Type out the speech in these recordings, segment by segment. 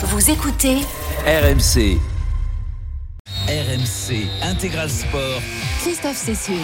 Vous écoutez RMC. RMC Intégral Sport. Christophe Cessieux.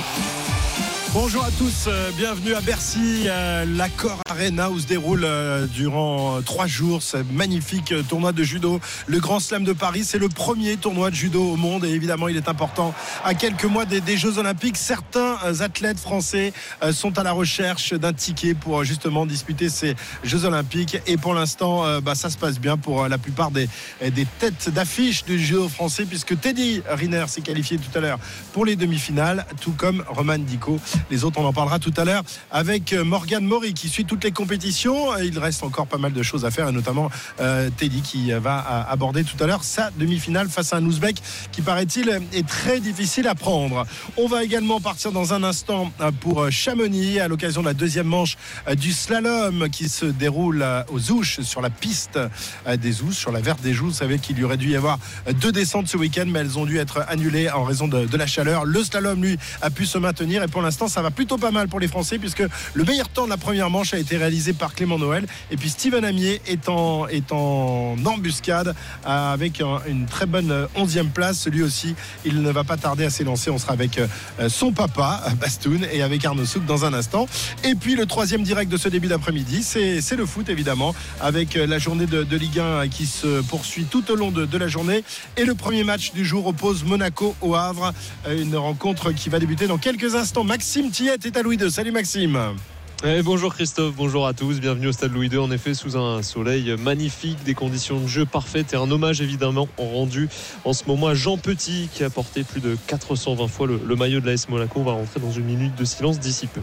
Bonjour à tous, euh, bienvenue à Bercy, euh, l'accord Arena où se déroule euh, durant trois jours ce magnifique tournoi de judo. Le Grand Slam de Paris, c'est le premier tournoi de judo au monde et évidemment il est important à quelques mois des, des Jeux Olympiques. Certains athlètes français sont à la recherche d'un ticket pour justement disputer ces Jeux Olympiques et pour l'instant bah, ça se passe bien pour la plupart des, des têtes d'affiche du judo français puisque Teddy Riner s'est qualifié tout à l'heure pour les demi-finales, tout comme Roman Dico. Les autres, on en parlera tout à l'heure avec euh, Morgan Mori qui suit toutes les compétitions. Il reste encore pas mal de choses à faire, et notamment euh, Teddy qui va aborder tout à l'heure sa demi-finale face à un Ouzbek qui, paraît-il, est très difficile à prendre. On va également partir dans un instant euh, pour Chamonix à l'occasion de la deuxième manche du slalom qui se déroule aux Ouches sur la piste des Ouches, sur la verte des Joues. Vous savez qu'il y aurait dû y avoir deux descentes ce week-end, mais elles ont dû être annulées en raison de, la chaleur. Le slalom, lui, a pu se maintenir et pour l'instant, ça va plutôt pas mal pour les Français puisque le meilleur temps de la première manche a été réalisé par Clément Noël et puis Steven Amier est en, est en embuscade avec une très bonne onzième place. Lui aussi, il ne va pas tarder à s'élancer. On sera avec euh, son papa, Bastoun, et avec Arnaud Souk dans un instant. Et puis le troisième direct de ce début d'après-midi, c'est le foot évidemment, avec la journée de, Ligue 1 qui se poursuit tout au long de, la journée. Et le premier match du jour oppose Monaco au Havre. Une rencontre qui va débuter dans quelques instants. Maxime Maxime est à Louis II. Salut Maxime. Eh, bonjour Christophe, bonjour à tous, bienvenue au stade Louis II, en effet sous un soleil magnifique, des conditions de jeu parfaites et un hommage évidemment rendu en ce moment à Jean Petit qui a porté plus de 420 fois le, maillot de l'AS Monaco. On va rentrer dans une minute de silence d'ici peu.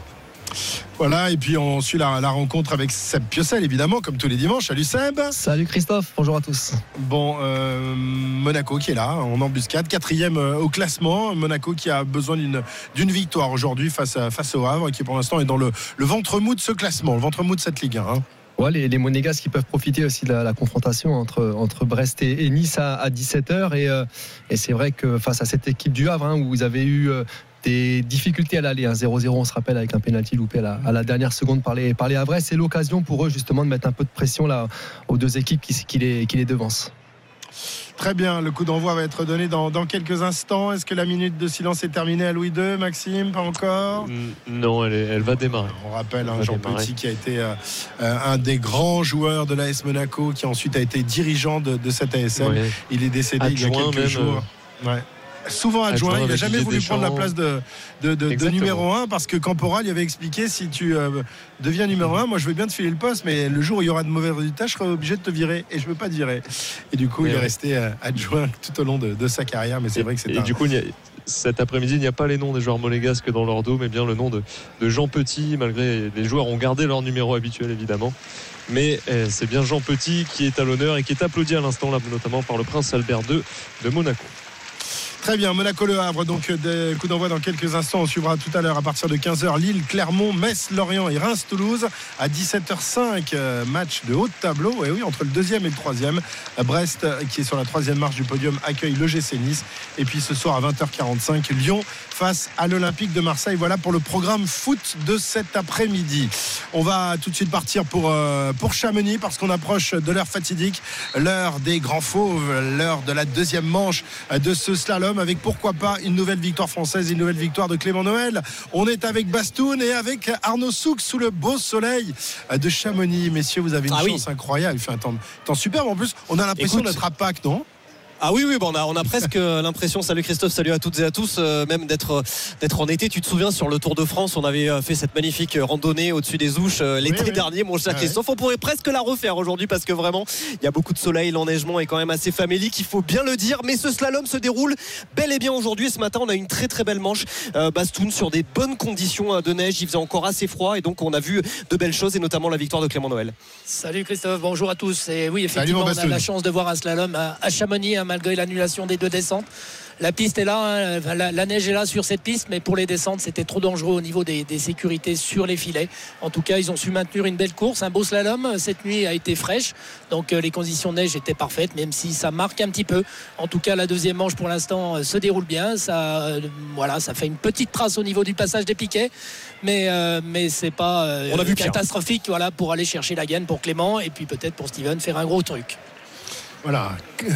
Voilà, et puis on suit la, rencontre avec Seb Piocel, évidemment, comme tous les dimanches. Salut Seb. Salut Christophe, bonjour à tous. Bon, euh, Monaco qui est là, en embuscade, quatrième euh, au classement. Monaco qui a besoin d'une victoire aujourd'hui face, face au Havre, qui pour l'instant est dans le, ventre mou de ce classement, le ventre mou de cette Ligue 1. Hein. Ouais, les, les Monégas qui peuvent profiter aussi de la, confrontation entre, entre Brest et, Nice à, 17h. Euh, et, c'est vrai que face à cette équipe du Havre, hein, où vous avez eu des difficultés à l'aller. 0-0, on se rappelle, avec un pénalty loupé à la, à la, dernière seconde par les, par les Havrais. C'est l'occasion pour eux, justement, de mettre un peu de pression là, aux deux équipes qui, qui, les, qui les devancent. Très bien, le coup d'envoi va être donné dans, dans quelques instants. Est-ce que la minute de silence est terminée à Louis II, Maxime Pas encore? Non, elle, elle, va démarrer. On rappelle hein, Jean Petit qui a été euh, euh, un des grands joueurs de l'AS Monaco, qui ensuite a été dirigeant de, de cette ASM. Il est décédé il y a quelques jours. Euh, ouais souvent adjoint. Il n'a jamais voulu prendre la place de, de, numéro 1 parce que Camporal il avait expliqué si tu euh, deviens numéro 1, moi je veux bien te filer le poste, mais le jour où il y aura de mauvais résultats, je serai obligé de te virer et je ne veux pas te virer. Et du coup, il est resté euh, adjoint tout au long de, sa carrière. Mais c'est vrai que c'est. Et du coup, cet après-midi, il n'y a pas les noms des joueurs monégasques dans leur dos, mais bien le nom de, Jean Petit, malgré les joueurs ont gardé leur numéro habituel évidemment. Mais euh, c'est bien Jean Petit qui est à l'honneur et qui est applaudi à l'instant, là, notamment par le prince Albert II de Monaco. Très bien, Monaco-Le Havre, donc des coups d'envoi dans quelques instants. On suivra tout à l'heure à partir de 15h Lille, Clermont, Metz, Lorient et Reims-Toulouse. À 17h05, euh, match de haut de tableau. Et oui, entre le deuxième et le troisième. Brest, qui est sur la troisième marche du podium, accueille le GC Nice. Et puis ce soir à 20h45, Lyon face à l'Olympique de Marseille. Voilà pour le programme foot de cet après-midi. On va tout de suite partir pour, euh, pour Chamonix parce qu'on approche de l'heure fatidique, l'heure des grands fauves, l'heure de la deuxième manche de ce slalom avec pourquoi pas une nouvelle victoire française, une nouvelle victoire de Clément Noël. On est avec Bastoun et avec Arnaud Souk sous le beau soleil de Chamonix. Messieurs, vous avez une ah chance incroyable. Il fait un temps, temps superbe. En plus, on a l'impression d'être à Pâques, non? Ah oui, oui, bon, on, a, on a presque l'impression, salut Christophe, salut à toutes et à tous, euh, même d'être d'être en été. Tu te souviens sur le Tour de France, on avait euh, fait cette magnifique randonnée au-dessus des Ouches euh, l'été dernier, mon cher Christophe. On pourrait presque la refaire aujourd'hui parce que vraiment, il y a beaucoup de soleil, l'enneigement est quand même assez famélique, il faut bien le dire. Mais ce slalom se déroule bel et bien aujourd'hui. Ce matin, on a une très très belle manche Bastoun sur des bonnes conditions de neige. Il faisait encore assez froid et donc on a vu de belles choses et notamment la victoire de Clément Noël. Salut Christophe, bonjour à tous. Et oui, effectivement, on a la chance de voir un slalom à Chamonix hein, malgré l'annulation des deux descentes. La piste est là, hein, la, neige est là sur cette piste, mais pour les descentes, c'était trop dangereux au niveau des, sécurités sur les filets. En tout cas, ils ont su maintenir une belle course, un beau slalom. Cette nuit a été fraîche, donc euh, les conditions de neige étaient parfaites, même si ça marque un petit peu. En tout cas, la deuxième manche pour l'instant euh, se déroule bien. Ça, euh, voilà, ça fait une petite trace au niveau du passage des piquets, mais mais c'est pas catastrophique, voilà, pour aller chercher la gaine pour Clément et puis peut-être pour Steven faire un gros truc. Voilà,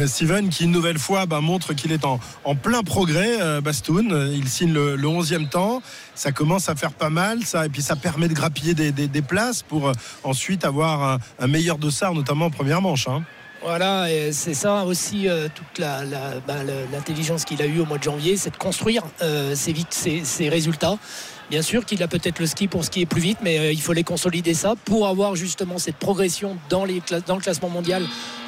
Steven qui une nouvelle fois bah, montre qu'il est en, plein progrès, euh, Bastoun. Il signe le, 11e temps, ça commence à faire pas mal, ça, et puis ça permet de grappiller des, places pour euh, ensuite avoir un, meilleur dossard, notamment en première manche. Hein. Voilà, et c'est ça aussi euh, toute bah, l'intelligence qu'il a eue au mois de janvier, c'est de construire ses résultats. Bien sûr qu'il a peut-être le ski pour skier plus vite, mais euh, il faut les consolider ça pour avoir justement cette progression dans, le classement mondial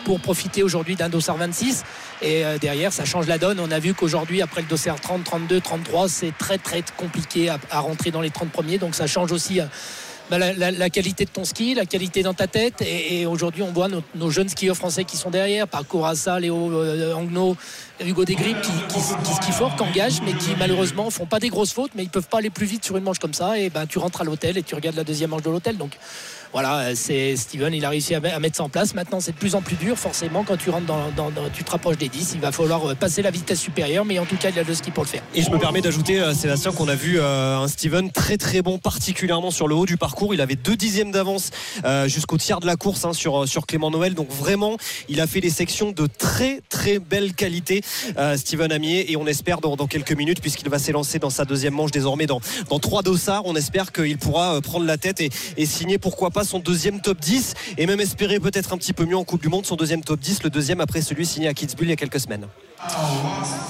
pour profiter aujourd'hui d'un dossard 26. Et euh, derrière, ça change la donne. On a vu qu'aujourd'hui, après le dossard 30, 32, 33, c'est très très compliqué à, rentrer dans les 30 premiers. Donc ça change aussi. Bah, la, qualité de ton ski, la qualité dans ta tête. Et, aujourd'hui, on voit nos, jeunes skieurs français qui sont derrière, par Courassa, Léo euh, Angno, Hugo Desgrippes, qui, qui, skient fort, qui engagent, mais qui malheureusement font pas des grosses fautes, mais ils peuvent pas aller plus vite sur une manche comme ça. Et ben, tu rentres à l'hôtel et tu regardes la deuxième manche de l'hôtel. Donc voilà, c'est Steven, il a réussi à, mettre ça en place. Maintenant, c'est de plus en plus dur, forcément, quand tu rentres dans, tu te rapproches des 10, il va falloir euh, passer la vitesse supérieure, mais en tout cas, il a le ski pour le faire. Et je me permets d'ajouter, euh, Sébastien, qu'on a vu euh, un Steven très très bon, particulièrement sur le haut du parcours. Il avait deux dixièmes d'avance jusqu'au tiers de la course hein, sur, Clément Noël. Donc vraiment, il a fait des sections de très très belle qualité, Steven Amier, et on espère dans, quelques minutes, puisqu'il va s'élancer dans sa deuxième manche désormais dans, trois dossards, on espère qu'il pourra prendre la tête et signer pourquoi pas son deuxième top 10 et même espérer peut-être un petit peu mieux en Coupe du Monde, son deuxième top 10, le deuxième après celui signé à Kitzbühel il y a quelques semaines.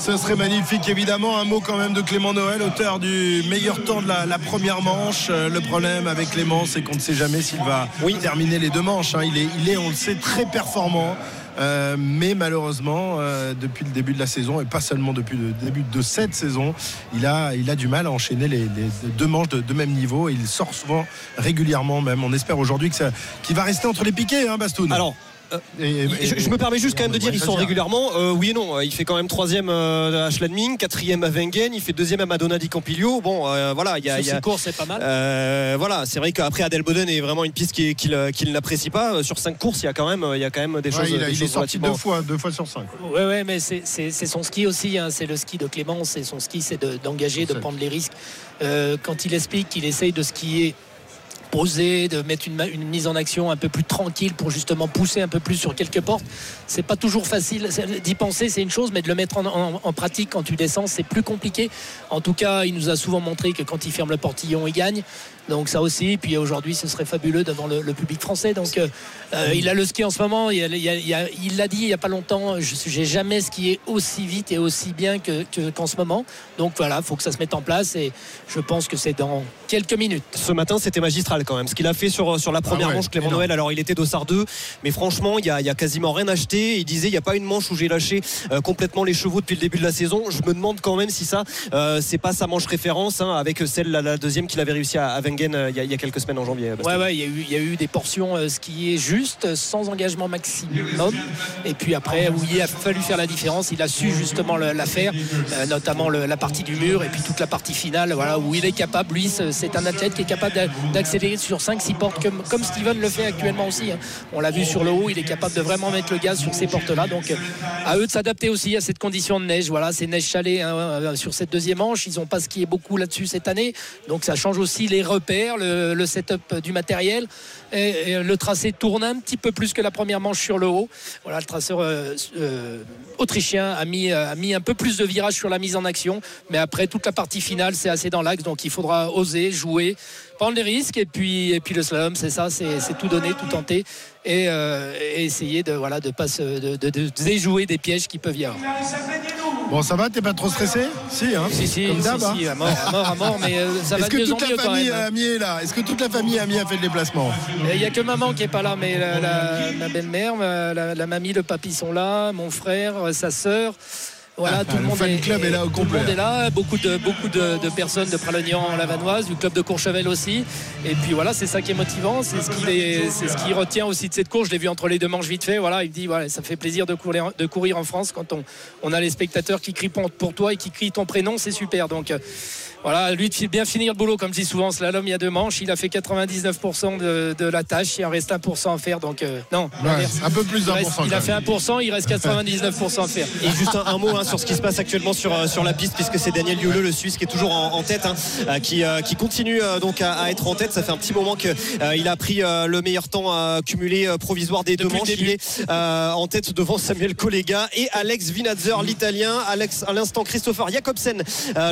Ce serait magnifique, évidemment. Un mot quand même de Clément Noël, auteur du meilleur temps de la, première manche. Euh, le problème avec Clément, c'est qu'on ne sait jamais s'il va terminer les deux manches. Hein. Il, est, il est, on le sait, très performant. Euh, mais malheureusement, euh, depuis le début de la saison, et pas seulement depuis le début de cette saison, il a, il a du mal à enchaîner les, deux manches de, même niveau. Et il sort souvent régulièrement même. On espère aujourd'hui qu'il va rester entre les piquets, hein, Bastoun. Alors, euh, je, me permets juste quand même de dire ils sont régulièrement euh, oui et non il fait quand même troisième euh, à Schladming quatrième à Wengen il fait deuxième à Madonna di Campilio bon voilà il y a, sur courses c'est pas mal. Voilà c'est vrai qu'après Adelboden est vraiment une piste qu'il n'apprécie pas. Sur cinq courses il y a quand même il y a quand même des choses, il, des est sorti deux fois deux fois sur cinq ouais. Ouais mais c'est son ski aussi hein. c'est le ski de Clément c'est son ski c'est d'engager de, de prendre les risques. Quand il explique qu'il essaye de skier poser, de mettre une, mise en action un peu plus tranquille pour justement pousser un peu plus sur quelques portes. C'est pas toujours facile d'y penser, c'est une chose, mais de le mettre en, pratique quand tu descends, c'est plus compliqué. En tout cas, il nous a souvent montré que quand il ferme le portillon, il gagne. Donc ça aussi. Puis aujourd'hui, ce serait fabuleux devant le, public français. Donc euh, euh, il a le ski en ce moment. Il l'a dit il n'y a pas longtemps. Je n'ai jamais skié aussi vite et aussi bien qu'en ce moment. Donc voilà, il faut que ça se mette en place. Et je pense que c'est dans quelques minutes. Ce matin, c'était magistral quand même. Ce qu'il a fait sur, sur la première ah manche, Clément Noël. Alors il était dossard 2, mais franchement, il n'y a, a, quasiment rien acheté. Il disait il n'y a pas une manche où j'ai lâché euh, complètement les chevaux depuis le début de la saison. Je me demande quand même si ça, c'est pas sa manche référence hein, avec celle la, deuxième qu'il avait réussi à, à euh, il y, a, quelques semaines en janvier. Ouais, ouais, il y, a eu, il y a eu des portions euh, skiées justes, sans engagement maximum. Et puis après, où il a fallu faire la différence, il a su justement la faire, euh, notamment la partie du mur et puis toute la partie finale, voilà, où il est capable, lui, c'est un athlète qui est capable d'accélérer sur 5-6 portes, comme, Steven le fait actuellement aussi. Hein. On l'a vu sur le haut, il est capable de vraiment mettre le gaz sur ces portes-là. Donc à eux de s'adapter aussi à cette condition de neige. Voilà, c'est neige chalée hein, sur cette deuxième manche. Ils n'ont pas skié beaucoup là-dessus cette année. Donc ça change aussi les repères, le, setup du matériel. Le tracé tourne un petit peu plus que la première manche sur le haut. Voilà, le traceur euh, euh, autrichien a mis, a mis un peu plus de virage sur la mise en action. Mais après, toute la partie finale, c'est assez dans l'axe. Donc il faudra oser, jouer, prendre les risques. Et puis, et puis le slalom, c'est ça, c'est tout donner, tout tenter. Et, euh, essayer de, voilà, de, pas de, de, déjouer des pièges qui peuvent y avoir. Bon, ça va, t'es pas trop stressé? Si, hein Si, si, Comme si, si, hein. à mort, à mort, à mort, mais euh, ça va de mieux en mieux quand même. Ami est là? Est-ce que toute la famille Ami a fait le déplacement? Il n'y a que maman qui est pas là, mais la, la, ma belle-mère, la, la, mamie, le papy sont là, mon frère, sa sœur. Voilà, tout le, monde est, club est, là au tout le monde est là. Beaucoup de, beaucoup de, personnes de Pralognan Lavanoise, du club de Courchevel aussi. Et puis voilà, c'est ça qui est motivant. C'est ce, qui c'est ce qui retient aussi de cette course. Je l'ai vu entre les deux manches vite fait. Voilà, il dit voilà, ça fait plaisir de courir, de courir en France quand on, on a les spectateurs qui crient pour toi et qui crient ton prénom. C'est super. Donc voilà, lui de bien finir le boulot, comme je dis souvent, slalom, il y a deux manches. Il a fait 99% de, de, la tâche. Il en reste 1% à faire. Donc, euh, non, un peu plus d'un Il, a fait 1%, il reste 99% à faire. Et juste un, mot hein, sur ce qui se passe actuellement sur, euh, sur la piste, puisque c'est Daniel Yule, le Suisse, qui est toujours en, tête, hein, euh, qui, qui continue donc à, être en tête. Ça fait un petit moment qu'il a pris le meilleur temps cumulé provisoire des deux manches. Il est en tête devant Samuel Collega et Alex Vinatzer, l'italien. Alex, à l'instant, Christopher Jacobsen,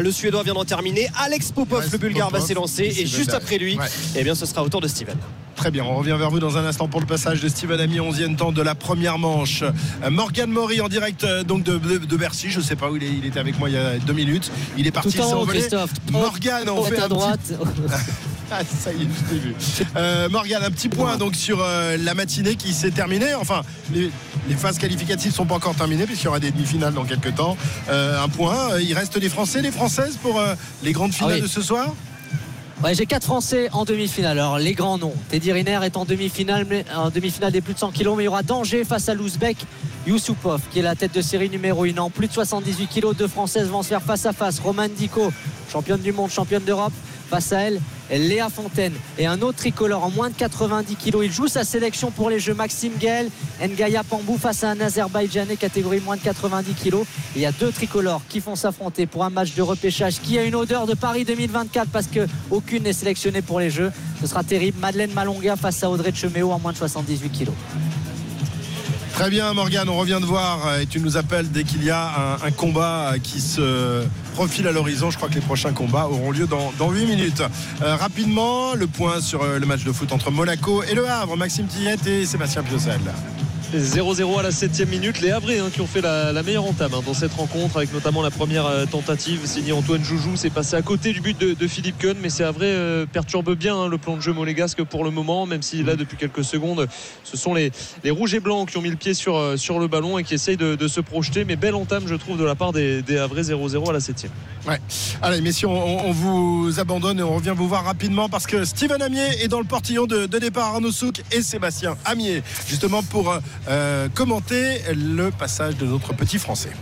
le suédois, vient d'en terminer. Alex Popov, le bulgare, va s'élancer. Et juste après lui, eh bien, ce sera au tour de Steven. Très bien, on revient vers vous dans un instant pour le passage de Steven Ami, 11e temps de la première manche. Euh, Morgan Maury en direct euh, donc de, Bercy, je ne sais pas où il, est, il était avec moi il y a deux minutes. Il est parti s'envoler. Morgan, on fait à droite. Ah, ça y est, je t'ai vu. Euh, Morgan, un petit point donc sur la matinée qui s'est terminée. Enfin, les, phases qualificatives ne sont pas encore terminées puisqu'il y aura des demi-finales dans quelques temps. un point. Il reste les Français, les Françaises pour les grandes ah finales de ce soir? Ouais, j'ai quatre Français en demi-finale. Alors les grands noms. Teddy Riner est en demi-finale, en demi-finale des plus de 100 kg, mais il y aura danger face à l'Ouzbek Youssoupov, qui est la tête de série numéro 1 en plus de 78 kg. Deux Françaises vont se faire face à face. Roman Dico, championne du monde, championne d'Europe, face à elle. Léa Fontaine et un autre tricolore en moins de 90 kg. Il joue sa sélection pour les Jeux Maxime Gaël, Ngaya Pambou face à un Azerbaïdjanais catégorie moins de 90 kg. Il y a deux tricolores qui font s'affronter pour un match de repêchage qui a une odeur de Paris 2024 parce qu'aucune n'est sélectionnée pour les Jeux. Ce sera terrible. Madeleine Malonga face à Audrey Cheméo en moins de 78 kg. Très bien, Morgane, on revient de voir et tu nous appelles dès qu'il y a un, combat qui se profile à l'horizon. Je crois que les prochains combats auront lieu dans, dans 8 minutes. Euh, rapidement, le point sur le match de foot entre Monaco et Le Havre. Maxime Tillette et Sébastien Piocel. 0-0 à la 7 minute. Les Havrais hein, qui ont fait la, meilleure entame hein, dans cette rencontre avec notamment la première euh, tentative signée Antoine Joujou. C'est passé à côté du but de, Philippe Kuhn, mais c'est Havrais euh, perturbe bien hein, le plan de jeu monégasque pour le moment, même si là depuis quelques secondes, ce sont les, les rouges et blancs qui ont mis le pied sur, euh, sur le ballon et qui essayent de, se projeter. Mais belle entame, je trouve, de la part des, des Havrais 0-0 à la 7 Ouais. Allez, messieurs, on, vous abandonne et on revient vous voir rapidement parce que Steven Amier est dans le portillon de, départ Arnaud Souk et Sébastien Amier, justement pour commenter le passage de notre petit français.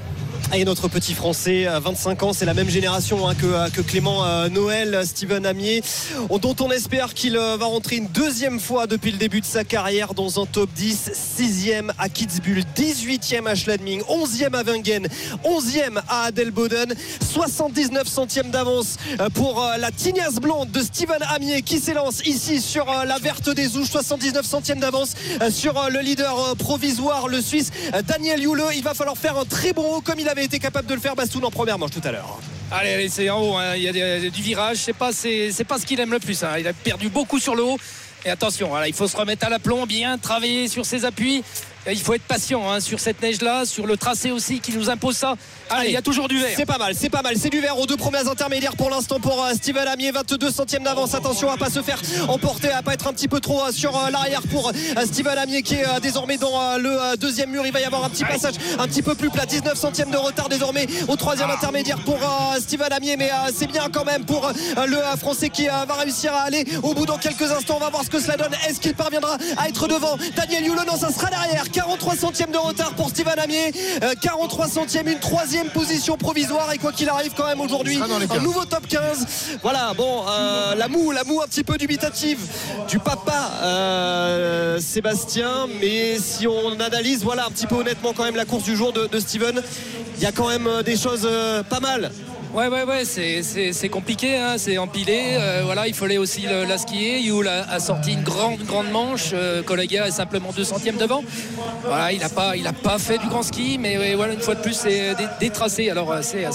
Et notre petit français, 25 ans, c'est la même génération hein, que, que, Clément euh, Noël, Steven Amier, dont on espère qu'il euh, va rentrer une deuxième fois depuis le début de sa carrière dans un top 10, 6e à Kitzbühel, 18e à Schladming, 11e à Wengen, 11e à Adelboden, 79 centièmes d'avance euh, pour la tignasse blonde de Steven Amier qui s'élance ici sur la verte des Ouches, 79 centièmes d'avance sur le leader provisoire, le Suisse Daniel Yule. Il va falloir faire un très bon haut comme il avait été capable de le faire Bastoun en première manche tout à l'heure. Allez, allez c'est en haut, hein. il y a du virage, c'est pas, c'est, pas ce qu'il aime le plus. Hein. Il a perdu beaucoup sur le haut. Et attention, il faut se remettre à l'aplomb, bien travailler sur ses appuis. Il faut être patient hein, sur cette neige-là, sur le tracé aussi qui nous impose ça. Allez, il y a toujours du vert. C'est pas mal, c'est pas mal. C'est du vert aux deux premiers intermédiaires pour l'instant pour euh, Steven Amier. 22 centièmes d'avance. Attention à pas se faire emporter, à pas être un petit peu trop euh, sur euh, l'arrière pour Steven Amier qui est désormais dans le deuxième mur. Il va y avoir un petit passage un petit peu plus plat. 19 centièmes de retard désormais au troisième intermédiaire pour Steven Amier. Mais c'est bien quand même pour le Français qui va réussir à aller au bout dans quelques instants. On va voir ce que cela donne. Est-ce qu'il parviendra à être devant Daniel Yule Non, ça sera derrière. 43 centièmes de retard pour Steven Amier. 43 centièmes, une troisième position provisoire. Et quoi qu'il arrive, quand même aujourd'hui, un nouveau top 15. Voilà, bon, euh, la moue, la moue un petit peu dubitative du papa euh, Sébastien. Mais si on analyse, voilà, un petit peu honnêtement, quand même, la course du jour de, Steven, il y a quand même des choses euh, pas mal. Ouais, ouais, ouais, c'est compliqué, hein, c'est empilé. Euh, voilà, il fallait aussi la skier. Yule a, sorti une grande, grande manche. Euh, est simplement 2 centièmes devant. Voilà, il n'a pas, a pas fait du grand ski, mais voilà, une fois de plus, c'est détracé. Alors, euh, c'est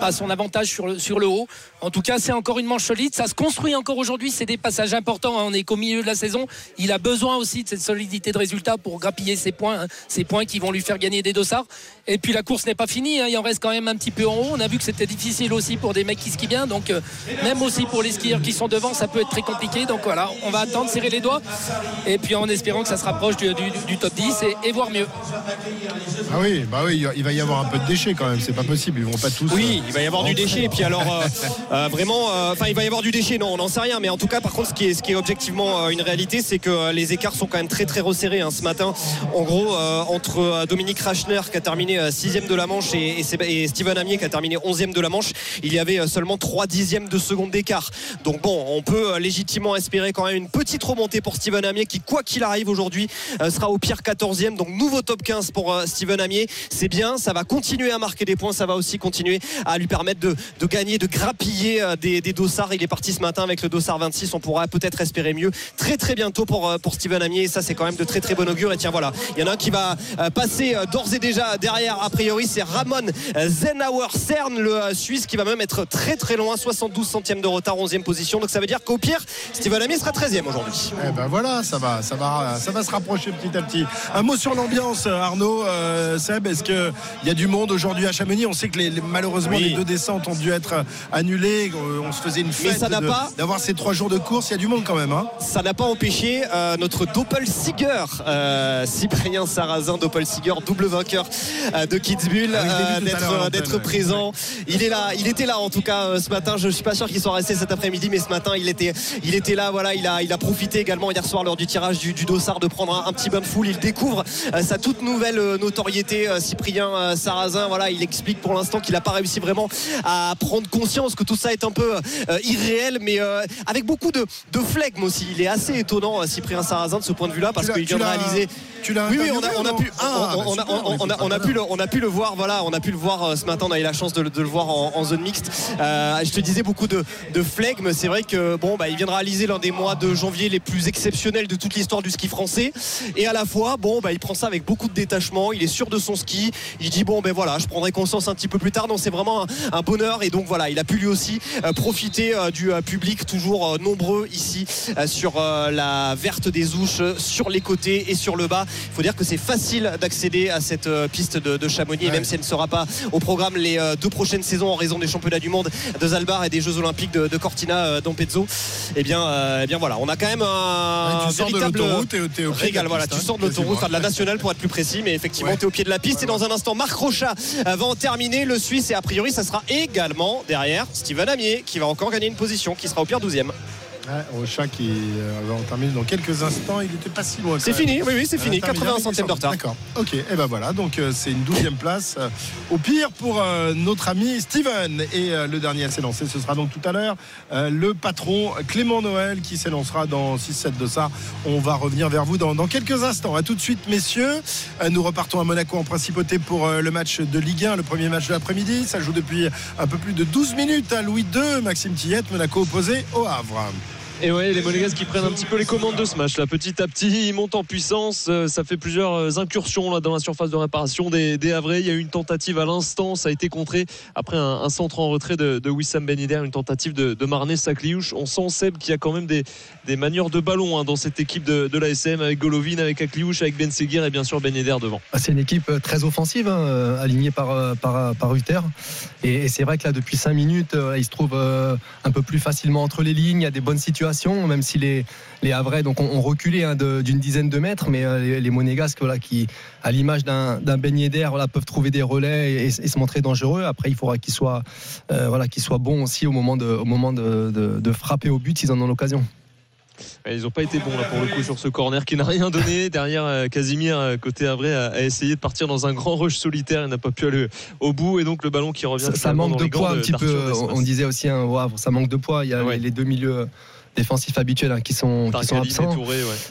pas son avantage sur le, sur le haut. En tout cas, c'est encore une manche solide. Ça se construit encore aujourd'hui. C'est des passages importants. Hein. On est qu'au milieu de la saison. Il a besoin aussi de cette solidité de résultat pour grappiller ses points, hein. ces points qui vont lui faire gagner des dossards. Et puis la course n'est pas finie. Il en reste quand même un petit peu en haut. On a vu que c'était difficile aussi pour des mecs qui skient bien. Donc, euh, même aussi pour les skieurs qui sont devant, ça peut être très compliqué. Donc voilà, on va attendre, serrer les doigts. Et puis en espérant que ça se rapproche du, top 10 et, voir mieux. Ah oui, bah oui, il va y avoir un peu de déchets quand même. C'est pas possible. Ils vont pas tous. Oui, euh, il va y avoir du déchet. Et puis alors, euh, vraiment, enfin, il va y avoir du déchet. Non, on n'en sait rien. Mais en tout cas, par contre, ce qui est, ce qui est objectivement une réalité, c'est que les écarts sont quand même très très resserrés hein, ce matin. En gros, entre Dominique Rachner qui a terminé 6 de la manche et, et, Steven Amier qui a terminé 11 de la manche, il y avait seulement 3 dixièmes de seconde d'écart. Donc bon, on peut légitimement espérer quand même une petite remontée pour Steven Amier qui, quoi qu'il arrive aujourd'hui, sera au pire 14e. Donc nouveau top 15 pour Steven Amier. C'est bien, ça va continuer à marquer des points, ça va aussi continuer à lui permettre de, gagner, de grappiller des, des dossards. Il est parti ce matin avec le dossard 26. On pourra peut-être espérer mieux très très bientôt pour, Steven Amier. Ça, c'est quand même de très très bon augure. Et tiens, voilà, il y en a un qui va passer d'ores et déjà derrière. A priori, c'est Ramon Zenauer Cern, le Suisse, qui va même être très très loin, 72 centièmes de retard, 11e position. Donc ça veut dire qu'au pire, Steven Amier sera 13e aujourd'hui. Eh ben voilà, ça va, ça va, ça va se rapprocher petit à petit. Un mot sur l'ambiance, Arnaud, euh, Seb. Est-ce qu'il y a du monde aujourd'hui à Chamonix? On sait que les, malheureusement les deux descentes ont dû être annulées. On se faisait une fête d'avoir ces trois jours de course. Il y a du monde quand même. Hein. ça n'a pas empêché euh, notre Doppelsiger, euh, Cyprien Sarrazin, Doppelsiger, double vainqueur euh, de Kitzbühel, ah euh, d'être présent. Il est là, il était là en tout cas ce matin. Je suis pas sûr qu'il soit resté cet après-midi, mais ce matin il était, il était là. Voilà, il a, il a profité également hier soir lors du tirage du, du dossard de prendre un, petit bain de foule. Il découvre sa toute nouvelle notoriété, Cyprien Sarrazin. Voilà, il explique pour l'instant qu'il n'a pas réussi vraiment à prendre conscience que tout ça est un peu irréel, mais avec beaucoup de, de flegme aussi. Il est assez étonnant, Cyprien Sarrazin, de ce point de vue-là, parce qu'il vient de réaliser. Tu l'as oui, oui, on a, on a pu, on, a, pu le, on a pu le voir. Voilà, on a pu le voir euh, ce matin. On a eu la chance de, le voir en, zone mixte. Euh, je te disais beaucoup de, de flegme. C'est vrai que bon, bah, il vient de réaliser l'un des mois de janvier les plus exceptionnels de toute l'histoire du ski français. Et à la fois, bon, bah, il prend ça avec beaucoup de détachement. Il est sûr de son ski. Il dit bon, ben voilà, je prendrai conscience un petit peu plus tard. Donc c'est vraiment un, bonheur. Et donc voilà, il a pu lui aussi euh, profiter du public toujours nombreux ici sur la verte des Ouches, sur les côtés et sur le bas. Il faut dire que c'est facile d'accéder à cette euh, piste de, Chamonix, et même si elle ne sera pas au programme les euh, deux prochaines saisons en raison des championnats du monde de Zalbar et des Jeux Olympiques de, Cortina euh, d'Ampezzo. Eh bien, eh bien voilà, on a quand même un, véritable régal. Voilà, tu sors de l'autoroute, enfin de la nationale pour être plus précis, mais effectivement, tu es au pied de la piste. Et dans un instant, Marc Rocha va en terminer, le Suisse, et a priori, ça sera également derrière Steven Amier qui va encore gagner une position, qui sera au pire 12e. Ouais, chat qui euh, va en terminer dans quelques instants. Il n'était pas si loin. C'est fini, oui, oui, c'est fini. 80 centièmes de retard. D'accord. Ok, et ben voilà. Donc euh, c'est une douzième place. Euh, au pire pour notre ami Steven. Et le dernier à s'élancer, ce sera donc tout à l'heure le patron Clément Noël qui s'élancera dans 6-7 de ça. On va revenir vers vous dans, quelques instants. A tout de suite, messieurs. nous repartons à Monaco en principauté pour le match de Ligue 1, le premier match de l'après-midi. Ça joue depuis un peu plus de 12 minutes à Louis II. Maxime Tillette, Monaco opposé au Havre. Et ouais, les Monégasques qui prennent un petit peu les commandes de ce match là, petit à petit, ils montent en puissance. Euh, ça fait plusieurs euh, incursions là dans la surface de réparation des, des Havrais. Il y a eu une tentative à l'instant, ça a été contré après un, centre en retrait de, Wissam Ben une tentative de, de Marnay Sakliouche. On sent Seb qu'il y a quand même des, des manières de ballon hein, dans cette équipe de, de l'ASM avec Golovin, avec Akliouche, avec Ben Seguir et bien sûr Ben devant. Ah, c'est une équipe euh, très offensive, hein, alignée par, par, par Uther. Et, c'est vrai que là, depuis 5 minutes, il se trouve un peu plus facilement entre les lignes. Il y a des bonnes situations même si les, les Havrais donc, ont, reculé hein, d'une dizaine de mètres, mais euh, les, Monégasques, voilà, qui, à l'image d'un beignet d'air, voilà, peuvent trouver des relais et, se montrer dangereux. Après, il faudra qu'ils soient, euh, voilà, qu'ils soient bons aussi au moment de, au moment de, de frapper au but s'ils en ont l'occasion. Ils n'ont pas été bons là pour le coup sur ce corner qui n'a rien donné. Derrière, euh, Casimir, côté Avray, a essayé de partir dans un grand rush solitaire. Il n'a pas pu aller au bout. Et donc le ballon qui revient. Ça, manque de poids un petit peu. On disait aussi, un hein, ça manque de poids. Il y a les deux milieux défensifs habituels hein, qui sont, qui sont absents.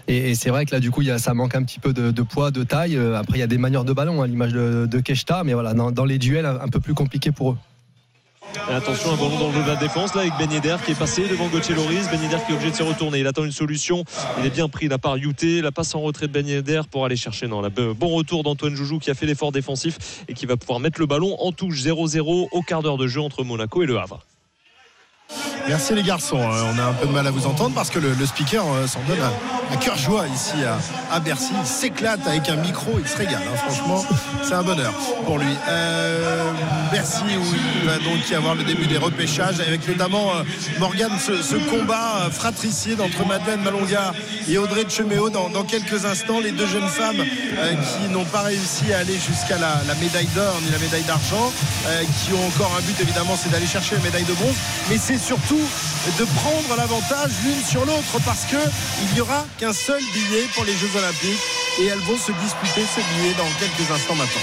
Et, c'est vrai que là, du coup, il y a, ça manque un petit peu de, poids, de taille. Euh, après, il y a des manières de ballon, à l'image de, de Keshta, mais voilà, dans, dans, les duels, un peu plus compliqué pour eux attention, un ballon dans le de la défense là avec Ben qui est passé devant Gauthier Loris. Ben qui est obligé de se retourner. Il attend une solution. Il est bien pris la part Youté. La passe en retrait de Ben pour aller chercher. Non, le bon retour d'Antoine Joujou qui a fait l'effort défensif et qui va pouvoir mettre le ballon en touche 0-0 au quart d'heure de jeu entre Monaco et le Havre. Merci les garçons. Euh, on a un peu de mal à vous entendre parce que le, speaker euh, s'en donne à, cœur joie ici à, Bercy. Il s'éclate avec un micro, il se régale. Hein. Franchement, c'est un bonheur pour lui. Euh, Bercy où il va donc y avoir le début des repêchages avec notamment Morgane ce, combat fratricide entre Madeleine Malonga et Audrey Cheméo dans, quelques instants. Les deux jeunes femmes qui n'ont pas réussi à aller jusqu'à la, médaille d'or ni la médaille d'argent, qui ont encore un but évidemment, c'est d'aller chercher la médaille de bronze. Mais c'est surtout de prendre l'avantage l'une sur l'autre parce qu'il n'y aura qu'un seul billet pour les Jeux Olympiques et elles vont se disputer ce billet dans quelques instants maintenant.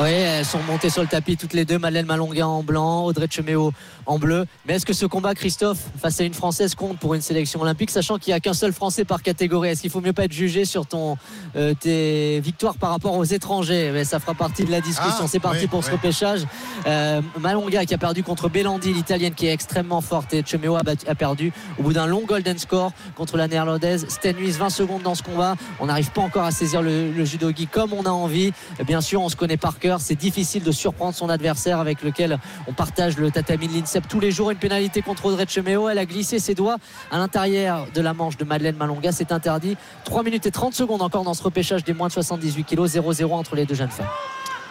Oui, elles sont montées sur le tapis toutes les deux. Madeleine Malonga en blanc, Audrey Cheméo en bleu. Mais est-ce que ce combat, Christophe, face à une Française, compte pour une sélection olympique, sachant qu'il n'y a qu'un seul Français par catégorie? Est-ce qu'il faut mieux pas être jugé sur ton, euh, tes victoires par rapport aux étrangers? Mais Ça fera partie de la discussion. Ah, C'est parti pour ce repêchage. Euh, Malonga qui a perdu contre Belandi, l'italienne qui est extrêmement forte, et Cheméo a, a perdu au bout d'un long golden score contre la néerlandaise. Stenhuis, 20 secondes dans ce combat. On n'arrive pas encore à saisir le, le judogi comme on a envie. Bien sûr, on se connaît par cœur. C'est difficile de surprendre son adversaire avec lequel on partage le tatami de tous les jours. Une pénalité contre Audrey Cheméo. Elle a glissé ses doigts à l'intérieur de la manche de Madeleine Malonga. C'est interdit. 3 minutes et 30 secondes encore dans ce repêchage des moins de 78 kilos. 0-0 entre les deux jeunes femmes.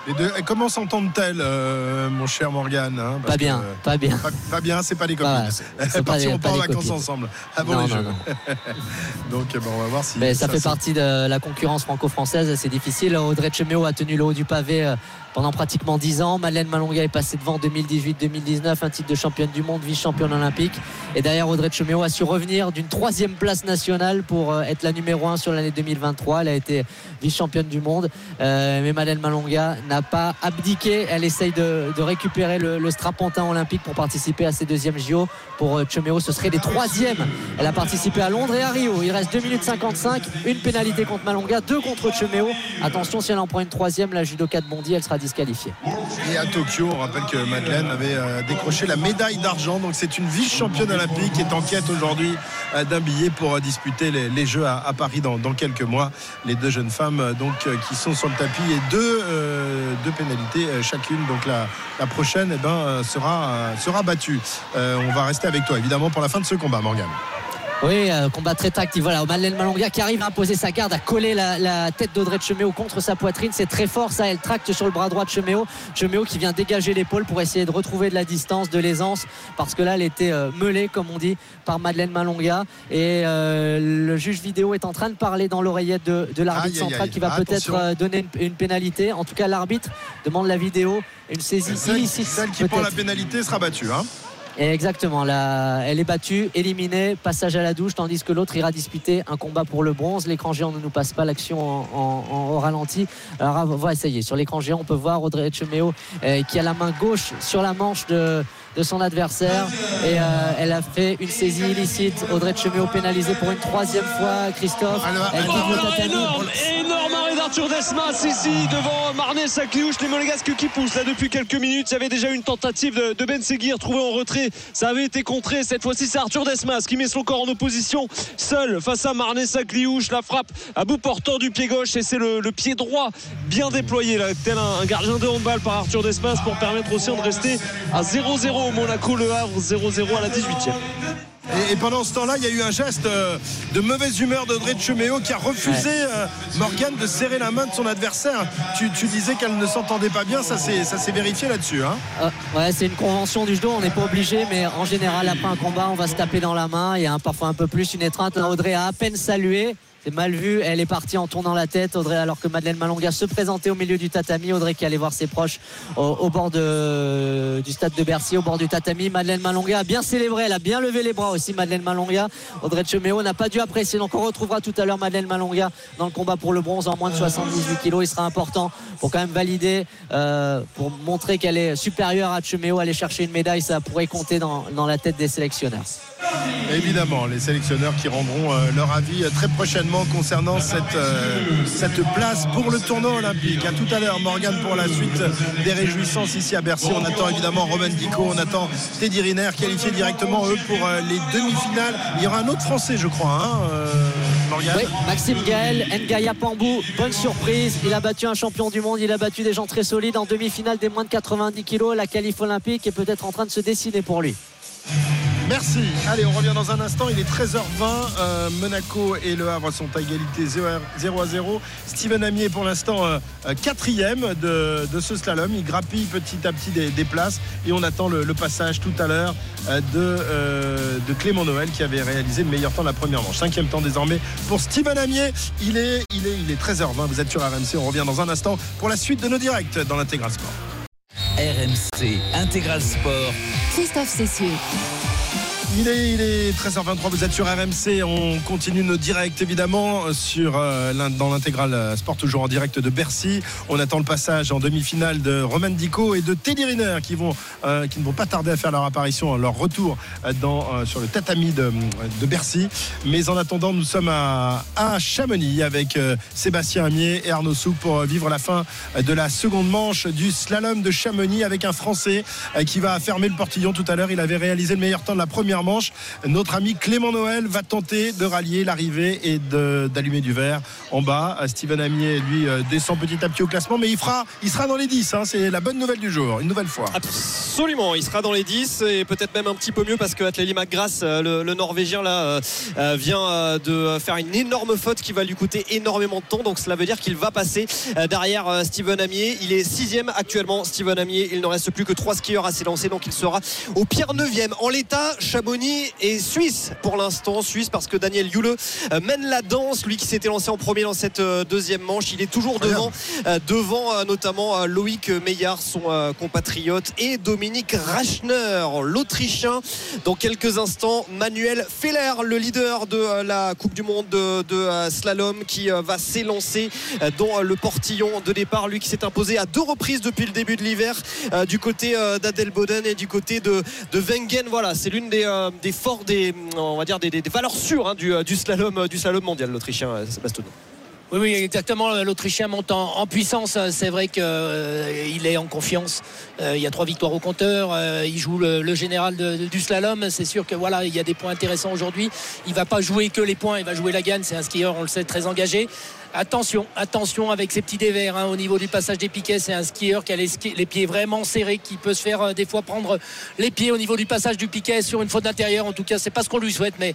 Les deux, comment s'entendent-elles, euh, mon cher Morgan hein, Pas bien, que, pas bien. Pas, pas, bien, c'est pas des copines. Voilà, c'est partiront pas, en vacances ensemble avant non, les non, Jeux. Non. Donc bon, on va voir si. Mais ça, ça fait partie de la concurrence franco-française. C'est difficile. Audrey Cheméo a tenu le haut du pavé euh, pendant pratiquement 10 ans. Madeleine Malonga est passée devant 2018-2019, un titre de championne du monde, vice-championne olympique. Et derrière, Audrey Cheméo a su revenir d'une troisième place nationale pour être la numéro 1 sur l'année 2023. Elle a été vice-championne du monde. Euh, mais Madeleine Malonga n'a pas abdiqué. Elle essaye de, récupérer le, le, strapontin olympique pour participer à ses deuxièmes JO. Pour Cheméo, ce serait les troisièmes. Elle a participé à Londres et à Rio. Il reste 2 minutes 55. Une pénalité contre Malonga, deux contre Cheméo. Attention, si elle en prend une troisième, la judoka de Bondy, elle sera disqualifiée. Et à Tokyo, on rappelle que Madeleine avait euh, décroché la médaille d'argent. Donc c'est une vice-championne olympique qui est en quête aujourd'hui euh, d'un billet pour euh, disputer les, Jeux à, Paris dans, quelques mois. Les deux jeunes femmes qui sont sur le tapis et deux, pénalités chacune. Donc la, prochaine eh ben, sera, battue. on va rester avec toi évidemment pour la fin de ce combat, Morgan. Oui, euh, combat très tactique. Voilà, Madeleine Malonga qui arrive à imposer sa garde, à coller la, la tête d'Audrey Cheméo contre sa poitrine. C'est très fort, ça. Elle tracte sur le bras droit de Cheméo. Cheméo qui vient dégager l'épaule pour essayer de retrouver de la distance, de l'aisance, parce que là, elle était euh, meulée, comme on dit, par Madeleine Malonga. Et euh, le juge vidéo est en train de parler dans l'oreillette de, de l'arbitre central qui va peut-être donner une, une, pénalité. En tout cas, l'arbitre demande la vidéo, une saisie illicite. Celle qui prend la pénalité sera battue. Hein et exactement, là, elle est battue, éliminée, passage à la douche, tandis que l'autre ira disputer un combat pour le bronze. L'écran géant ne nous passe pas l'action en, en, en, au ralenti. Alors, on va essayer. Sur l'écran géant, on peut voir Audrey Cheméo euh, qui a la main gauche sur la manche de, de son adversaire. Et euh, elle a fait une saisie illicite. Audrey Cheméo pénalisée pour une troisième fois. Christophe, elle alors, énorme, énorme arrêt d'Arthur Desmas ici devant Marnay Sacliouche. Les Monégasques qui poussent là depuis quelques minutes. Il y avait déjà une tentative de, Ben Seguir trouvé en retrait. Ça avait été contré. Cette fois-ci, c'est Arthur Desmas qui met son corps en opposition seul face à Marnay Sacliouche. La frappe à bout portant du pied gauche et c'est le, pied droit bien déployé là, tel un, un gardien de handball par Arthur Desmas pour permettre aussi de rester à 0-0 au Monaco Le Havre 0-0 à la 18e. Et, et, pendant ce temps-là, il y a eu un geste euh, de mauvaise humeur d'Audrey Cheméo qui a refusé euh, Morgane de serrer la main de son adversaire. Tu, tu disais qu'elle ne s'entendait pas bien, ça s'est vérifié là-dessus. Hein euh, ouais, c'est une convention du judo, on n'est pas obligé, mais en général, après un combat, on va se taper dans la main. Il y a un, parfois un peu plus une étreinte. Audrey a à peine salué. C'est mal vu, elle est partie en tournant la tête, Audrey, alors que Madeleine Malonga se présentait au milieu du tatami. Audrey qui allait voir ses proches au, bord du stade de Bercy, au bord du tatami. Madeleine Malonga a bien célébré, elle a bien levé les bras aussi, Madeleine Malonga. Audrey Cheméo n'a pas dû apprécier, donc on retrouvera tout à l'heure Madeleine Malonga dans le combat pour le bronze en moins de 78 kilos. Il sera important pour quand même valider, euh, pour montrer qu'elle est supérieure à Cheméo, aller chercher une médaille, ça pourrait compter dans, la tête des sélectionneurs. Évidemment, les sélectionneurs qui rendront euh, leur avis très prochainement concernant cette, euh, cette place pour le tournoi olympique. À tout à l'heure, Morgane, pour la suite des réjouissances ici à Bercy. On attend évidemment Roman Dico, on attend Teddy Riner qualifiés directement eux pour euh, les demi-finales. Il y aura un autre Français, je crois, hein, Morgane. Oui, Maxime Gaël, Ngaya Pambou, bonne surprise. Il a battu un champion du monde, il a battu des gens très solides en demi-finale des moins de 90 kilos. La qualif olympique est peut-être en train de se dessiner pour lui. Merci. Allez, on revient dans un instant. Il est 13h20. Euh, Monaco et Le Havre sont à égalité 0 à 0. Steven Amier, pour l'instant, euh, quatrième de, de, ce slalom. Il grappille petit à petit des, des places. Et on attend le, le passage tout à l'heure euh, de, de, Clément Noël qui avait réalisé le meilleur temps de la première manche. Cinquième temps désormais pour Steven Amier. Il est, il est, il est 13h20. Vous êtes sur RMC. On revient dans un instant pour la suite de nos directs dans l'intégral sport. RMC Intégral Sport. Christophe Cessieux. Il est, il est 13h23, vous êtes sur RMC, on continue nos directs évidemment sur, euh, dans l'intégrale euh, Sport toujours en direct de Bercy. On attend le passage en demi-finale de Roman Dico et de Teddy Riner qui, vont, euh, qui ne vont pas tarder à faire leur apparition, leur retour dans, sur le tatami de, de, Bercy. Mais en attendant, nous sommes à, à Chamonix avec Sébastien Amier et Arnaud Souk pour vivre la fin de la seconde manche du slalom de Chamonix avec un Français qui va fermer le portillon tout à l'heure. Il avait réalisé le meilleur temps de la première manche. Notre ami Clément Noël va tenter de rallier l'arrivée et d'allumer du verre en bas. Steven Amier, lui, euh, descend petit à petit au classement, mais il, fera, il sera dans les 10. Hein. c'est la bonne nouvelle du jour, une nouvelle fois. Absolument, il sera dans les 10 et peut-être même un petit peu mieux parce que Atlélie McGrath, euh, le, Norvégien, là, euh, vient de faire une énorme faute qui va lui coûter énormément de temps. Donc cela veut dire qu'il va passer derrière Steven Amier. Il est sixième actuellement, Steven Amier. Il ne reste plus que trois skieurs à s'élancer, donc il sera au pire neuvième. En l'état, Et Suisse pour l'instant. Suisse parce que Daniel Yule euh, mène la danse. Lui qui s'était lancé en premier dans cette euh, deuxième manche. Il est toujours devant, euh, devant notamment Loïc Meillard, son compatriote, et Dominique Rachner, l'Autrichien. Dans quelques instants, Manuel Feller, le leader de la Coupe du Monde de, slalom, qui va s'élancer dans le portillon de départ. Lui qui s'est imposé à deux reprises depuis le début de l'hiver du côté d'Adelboden et du côté de, de Wengen. Voilà, c'est l'une des, des forts, des, on va dire des, valeurs sûres hein, du, du, slalom, du slalom mondial, l'Autrichien Sébastien. Oui, oui, exactement. L'Autrichien monte en, puissance. C'est vrai qu'il euh, est en confiance. Euh, il y a trois victoires au compteur. Euh, il joue le, général du slalom. C'est sûr que voilà, il y a des points intéressants aujourd'hui. Il va pas jouer que les points. Il va jouer la gagne. C'est un skieur, on le sait, très engagé. Attention, attention avec ces petits dévers hein, au niveau du passage des piquets. C'est un skieur qui a les, pieds vraiment serrés, qui peut se faire euh, des fois prendre les pieds au niveau du passage du piquet sur une faute d'intérieur. En tout cas, c'est pas ce qu'on lui souhaite, mais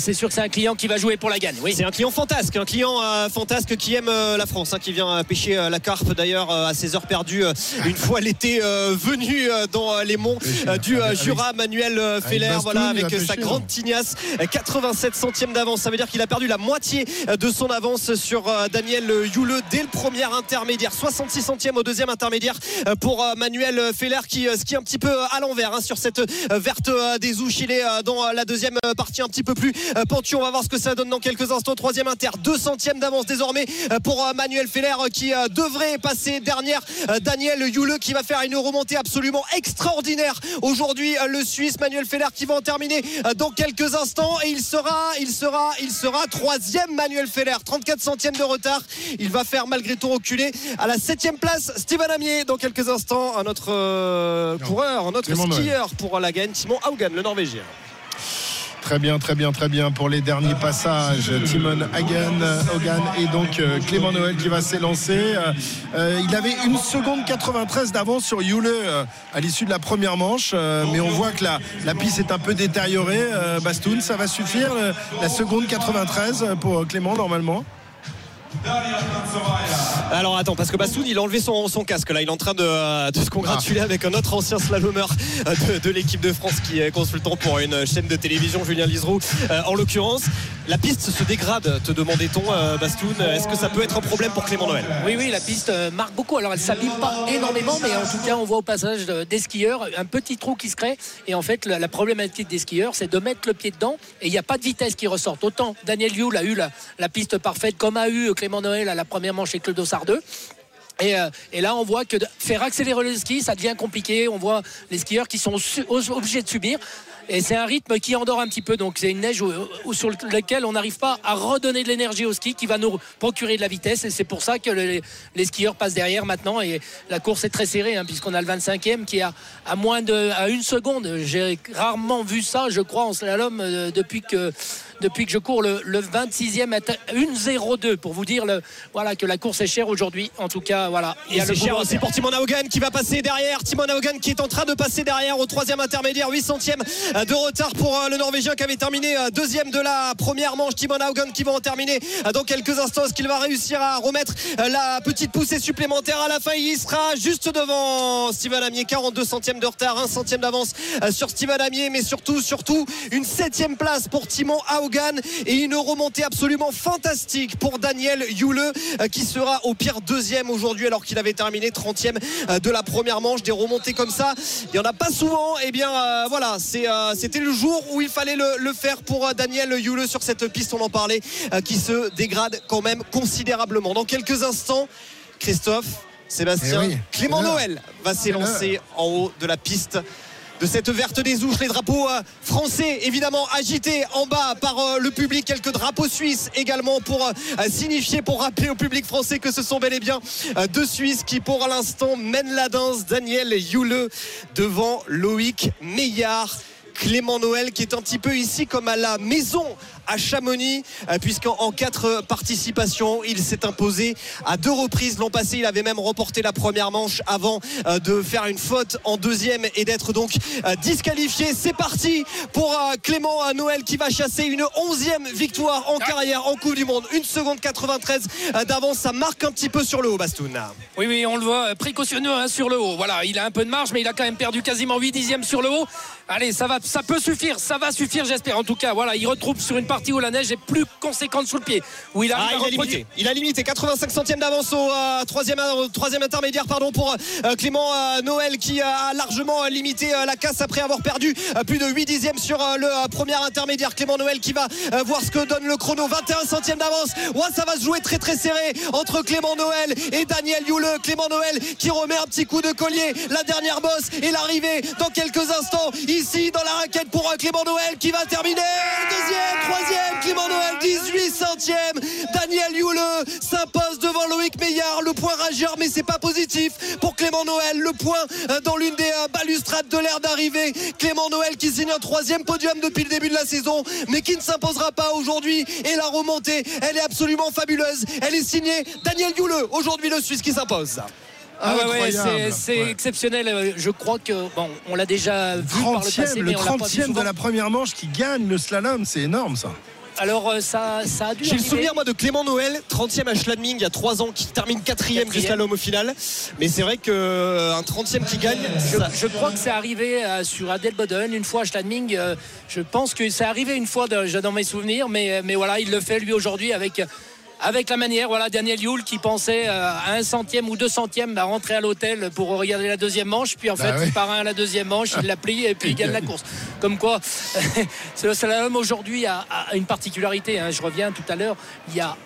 c'est sûr que c'est un client qui va jouer pour la gagne. Oui. C'est un client fantasque, un client euh, fantasque qui aime euh, la France, hein, qui vient pêcher la carpe d'ailleurs à ses heures perdues une fois l'été venu dans les monts du Jura. Manuel Feller, voilà, avec sa grande tignasse, 87 centièmes d'avance. Ça veut dire qu'il a perdu la moitié de son avance sur sur euh, Daniel Youle dès le premier intermédiaire. 66 centièmes au deuxième intermédiaire euh, pour euh, Manuel Feller qui skie un petit peu à l'envers hein, sur cette verte des ouches. Il est dans la deuxième partie un petit peu plus pentu on va voir ce que ça donne dans quelques instants. Troisième inter 2 centièmes d'avance désormais pour Manuel Feller qui devrait passer dernière Daniel Youle qui va faire une remontée absolument extraordinaire. Aujourd'hui le Suisse Manuel Feller qui va en terminer dans quelques instants. Et il sera il sera il sera troisième Manuel Feller. 34 centièmes de retard. Il va faire malgré tout reculer à la 7 place. Steven Amier dans quelques instants, un autre euh, coureur, un autre skieur pour la gagne, Simon Haugan, le Norvégien. Très bien, très bien, très bien pour les derniers passages. Timon Hagen, Hogan et donc euh, Clément Noël qui va s'élancer. Euh, il avait une seconde 93 d'avance sur Yule à l'issue de la première manche, mais on voit que la, la piste est un peu détériorée. Bastoun, ça va suffire la seconde 93 pour Clément normalement? Alors attends, parce que Bassoun il a enlevé son, casque là, il est en train de, se congratuler ah. avec un autre ancien slalomeur de, de l'équipe de France qui est consultant pour une chaîne de télévision, Julien Liseroux euh, en l'occurrence. La piste se dégrade, te demandait-on, euh, Bastoun. Est-ce que ça peut être un problème pour Clément Noël? Oui, oui, la piste euh, marque beaucoup. Alors elle s'abîme pas énormément, mais en tout cas, on voit au passage des skieurs un petit trou qui se crée. Et en fait, la, problématique des skieurs, c'est de mettre le pied dedans et il n'y a pas de vitesse qui ressort. Autant Daniel Yule a eu la, piste parfaite, comme a eu Clément Noël à la première manche le Dossard 2. Euh, et, là, on voit que faire accélérer le ski, ça devient compliqué. On voit les skieurs qui sont obligés de subir et c'est un rythme qui endort un petit peu. Donc c'est une neige sur laquelle on n'arrive pas à redonner de l'énergie au ski qui va nous procurer de la vitesse. Et c'est pour ça que les, skieurs passent derrière maintenant. Et la course est très serrée hein, puisqu'on a le 25e qui est à, moins de à seconde. J'ai rarement vu ça, je crois, en slalom euh, depuis que depuis que je cours le, 26e 1-0-2 pour vous dire le, voilà, que la course est chère aujourd'hui. En tout cas, voilà. Et c'est cher aussi pour Timon Haugan qui va passer derrière. Timon Haugan qui est en train de passer derrière au troisième intermédiaire, 8 centièmes de retard pour euh, le Norvégien qui avait terminé euh, deuxième de la première manche. Timon Haugen qui va en terminer euh, dans quelques instants. Est-ce qu'il va réussir à remettre la petite poussée supplémentaire à la fin? Il sera juste devant Steven Amier, 42 centièmes de retard, 1 centième d'avance sur Steven Amier, mais surtout, surtout une septième place pour Timon Haugen Et une remontée absolument fantastique pour Daniel Yule qui sera au pire deuxième aujourd'hui alors qu'il avait terminé 30e de la première manche. Des remontées comme ça, il n'y en a pas souvent. Et eh bien voilà, c'était le jour où il fallait le, faire pour Daniel Yule sur cette piste, on en parlait, qui se dégrade quand même considérablement. Dans quelques instants, Christophe, Sébastien, eh Clément Noël va s'élancer en haut de la piste de cette verte des ouches, les drapeaux euh, français évidemment agités en bas par euh, le public, quelques drapeaux suisses également pour euh, signifier, pour rappeler au public français que ce sont bel et bien deux Suisses qui pour l'instant mènent la danse. Daniel Yule devant Loïc Meillard. Clément Noël qui est un petit peu ici comme à la maison à Chamonix, euh, puisqu'en quatre participations, il s'est imposé à deux reprises. L'an passé, il avait même remporté la première manche avant euh, de faire une faute en deuxième et d'être donc euh, disqualifié. C'est parti pour Clément Noël qui va chasser une onzième victoire en carrière en Coupe du Monde. Une seconde 93 d'avance, ça marque un petit peu sur le haut, Bastoun. Oui, oui, on le voit précautionneux hein, sur le haut. Voilà, il a un peu de marge, mais il a quand même perdu quasiment 8 dixièmes sur le haut. Allez, ça va, ça peut suffire, ça va suffire, j'espère. En tout cas, voilà, il retrouve sur une partie où la neige est plus conséquente sous le pied. Où il, a, ah, limité. il a limité 85 centièmes d'avance au euh, troisième, troisième intermédiaire pardon, pour euh, Clément euh, Noël qui a largement limité la casse après avoir perdu plus de 8 dixièmes sur le premier intermédiaire. Clément Noël qui va voir ce que donne le chrono. 21 centièmes d'avance. Ouais, ça va se jouer très très serré entre Clément Noël et Daniel Youle. Clément Noël qui remet un petit coup de collier. La dernière bosse et l'arrivée dans quelques instants ici dans la raquette pour Clément Noël qui va terminer. Deuxième, troisième. Clément Noël 18 centièmes. Daniel Yule s'impose devant Loïc Meillard. Le point rageur mais c'est pas positif pour Clément Noël. Le point euh, dans l'une des euh, balustrades de l'air d'arrivée. Clément Noël qui signe un troisième podium depuis le début de la saison mais qui ne s'imposera pas aujourd'hui. Et la remontée elle est absolument fabuleuse. Elle est signée Daniel Yule aujourd'hui le Suisse qui s'impose ah ouais, c'est exceptionnel. Je crois que bon, on l'a déjà vu par le passé, le 30e de la première manche qui gagne le slalom, c'est énorme ça. Alors euh, ça, ça a dû. J'ai le souvenir moi de Clément Noël, 30e à Schladming il y a 3 ans, qui termine 4e du slalom au final. Mais c'est vrai qu'un euh, 30e qui gagne. Je, crois que c'est arrivé euh, sur Adel Boden une fois à Schladming. je pense que c'est arrivé une fois dans mes souvenirs, mais, mais voilà, il le fait lui aujourd'hui avec avec la manière. Voilà, Daniel Yule qui pensait euh, à un centième ou deux centièmes à rentrer à l'hôtel pour regarder la deuxième manche. Puis en bah fait, il part à la deuxième manche, il la plie et puis il gagne la course. Comme quoi, le slalom aujourd'hui a, une particularité. Hein. Je reviens tout à l'heure. Il y a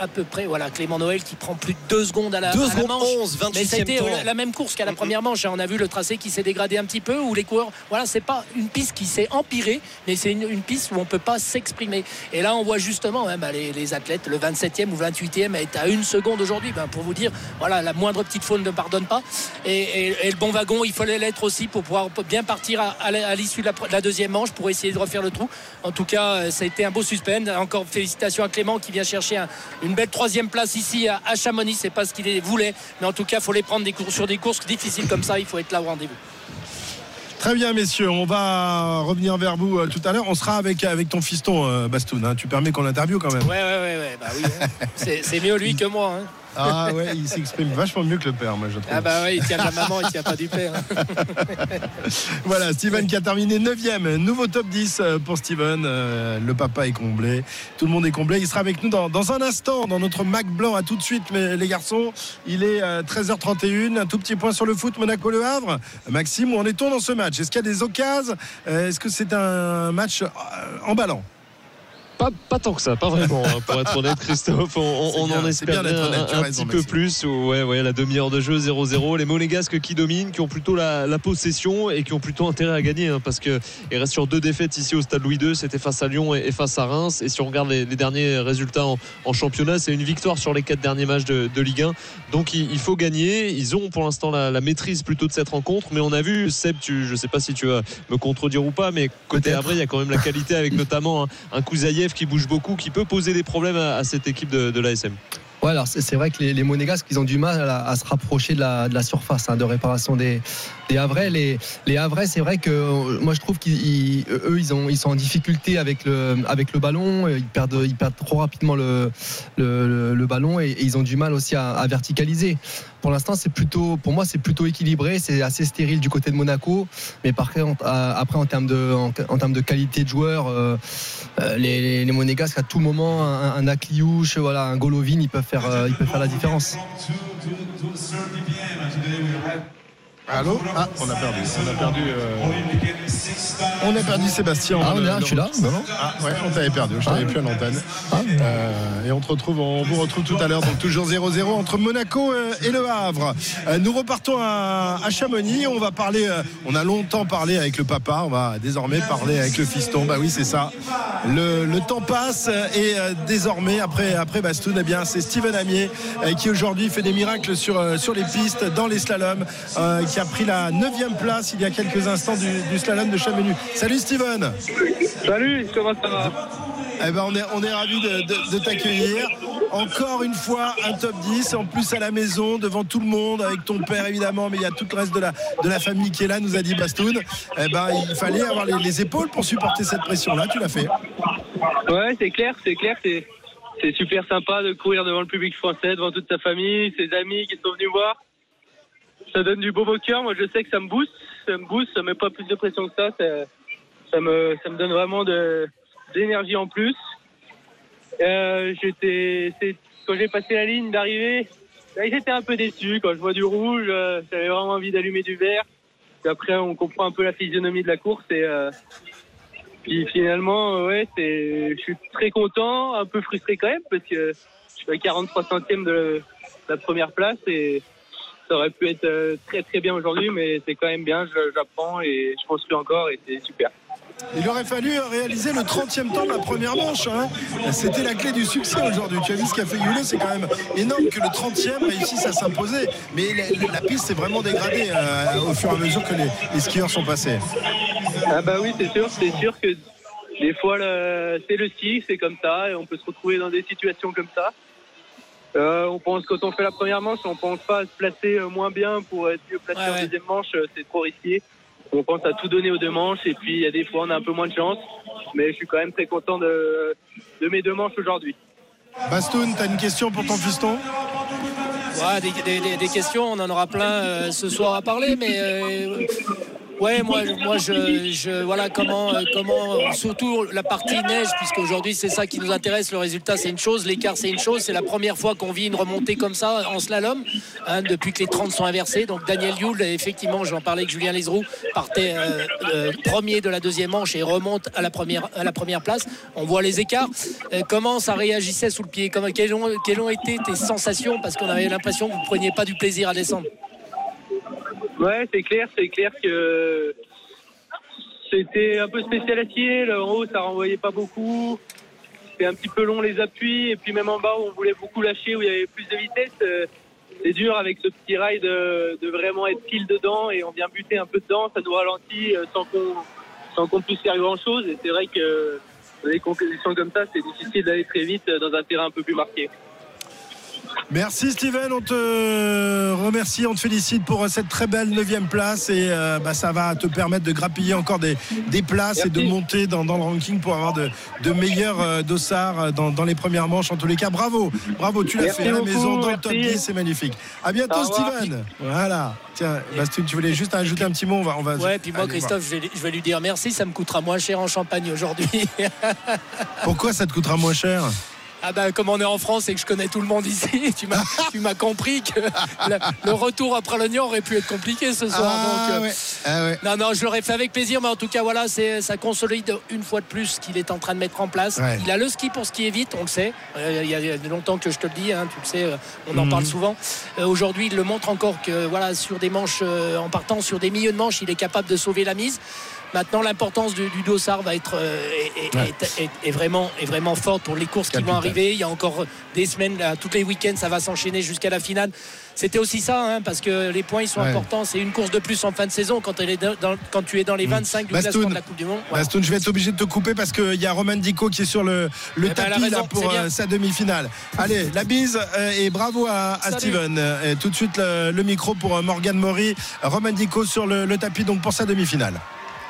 à peu près. Voilà, Clément Noël qui prend plus de 2 secondes à la, 2 secondes manche. 11, mais ça a été la même course qu'à la première manche. Hein. On a vu le tracé qui s'est dégradé un petit peu, où les coureurs. Voilà, c'est pas une piste qui s'est empirée, mais c'est une, piste où on peut pas s'exprimer. Et là, on voit justement hein, bah, les, athlètes, le 27e ou 28e est à une seconde aujourd'hui. Ben, pour vous dire, voilà, la moindre petite faune ne pardonne pas. Et, le bon wagon, il fallait l'être aussi pour pouvoir bien partir à, l'issue de, la, deuxième manche pour essayer de refaire le trou. En tout cas, euh, ça a été un beau suspense. Encore félicitations à Clément qui vient chercher une belle troisième place ici à, Chamonix. C'est pas ce qu'il voulait, mais en tout cas, il faut les prendre des cours, sur des courses difficiles comme ça. Il faut être là au rendez-vous. Très bien, messieurs. On va revenir vers vous euh, tout à l'heure. On sera avec, avec ton fiston, euh, Bastoun. Hein. Tu permets qu'on l'interviewe quand même Ouais, ouais, ouais. Bah oui hein. c'est mieux lui que moi. Hein. Ah ouais, il s'exprime vachement mieux que le père, moi je trouve. Ah bah ouais, il tient de la maman, il tient pas du père. voilà, Steven qui a terminé 9ème. Nouveau top 10 euh, pour Steven. Euh, le papa est comblé. Tout le monde est comblé. Il sera avec nous dans, dans un instant dans notre Mac blanc. À tout de suite, mais, les garçons. Il est 13h31. Euh, un tout petit point sur le foot. Monaco-Le Havre. Maxime, où en est-on dans ce match? Est-ce qu'il y a des occasions? Est-ce que c'est un match emballant? Pas, tant que ça, pas vraiment, hein, pour être honnête, Christophe. On, en espère un, petit peu plus. Ouais, ouais, la demi-heure de jeu, 0-0. Les Monégasques qui dominent, qui ont plutôt la, possession et qui ont plutôt intérêt à gagner, hein, parce qu'ils restent sur deux défaites ici au Stade Louis II. C'était face à Lyon et, face à Reims. Et si on regarde les, derniers résultats en, championnat, c'est une victoire sur les quatre derniers matchs de, Ligue 1. Donc il, faut gagner. Ils ont pour l'instant la, maîtrise plutôt de cette rencontre. Mais on a vu, Seb, tu, je sais pas si tu vas me contredire ou pas, mais côté après, il y a quand même la qualité avec notamment un, un Kouzaïev qui bouge beaucoup, qui peut poser des problèmes à, cette équipe de, l'ASM. Ouais, alors c'est vrai que les, les Monégasques, ils ont du mal à, se rapprocher de la, surface hein, de réparation des, des Havrais. Les, les Havrais, c'est vrai que moi je trouve qu'eux, ils, ont, ils sont en difficulté avec le, ballon. Ils perdent, ils perdent trop rapidement le, ballon et, ils ont du mal aussi à, verticaliser. Pour l'instant, c'est plutôt, pour moi, c'est plutôt équilibré. C'est assez stérile du côté de Monaco. Mais par contre, après, en termes de, en, termes de qualité de joueurs, euh, euh, les, Monégasques, à tout moment, un, un Akliouche, voilà, un Golovin, ils peuvent faire, ils peuvent faire la différence. Allô Ah, on a perdu. On a perdu. On a perdu Sébastien. Ah, on est là, je suis là. Ah, ouais, on t'avait perdu. Je t'avais ah. plus à l'antenne. Ah. Euh, et on te retrouve, on vous retrouve tout à l'heure. Donc toujours 0-0 entre Monaco euh, et Le Havre. Euh, nous repartons à, Chamonix. On va parler. on a longtemps parlé avec le papa. On va désormais parler avec le fiston. Bah oui, c'est ça. Le, temps passe et désormais après après Bastoun, eh bien c'est Steven Amier qui aujourd'hui fait des miracles sur sur les pistes, dans les slaloms, qui a pris la 9 place il y a quelques instants du, slalom de Chamonix. Salut Steven. Salut, comment ça va eh ben on est, on est ravis de, t'accueillir. Encore une fois, un top 10, en plus à la maison, devant tout le monde, avec ton père évidemment, mais il y a tout le reste de la, de la famille qui est là, nous a dit Bastoun. Eh ben, il fallait avoir les, épaules pour supporter cette pression-là, tu l'as fait. Ouais, c'est clair, c'est clair, c'est, c'est super sympa de courir devant le public français, devant toute sa famille, ses amis qui sont venus voir. Ça donne du beau au cœur, moi je sais que ça me booste, ça me booste, ça met pas plus de pression que ça, ça, me, ça me donne vraiment de d'énergie en plus. Euh, j'étais, quand j'ai passé la ligne d'arrivée, j'étais un peu déçu. Quand je vois du rouge, euh, j'avais vraiment envie d'allumer du vert. Puis après, on comprend un peu la physionomie de la course et euh, puis finalement, ouais, c'est, je suis très content, un peu frustré quand même parce que je suis à 43 centièmes de la première place et ça aurait pu être très très bien aujourd'hui, mais c'est quand même bien. J'apprends et je construis encore et c'est super. Il aurait fallu réaliser le 30e temps de la première manche. Hein. C'était la clé du succès aujourd'hui. Tu as vu ce qu'a fait Yule, c'est quand même énorme que le 30e réussisse à s'imposer. Mais la, piste s'est vraiment dégradée euh, au fur et à mesure que les, skieurs sont passés. Ah bah oui, c'est sûr, c'est sûr que des fois c'est le ski, c'est comme ça, et on peut se retrouver dans des situations comme ça. Euh, on pense quand on fait la première manche, on pense pas à se placer euh, moins bien pour être mieux placé en deuxième manche, c'est trop risqué on pense à tout donner aux deux manches et puis il y a des fois on a un peu moins de chance. Mais je suis quand même très content de, mes deux manches aujourd'hui. Bastoun, tu as une question pour ton fiston? Ouais, des, questions, on en aura plein euh, ce soir à parler, mais euh, Ouais, moi, moi, je, voilà comment, euh, comment, surtout la partie neige, puisque aujourd'hui c'est ça qui nous intéresse. Le résultat, c'est une chose, l'écart, c'est une chose. C'est la première fois qu'on vit une remontée comme ça en slalom, hein, depuis que les 30 sont inversés. Donc Daniel Yule, effectivement, j'en parlais avec Julien Lézeroux, partait euh, premier de la deuxième manche et remonte à la première, à la première place. On voit les écarts. Euh, comment ça réagissait sous le pied? Comment, quelles, ont, quelles ont été tes sensations? Parce qu'on avait l'impression que vous ne preniez pas du plaisir à descendre. Ouais, c'est clair, c'est clair que c'était un peu spécial à skier. en haut, ça renvoyait pas beaucoup. C'était un petit peu long les appuis. Et puis même en bas, où on voulait beaucoup lâcher, où il y avait plus de vitesse. Euh, c'est dur avec ce petit rail de, vraiment être pile dedans et on vient buter un peu dedans. Ça nous ralentit euh, sans qu'on sans puisse faire grand chose. Et c'est vrai que dans des conditions comme ça, c'est difficile d'aller très vite dans un terrain un peu plus marqué. Merci Steven, on te remercie, on te félicite pour cette très belle 9 place et euh, bah, ça va te permettre de grappiller encore des, places et de monter dans, le ranking pour avoir de, meilleurs euh, dossards euh, dans, les premières manches en tous les cas. Bravo, bravo, tu l'as fait à la maison dans le top 10, c'est magnifique. À bientôt Steven. Voilà. Tiens, Bastien, tu voulais juste ajouter un petit mot, on va, on va Ouais, puis moi Christophe, je vais, je vais lui dire merci, ça me coûtera moins cher en Champagne aujourd'hui. Pourquoi ça te coûtera moins cher? Ah ben comme on est en France et que je connais tout le monde ici, tu m'as, tu m'as compris que le, retour après l'oignon aurait pu être compliqué ce soir. Ah, donc, euh, ah Non, non, je l'aurais fait avec plaisir, mais en tout cas, voilà, c'est, ça consolide une fois de plus ce qu'il est en train de mettre en place. Il a le ski pour skier vite, on le sait. Euh, il y a longtemps que je te le dis, hein, tu le sais, euh, on en parle mhm. souvent. aujourd'hui, il le montre encore que voilà, sur des manches, en partant sur des milieux de manches, il est capable de sauver la mise. Maintenant, l'importance du, dossard va être est, vraiment, est vraiment forte pour les courses qui vont arriver. Il y a encore des semaines, là, tous les week-ends, ça va s'enchaîner jusqu'à la finale. C'était aussi ça, hein, parce que les points ils sont importants. C'est une course de plus en fin de saison quand, elle est dans, quand tu es dans les 25 mm. du classement de la Coupe du Monde. Bastoun, je vais être obligé de te couper parce qu'il y a Roman Dico qui est sur le, le eh ben, tapis là pour euh, sa demi-finale. Allez, la bise euh, et bravo à, Steven. Et tout de suite le, micro pour euh, Morgan Maury. Roman Dico sur le, le tapis donc pour sa demi-finale.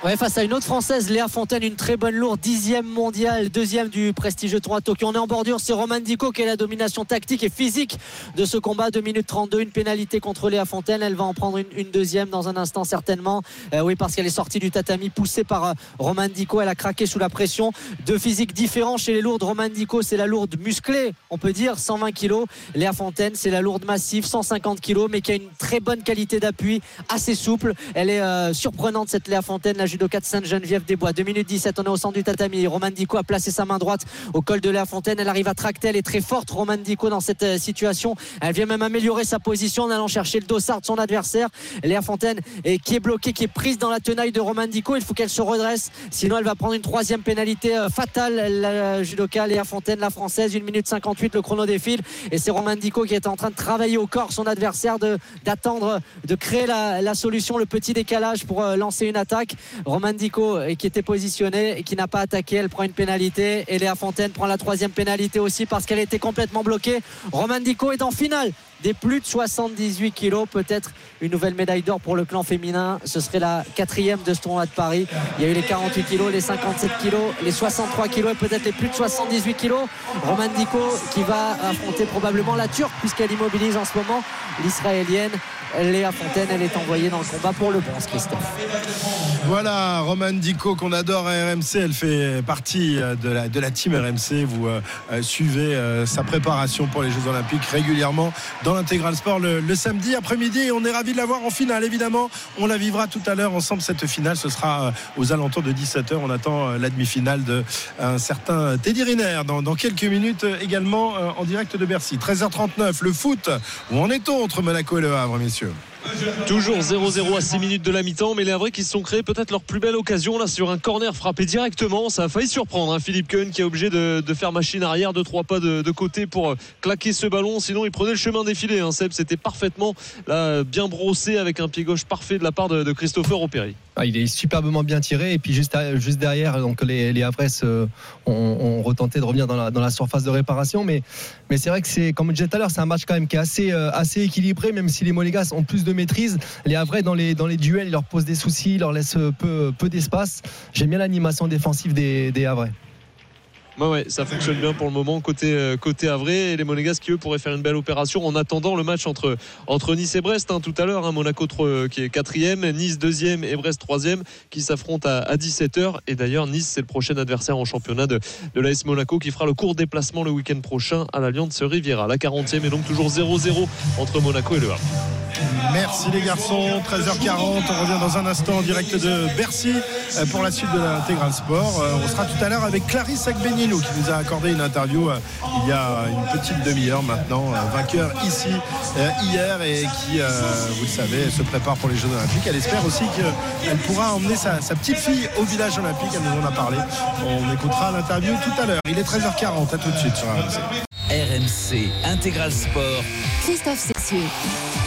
Face à une autre française, Léa Fontaine, une très bonne lourde, dixième mondiale, deuxième du prestigieux tournoi Tokyo. On est en bordure, c'est Roman Dico qui a la domination tactique et physique de ce combat. 2 minutes 32, une pénalité contre Léa Fontaine. Elle va en prendre une, deuxième dans un instant certainement. Euh, oui, parce qu'elle est sortie du tatami poussée par euh, Roman Dico. Elle a craqué sous la pression. Deux physiques différents chez les lourdes. Roman Dico, c'est la lourde musclée, on peut dire, 120 kg. Léa Fontaine, c'est la lourde massive, 150 kg, mais qui a une très bonne qualité d'appui, assez souple. Elle est euh, surprenante cette Léa Fontaine, judoka de Sainte-Geneviève des Bois. 2 minutes 17, on est au centre du tatami. Roman Dico a placé sa main droite au col de Léa Fontaine. Elle arrive à tracter, elle est très forte, Roman Dico, dans cette euh, situation. Elle vient même améliorer sa position en allant chercher le dossard de son adversaire. Léa Fontaine qui est bloquée, qui est prise dans la tenaille de Roman Dico. Il faut qu'elle se redresse, sinon elle va prendre une troisième pénalité euh, fatale. La judoka Léa Fontaine, la française, 1 minute 58, le chrono défile. Et c'est Roman Dico qui est en train de travailler au corps son adversaire, d'attendre, de, créer la, la, solution, le petit décalage pour euh, lancer une attaque. Roman Dico qui était positionné et qui n'a pas attaqué, elle prend une pénalité. Et Fontaine prend la troisième pénalité aussi parce qu'elle était complètement bloquée. Roman Dico est en finale des plus de 78 kilos. Peut-être une nouvelle médaille d'or pour le clan féminin. Ce serait la quatrième de ce tournoi de Paris. Il y a eu les 48 kilos, les 57 kilos, les 63 kilos et peut-être les plus de 78 kilos. Roman Dico qui va affronter probablement la Turque puisqu'elle immobilise en ce moment l'Israélienne. Léa Fontaine, elle est envoyée dans le combat pour le bronze, Christophe. Voilà, Roman Dico qu'on adore à RMC, elle fait partie euh, de la, de team RMC. Vous euh, euh, suivez sa préparation pour les Jeux Olympiques régulièrement dans l'intégral sport le, samedi après-midi. Et on est ravis de la voir en finale, évidemment. On la vivra tout à l'heure ensemble, cette finale. Ce sera aux alentours de 17h. On attend la demi-finale d'un certain Teddy Riner dans, dans, quelques minutes également en direct de Bercy. 13h39, le foot. Où en est-on entre Monaco et Le Havre, messieurs? Toujours 0-0 à 6 minutes de la mi-temps, mais les Havrais qui se sont créés peut-être leur plus belle occasion là sur un corner frappé directement. Ça a failli surprendre hein. Philippe Cohen qui est obligé de, faire machine arrière, de trois pas de, côté pour euh, claquer ce ballon. Sinon, il prenait le chemin défilé. Hein. Seb, c'était parfaitement bien brossé avec un pied gauche parfait de la part de, Christopher Opéry. Il est superbement bien tiré et puis juste, juste derrière, donc les, les Havrais ont, retenté de revenir dans la, surface de réparation, mais, mais c'est vrai que c'est comme je disais tout à l'heure, c'est un match quand même qui est assez, euh, équilibré, même si les Monégas ont plus de maîtrise. Les Havrais dans les, duels, ils leur posent des soucis, ils leur laissent peu, peu d'espace. J'aime bien l'animation défensive des, des Havrais. Ouais, ça fonctionne bien pour le moment côté euh, côté Havre et les Monégasques qui eux pourraient faire une belle opération en attendant le match entre entre Nice et Brest hein, tout à l'heure. Hein, Monaco euh, qui est quatrième, Nice deuxième et Brest troisième qui s'affrontent à, 17h. Et d'ailleurs Nice c'est le prochain adversaire en championnat de, de l'AS Monaco qui fera le court déplacement le week-end prochain à l'Alliance Riviera. La 40e est donc toujours 0-0 entre Monaco et Le Havre. Merci les garçons. 13h40. On revient dans un instant en direct de Bercy euh, pour la suite de l'intégral sport. On sera tout à l'heure avec Clarisse Agbenin qui nous a accordé une interview euh, il y a une petite demi-heure maintenant, euh, vainqueur ici euh, hier et qui, vous le savez, se prépare pour les Jeux Olympiques. Elle espère aussi qu'elle pourra emmener sa, petite fille au village olympique. Elle nous en a parlé. On écoutera l'interview tout à l'heure. Il est 13h40. À tout de suite sur RMC. RMC Intégral Sport. Christophe Cessieux.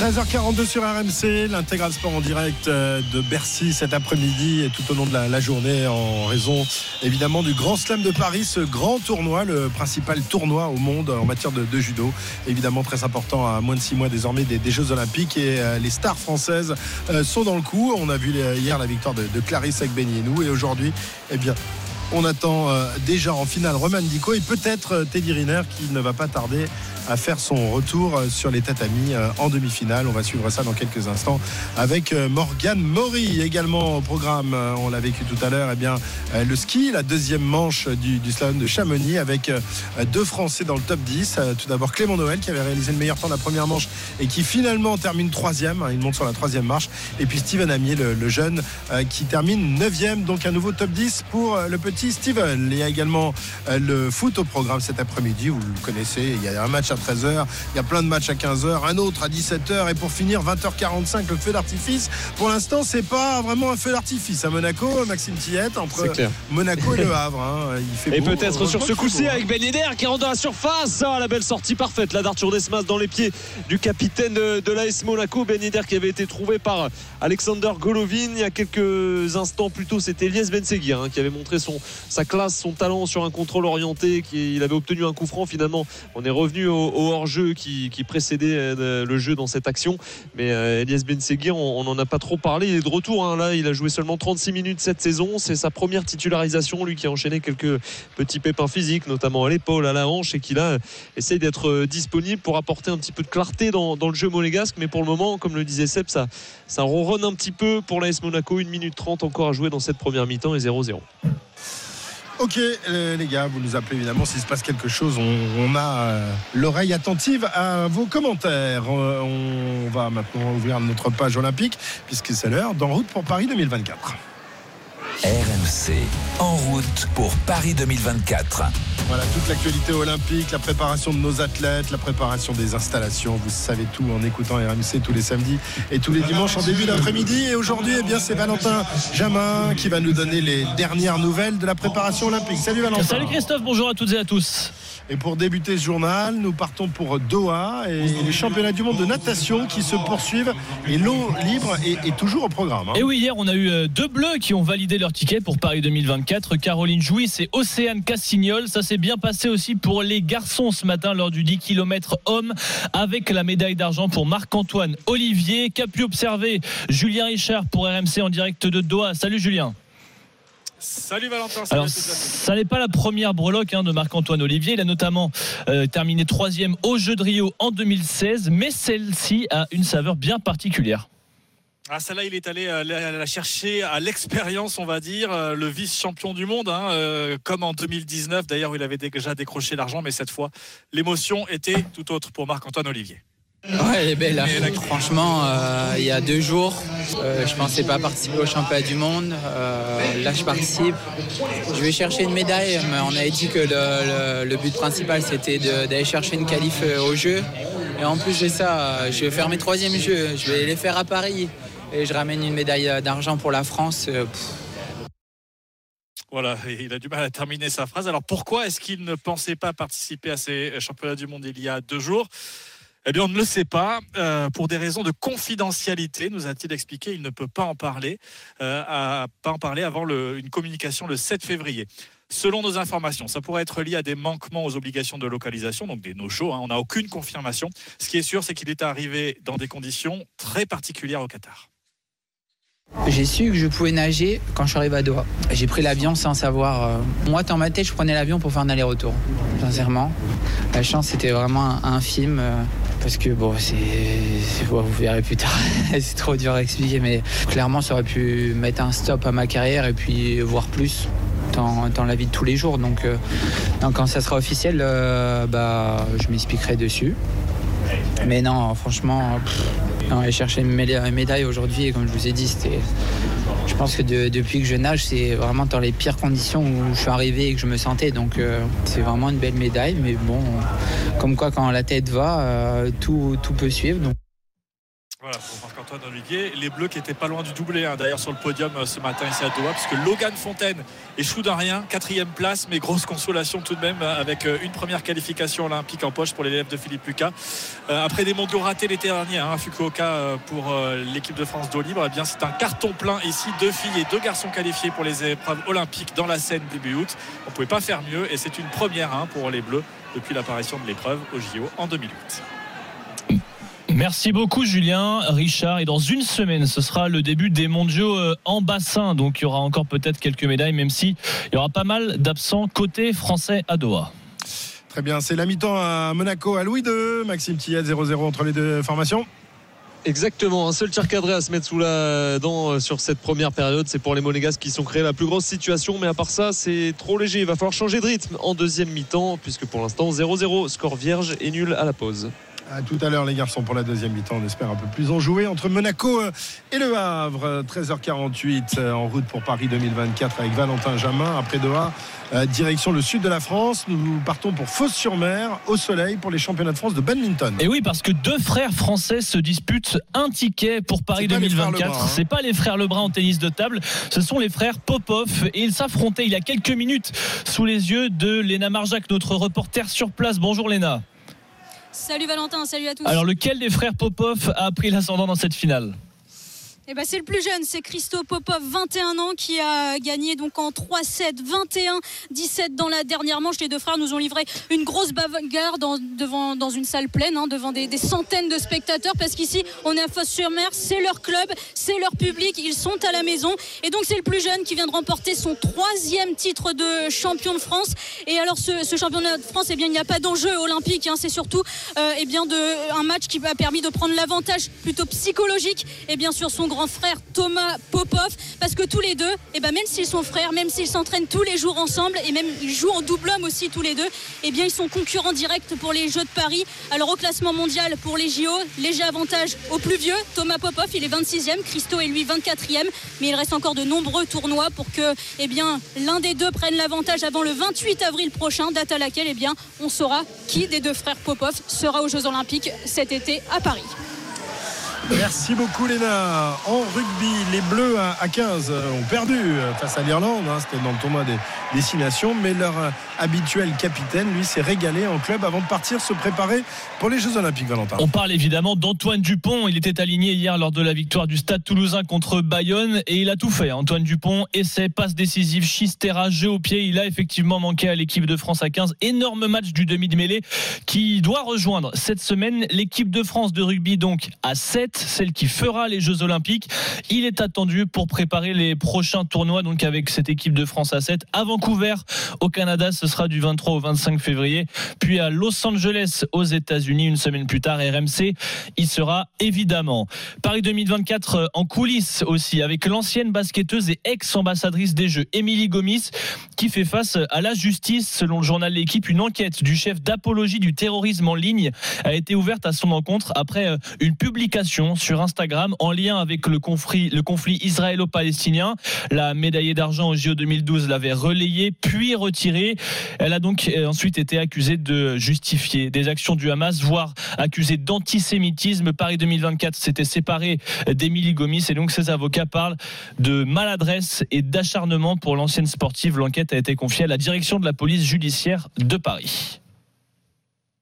13h42 sur RMC, l'intégral sport en direct euh, de Bercy cet après-midi et tout au long de la, journée en raison évidemment du Grand Slam de Paris, ce grand tournoi, le principal tournoi au monde en matière de, judo, évidemment très important à moins de six mois désormais des, Jeux Olympiques et euh, les stars françaises euh, sont dans le coup. On a vu hier la victoire de, Clarisse Agbenienou et aujourd'hui, eh bien, on attend déjà en finale Roman Dico et peut-être Teddy Riner qui ne va pas tarder à faire son retour euh, sur les tatamis euh, en demi-finale. On va suivre ça dans quelques instants avec euh, Morgane Maury également au programme. On l'a vécu tout à l'heure. Eh bien, le ski, la deuxième manche du, slalom de Chamonix avec deux Français dans le top 10. Tout d'abord Clément Noël qui avait réalisé le meilleur temps de la première manche et qui finalement termine troisième. Il monte sur la troisième marche. Et puis Steven Amier, le, jeune, qui termine neuvième. Donc un nouveau top 10 pour le petit Steven. Il y a également le foot au programme cet après-midi. Vous le connaissez. Il y a un match 13h. Il y a plein de matchs à 15h, un autre à 17h et pour finir 20h45 le feu d'artifice. Pour l'instant, c'est pas vraiment un feu d'artifice à Monaco, Maxime Tillette entre Monaco et Le Havre. Hein. et peut-être sur ce coup-ci avec Ben qui rentre dans la surface. Ah, la belle sortie parfaite là d'Arthur Desmas dans les pieds du capitaine de, l'AS Monaco. Ben qui avait été trouvé par Alexander Golovin il y a quelques instants plus tôt. C'était Elias Benseguir hein, qui avait montré son, sa classe, son talent sur un contrôle orienté. Il avait obtenu un coup franc finalement. On est revenu au, hors-jeu qui, précédait euh, le jeu dans cette action. Mais euh, Elias Benseguir, on n'en a pas trop parlé. Il est de retour. Hein. Là, il a joué seulement 36 minutes cette saison. C'est sa première titularisation. Lui qui a enchaîné quelques petits pépins physiques, notamment à l'épaule, à la hanche, et qui là essaye d'être disponible pour apporter un petit peu de clarté dans, le jeu monégasque. Mais pour le moment, comme le disait Seb, ça, ronronne un petit peu pour l'AS Monaco. 1 minute 30 encore à jouer dans cette première mi-temps et 0-0. Ok euh, les gars, vous nous appelez évidemment s'il se passe quelque chose. On, a euh, l'oreille attentive à vos commentaires. Euh, on va maintenant ouvrir notre page olympique puisque c'est l'heure d'en route pour Paris 2024. RMC, en route pour Paris 2024. Voilà, toute l'actualité olympique, la préparation de nos athlètes, la préparation des installations. Vous savez tout en écoutant RMC tous les samedis et tous les dimanches en début d'après-midi. Et aujourd'hui, eh bien, c'est Valentin Jamin qui va nous donner les dernières nouvelles de la préparation olympique. Salut Valentin. Salut Christophe, bonjour à toutes et à tous. Et pour débuter ce journal, nous partons pour Doha et les championnats du monde de natation qui se poursuivent. Et l'eau libre est, toujours au programme. Hein. Et oui, hier, on a eu euh, deux bleus qui ont validé leur ticket pour Paris 2024. Caroline Jouis et Océane Cassignol. Ça s'est bien passé aussi pour les garçons ce matin lors du 10 km homme avec la médaille d'argent pour Marc-Antoine Olivier. Qu'a pu observer Julien Richard pour RMC en direct de Doha? Salut Julien. Salut Valentin. Alors, ça n'est pas la première breloque hein, de Marc-Antoine Olivier. Il a notamment euh, terminé troisième au Jeu de Rio en 2016, mais celle-ci a une saveur bien particulière. Ah, celle-là, il est allé euh, la chercher à l'expérience, on va dire, euh, le vice-champion du monde, hein, comme en 2019, d'ailleurs, où il avait déjà décroché l'argent, mais cette fois, l'émotion était tout autre pour Marc-Antoine Olivier. Ouais, elle est belle. Hein. Franchement, euh, il y a deux jours, euh, je pensais pas participer au championnat du monde. Euh, là, je participe. Je vais chercher une médaille, mais on avait dit que le, but principal, c'était d'aller chercher une qualif au jeu. Et en plus de ça, je vais faire mes troisièmes jeux. Je vais les faire à Paris. Et je ramène une médaille d'argent pour la France. Voilà, il a du mal à terminer sa phrase. Alors pourquoi est-ce qu'il ne pensait pas participer à ces championnats du monde il y a deux jours? Eh bien, on ne le sait pas. Euh, pour des raisons de confidentialité, nous a-t-il expliqué, il ne peut pas en parler, euh, avant une communication le 7 février. Selon nos informations, ça pourrait être lié à des manquements aux obligations de localisation, donc des no-shows. Hein. on n'a aucune confirmation. Ce qui est sûr, c'est qu'il est arrivé dans des conditions très particulières au Qatar. J'ai su que je pouvais nager quand je suis arrivé à Doha. J'ai pris l'avion sans savoir. Euh, moi, dans ma tête, je prenais l'avion pour faire un aller-retour, sincèrement. La chance, c'était vraiment un, film. Euh, parce que bon, c'est. vous verrez plus tard. c'est trop dur à expliquer, mais clairement, ça aurait pu mettre un stop à ma carrière et puis voir plus dans, la vie de tous les jours. Donc, euh, quand ça sera officiel, bah, je m'expliquerai dessus. Mais non, franchement, pff, aller chercher une médaille aujourd'hui, et comme je vous ai dit, c'était. Je pense que depuis que je nage, c'est vraiment dans les pires conditions où je suis arrivé et que je me sentais. Donc euh, c'est vraiment une belle médaille. Mais bon, comme quoi quand la tête va, euh, tout, tout peut suivre. Les Bleus qui étaient pas loin du doublé, hein, d'ailleurs, sur le podium euh, ce matin ici à Doha, puisque Logan Fontaine échoue d'un rien, quatrième place, mais grosse consolation tout de même, euh, avec euh, une première qualification olympique en poche pour l'élève de Philippe Lucas. après des mondiaux ratés l'été dernier hein, Fukuoka pour l'équipe de France d'eau libre, eh bien, c'est un carton plein ici. Deux filles et deux garçons qualifiés pour les épreuves olympiques dans la scène début août. On ne pouvait pas faire mieux et c'est une première hein, pour les Bleus depuis l'apparition de l'épreuve au JO en 2008. Merci beaucoup Julien, Richard. Et dans une semaine, ce sera le début des mondiaux euh, en bassin. Donc il y aura encore peut-être quelques médailles, même si il y aura pas mal d'absents côté français à Doha. Très bien, c'est la mi-temps à Monaco à Louis II. Maxime Tillet 0-0 entre les deux formations. Exactement, un seul tir cadré à se mettre sous la dent euh, sur cette première période. C'est pour les Monégas qui sont créés la plus grosse situation. Mais à part ça, c'est trop léger. Il va falloir changer de rythme en deuxième mi-temps, puisque pour l'instant 0-0, score vierge et nul à la pause. À tout à l'heure, les garçons, pour la deuxième mi-temps. On espère un peu plus enjoué entre Monaco euh, et Le Havre. 13h48 euh, en route pour Paris 2024 avec Valentin Jamin. Après Doha, euh, direction le sud de la France. Nous partons pour Fos-sur-Mer, au soleil, pour les championnats de France de badminton. Et oui, parce que deux frères français se disputent un ticket pour Paris 2024. Hein. C'est pas les frères Lebrun en tennis de table, ce sont les frères Popov. Et ils s'affrontaient il y a quelques minutes sous les yeux de Léna Marjac, notre reporter sur place. Bonjour Léna. Salut Valentin, salut à tous. Alors lequel des frères Popov a pris l'ascendant dans cette finale? Eh ben, c'est le plus jeune, c'est Christo Popov, 21 ans, qui a gagné donc en 3-7, 21-17 dans la dernière manche. Les deux frères nous ont livré une grosse bagarre dans, devant, dans une salle pleine, hein, devant des, centaines de spectateurs, parce qu'ici, on est à Fosse-sur-Mer, c'est leur club, c'est leur public, ils sont à la maison. Et donc, c'est le plus jeune qui vient de remporter son troisième titre de champion de France. Et alors, ce, championnat de France, eh bien, il n'y a pas d'enjeu olympique, hein, c'est surtout euh, eh bien, un match qui a permis de prendre l'avantage plutôt psychologique, et bien sûr, son grand frère Thomas Popov parce que tous les deux, et eh ben même s'ils sont frères, même s'ils s'entraînent tous les jours ensemble et même ils jouent en double homme aussi tous les deux, eh bien ils sont concurrents directs pour les Jeux de Paris. Alors au classement mondial pour les JO, léger avantage au plus vieux, Thomas Popov, il est 26e, Christo est lui 24e, mais il reste encore de nombreux tournois pour que eh l'un des deux prenne l'avantage avant le 28 avril prochain, date à laquelle bien on saura qui des deux frères Popov sera aux Jeux Olympiques cet été à Paris. Merci beaucoup Léna. En rugby, les Bleus à 15 ont perdu face à l'Irlande. Hein. C'était dans le tournoi des destinations. Mais leur habituel capitaine, lui, s'est régalé en club avant de partir se préparer pour les Jeux Olympiques, Valentin. On parle évidemment d'Antoine Dupont. Il était aligné hier lors de la victoire du Stade toulousain contre Bayonne et il a tout fait. Antoine Dupont, essai, passe décisive, chistera, jeu au pied. Il a effectivement manqué à l'équipe de France à 15. Énorme match du demi de mêlée qui doit rejoindre cette semaine l'équipe de France de rugby, donc à 7, celle qui fera les Jeux Olympiques. Il est attendu pour préparer les prochains tournois, donc avec cette équipe de France à 7 à Vancouver, au Canada ce sera du 23 au 25 février. Puis à Los Angeles, aux États-Unis, une semaine plus tard, RMC y sera évidemment. Paris 2024 euh, en coulisses aussi, avec l'ancienne basketteuse et ex-ambassadrice des Jeux, Émilie Gomis, qui fait face à la justice. Selon le journal L'équipe, une enquête du chef d'apologie du terrorisme en ligne a été ouverte à son encontre après euh, une publication sur Instagram en lien avec le conflit, le conflit israélo-palestinien. La médaillée d'argent au JO 2012 l'avait relayée puis retirée. Elle a donc euh, ensuite été accusée de justifier des actions du Hamas, voire accusée d'antisémitisme. Paris 2024 s'était séparé d'Émilie Gomis et donc ses avocats parlent de maladresse et d'acharnement pour l'ancienne sportive. L'enquête a été confiée à la direction de la police judiciaire de Paris.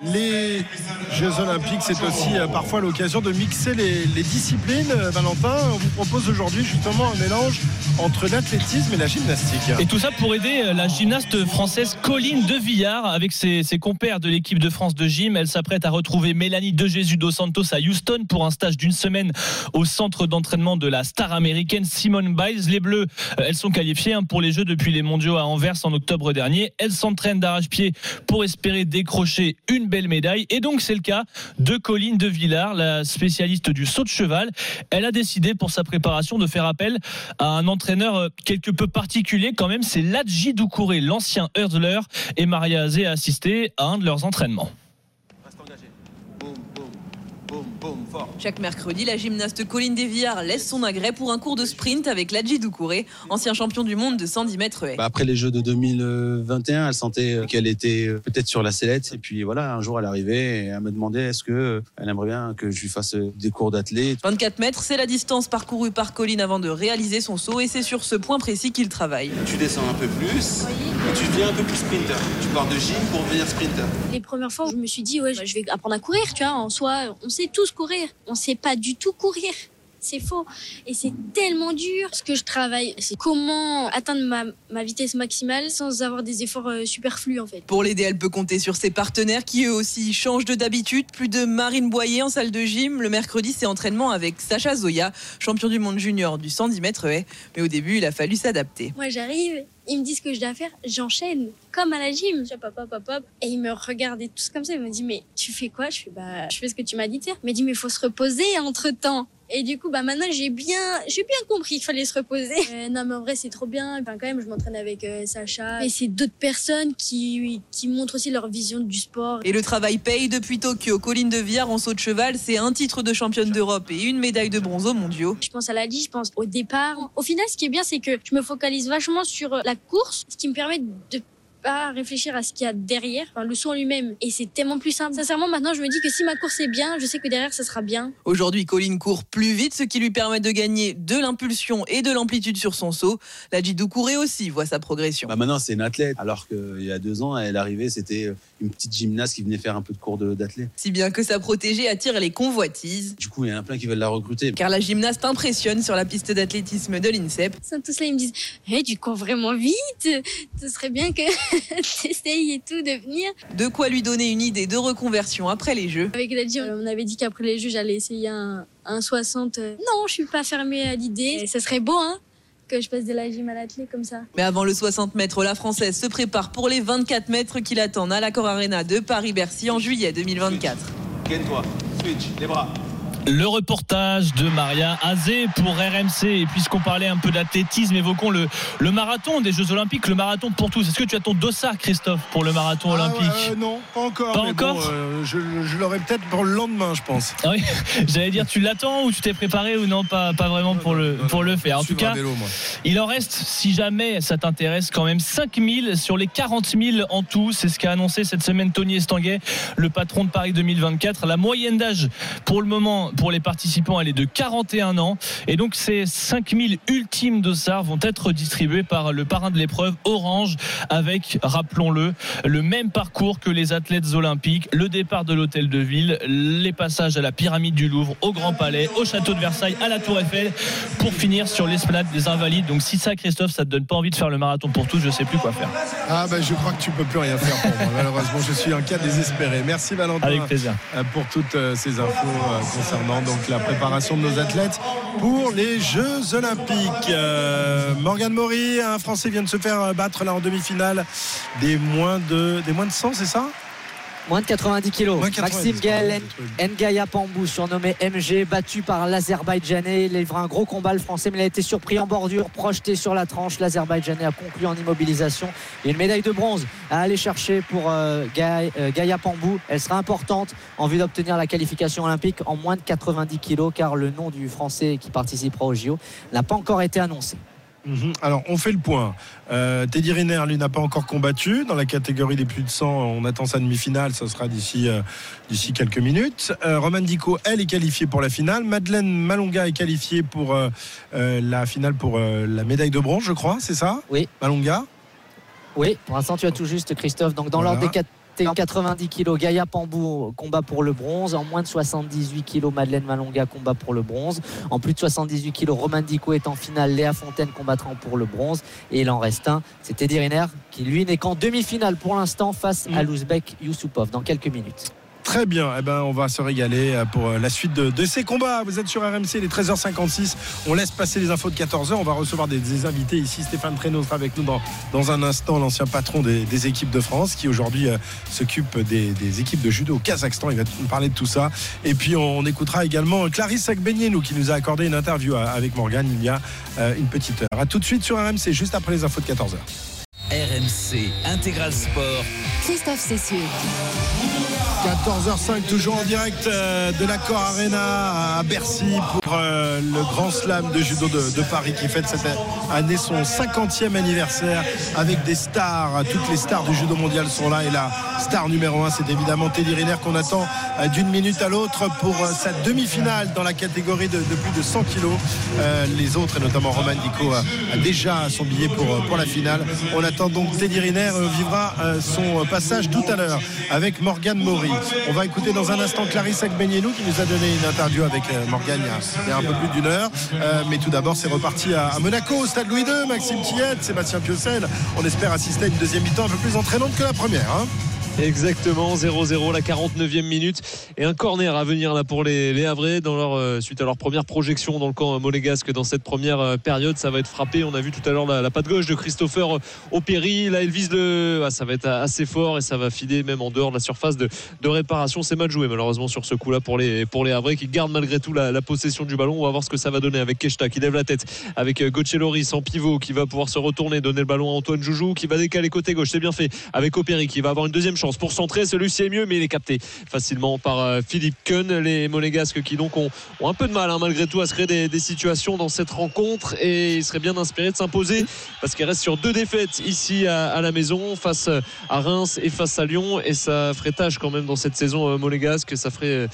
Les Jeux Olympiques, c'est aussi euh, parfois l'occasion de mixer les, disciplines. Euh, Valentin, on vous propose aujourd'hui justement un mélange entre l'athlétisme et la gymnastique. Et tout ça pour aider euh, la gymnaste française Colline De Villard avec ses, compères de l'équipe de France de gym. Elle s'apprête à retrouver Mélanie De Jésus dos Santos à Houston pour un stage d'une semaine au centre d'entraînement de la star américaine Simone Biles. Les Bleus, elles sont qualifiées hein, pour les Jeux depuis les mondiaux à Anvers en octobre dernier. Elles s'entraînent d'arrache-pied pour espérer décrocher une belle médaille. Et donc, c'est le cas de Colline de Villard, la spécialiste du saut de cheval. Elle a décidé pour sa préparation de faire appel à un entraîneur euh, quelque peu particulier quand même. C'est Ladji Doucouré, l'ancien hurdler. Et Maria Azé a assisté à un de leurs entraînements. Chaque mercredi, la gymnaste Colline Desviard laisse son agrès pour un cours de sprint avec Ladji Doucouré, ancien champion du monde de 110 mètres bah, après les Jeux de 2021, elle sentait qu'elle était peut-être sur la sellette. Et puis voilà, un jour, elle arrivait et elle me demandait est-ce qu'elle aimerait bien que je lui fasse des cours d'athlète? 24 mètres, c'est la distance parcourue par Colline avant de réaliser son saut et c'est sur ce point précis qu'il travaille. Tu descends un peu plus et tu deviens un peu plus sprinter. Tu pars de gym pour devenir sprinter. Les premières fois, je me suis dit, ouais, je vais apprendre à courir, tu vois. En soi, on sait tous courir on sait pas du tout courir. C'est faux. Et c'est tellement dur. Ce que je travaille, c'est comment atteindre ma, vitesse maximale sans avoir des efforts euh, superflus, en fait. Pour l'aider, elle peut compter sur ses partenaires qui, eux aussi, changent de d'habitude. Plus de Marine Boyer en salle de gym. Le mercredi, c'est entraînement avec Sacha Zoya, champion du monde junior du 110 mètres haies. Mais au début, il a fallu s'adapter. Moi, j'arrive, ils me disent ce que je dois faire, j'enchaîne comme à la gym. Hop, hop, hop, hop. Et ils me regardaient tous comme ça. Ils me disent, mais tu fais quoi? Je fais, bah, je fais ce que tu m'as dit de faire. Me disent, mais faut se reposer entre temps. Et du coup, bah maintenant j'ai bien, j'ai bien compris qu'il fallait se reposer. Euh, non, mais en vrai c'est trop bien. Enfin, quand même, je m'entraîne avec euh, Sacha. Et c'est d'autres personnes qui, qui montrent aussi leur vision du sport. Et le travail paye depuis Tokyo. Colline de Viard en saut de cheval, c'est un titre de championne d'Europe et une médaille de bronze aux mondiaux. Je pense à la je pense au départ. Au final, ce qui est bien, c'est que je me focalise vachement sur la course, ce qui me permet de pas réfléchir à ce qu'il y a derrière, enfin, le saut en lui-même. Et c'est tellement plus simple. Sincèrement, maintenant, je me dis que si ma course est bien, je sais que derrière, ça sera bien. Aujourd'hui, Colline court plus vite, ce qui lui permet de gagner de l'impulsion et de l'amplitude sur son saut. La Jidou courait aussi, voit sa progression. Bah maintenant, c'est une athlète, alors qu'il y a deux ans, elle arrivait, c'était une petite gymnaste qui venait faire un peu de cours d'athlète. Si bien que sa protégée attire les convoitises. Du coup, il y en a plein qui veulent la recruter. Car la gymnaste impressionne sur la piste d'athlétisme de l'INSEP. Tous là, ils me disent hey, Tu cours vraiment vite Ce serait bien que tu essayes et tout de venir. De quoi lui donner une idée de reconversion après les Jeux. Avec Daddy, on avait dit qu'après les Jeux, j'allais essayer un, un 60. Non, je suis pas fermée à l'idée. Ce serait beau, hein que je passe de la gym à l'athlète comme ça. Mais avant le 60 mètres, la Française se prépare pour les 24 mètres qui l'attendent à l'Accor Arena de Paris-Bercy en juillet 2024. Ken-toi, switch, les bras. Le reportage de Maria Azé pour RMC. Et puisqu'on parlait un peu d'athlétisme, évoquons le, le marathon des Jeux Olympiques, le marathon pour tous. Est-ce que tu as ton dossard, Christophe, pour le marathon Ah olympique ouais, Non, pas encore. Pas mais encore bon, euh, Je, je l'aurai peut-être pour le lendemain, je pense. Ah oui, j'allais dire, tu l'attends ou tu t'es préparé ou non, pas, pas vraiment pour le, pour le faire. En tout cas, vélo, il en reste, si jamais ça t'intéresse, quand même 5000 sur les 40 000 en tout. C'est ce qu'a annoncé cette semaine Tony Estanguet, le patron de Paris 2024. La moyenne d'âge pour le moment, pour les participants, elle est de 41 ans. Et donc, ces 5000 ultimes dossards vont être distribués par le parrain de l'épreuve, Orange, avec, rappelons-le, le même parcours que les athlètes olympiques. Le départ de l'hôtel de ville, les passages à la pyramide du Louvre, au Grand Palais, au château de Versailles, à la Tour Eiffel, pour finir sur l'esplanade des Invalides. Donc, si ça, Christophe, ça te donne pas envie de faire le marathon pour tous, je sais plus quoi faire. Ah ben je crois que tu peux plus rien faire pour moi. Malheureusement, je suis un cas désespéré. Merci Valentin. Avec plaisir. euh, Pour toutes euh, ces infos euh, donc la préparation de nos athlètes pour les Jeux Olympiques. Euh, Morgane Maury, un Français vient de se faire battre là en demi-finale des moins de des moins de 100, c'est ça? Moins de 90 kilos. Moins de 90, Maxime Gaël Ngaya Pambou, surnommé MG, battu par l'Azerbaïdjanais. Il livre un gros combat le français, mais il a été surpris en bordure, projeté sur la tranche. L'Azerbaïdjanais a conclu en immobilisation. Et une médaille de bronze à aller chercher pour euh, Gaïa, euh, Gaïa Pambou. Elle sera importante en vue d'obtenir la qualification olympique en moins de 90 kilos, car le nom du français qui participera au JO n'a pas encore été annoncé. Mhm. Alors, on fait le point. Euh, Teddy Riner, lui, n'a pas encore combattu. Dans la catégorie des plus de 100, on attend sa demi-finale. Ça sera d'ici euh, d'ici quelques minutes. Euh, Roman Dico, elle, est qualifiée pour la finale. Madeleine Malonga est qualifiée pour la finale pour la médaille de bronze, je crois. C'est ça? Oui. Malonga? Oui, pour l'instant, tu as tout juste, Christophe. Donc, dans Voilà. l'ordre des cat- 90 kilos, Gaïa Pambou combat pour le bronze. En moins de 78 kilos, Madeleine Malonga combat pour le bronze. En plus de 78 kilos, Romain Dico est en finale. Léa Fontaine combattra pour le bronze. Et il en reste un, c'est Teddy Riner, qui lui n'est qu'en demi-finale pour l'instant face à l'Ouzbek Youssoupov dans quelques minutes. Très bien, eh ben, on va se régaler euh, pour euh, la suite de, ces combats. Vous êtes sur RMC, il est 13h56. On laisse passer les infos de 14h. On va recevoir des, invités ici. Stéphane Traîneau sera avec nous dans, un instant, l'ancien patron des, équipes de France qui aujourd'hui euh, s'occupe des, équipes de judo au Kazakhstan. Il va nous parler de tout ça. Et puis on, écoutera également Clarisse Agbenienou qui nous a accordé une interview avec Morgane il y a une petite heure. A tout de suite sur RMC, juste après les infos de 14h. RMC Intégral Sport. Christophe Cessieux. 14h05, toujours en direct euh, de l'Accor Arena à Bercy pour euh, le Grand Slam de judo de, Paris qui fête cette année son 50e anniversaire avec des stars. Toutes les stars du judo mondial sont là et la star numéro 1 c'est évidemment Teddy Riner qu'on attend euh, d'une minute à l'autre pour sa demi-finale dans la catégorie de, plus de 100 kilos. Les autres et notamment Roman Dico a, déjà son billet pour, pour la finale. On attend donc Teddy Riner vivra son passage tout à l'heure avec Morgane Maury. On va écouter dans un instant Clarisse Agbenienou qui nous a donné une interview avec euh, Morgane il y a- un peu plus d'une heure. Euh, mais tout d'abord, c'est reparti à, à Monaco, au stade Louis II. Maxime Tillette, Sébastien Piocel. On espère assister à une deuxième mi-temps un peu plus entraînante que la première. hein. Exactement, 0-0, la 49e minute. Et un corner à venir là pour les, les Havrais dans leur, euh, suite à leur première projection dans le camp monégasque dans cette première euh, période. Ça va être frappé. On a vu tout à l'heure la, patte gauche de Christopher Opéry. Là, il vise le. ah, ça va être assez fort et ça va filer même en dehors de la surface de, réparation. C'est mal joué malheureusement sur ce coup-là pour les, pour les Havrais qui gardent malgré tout la, possession du ballon. On va voir ce que ça va donner avec Keshta qui lève la tête, avec euh, Loris en pivot qui va pouvoir se retourner, donner le ballon à Antoine Joujou qui va décaler côté gauche. C'est bien fait avec Opéry qui va avoir une deuxième pour centrer. Celui-ci est mieux, mais il est capté facilement par Philippe Keun. Les Monégasques qui donc ont, un peu de mal hein, malgré tout à se créer des, situations dans cette rencontre et il serait bien inspiré de s'imposer parce qu'il reste sur deux défaites ici à, la maison face à Reims et face à Lyon et ça ferait tâche quand même dans cette saison monégasque. Ça ferait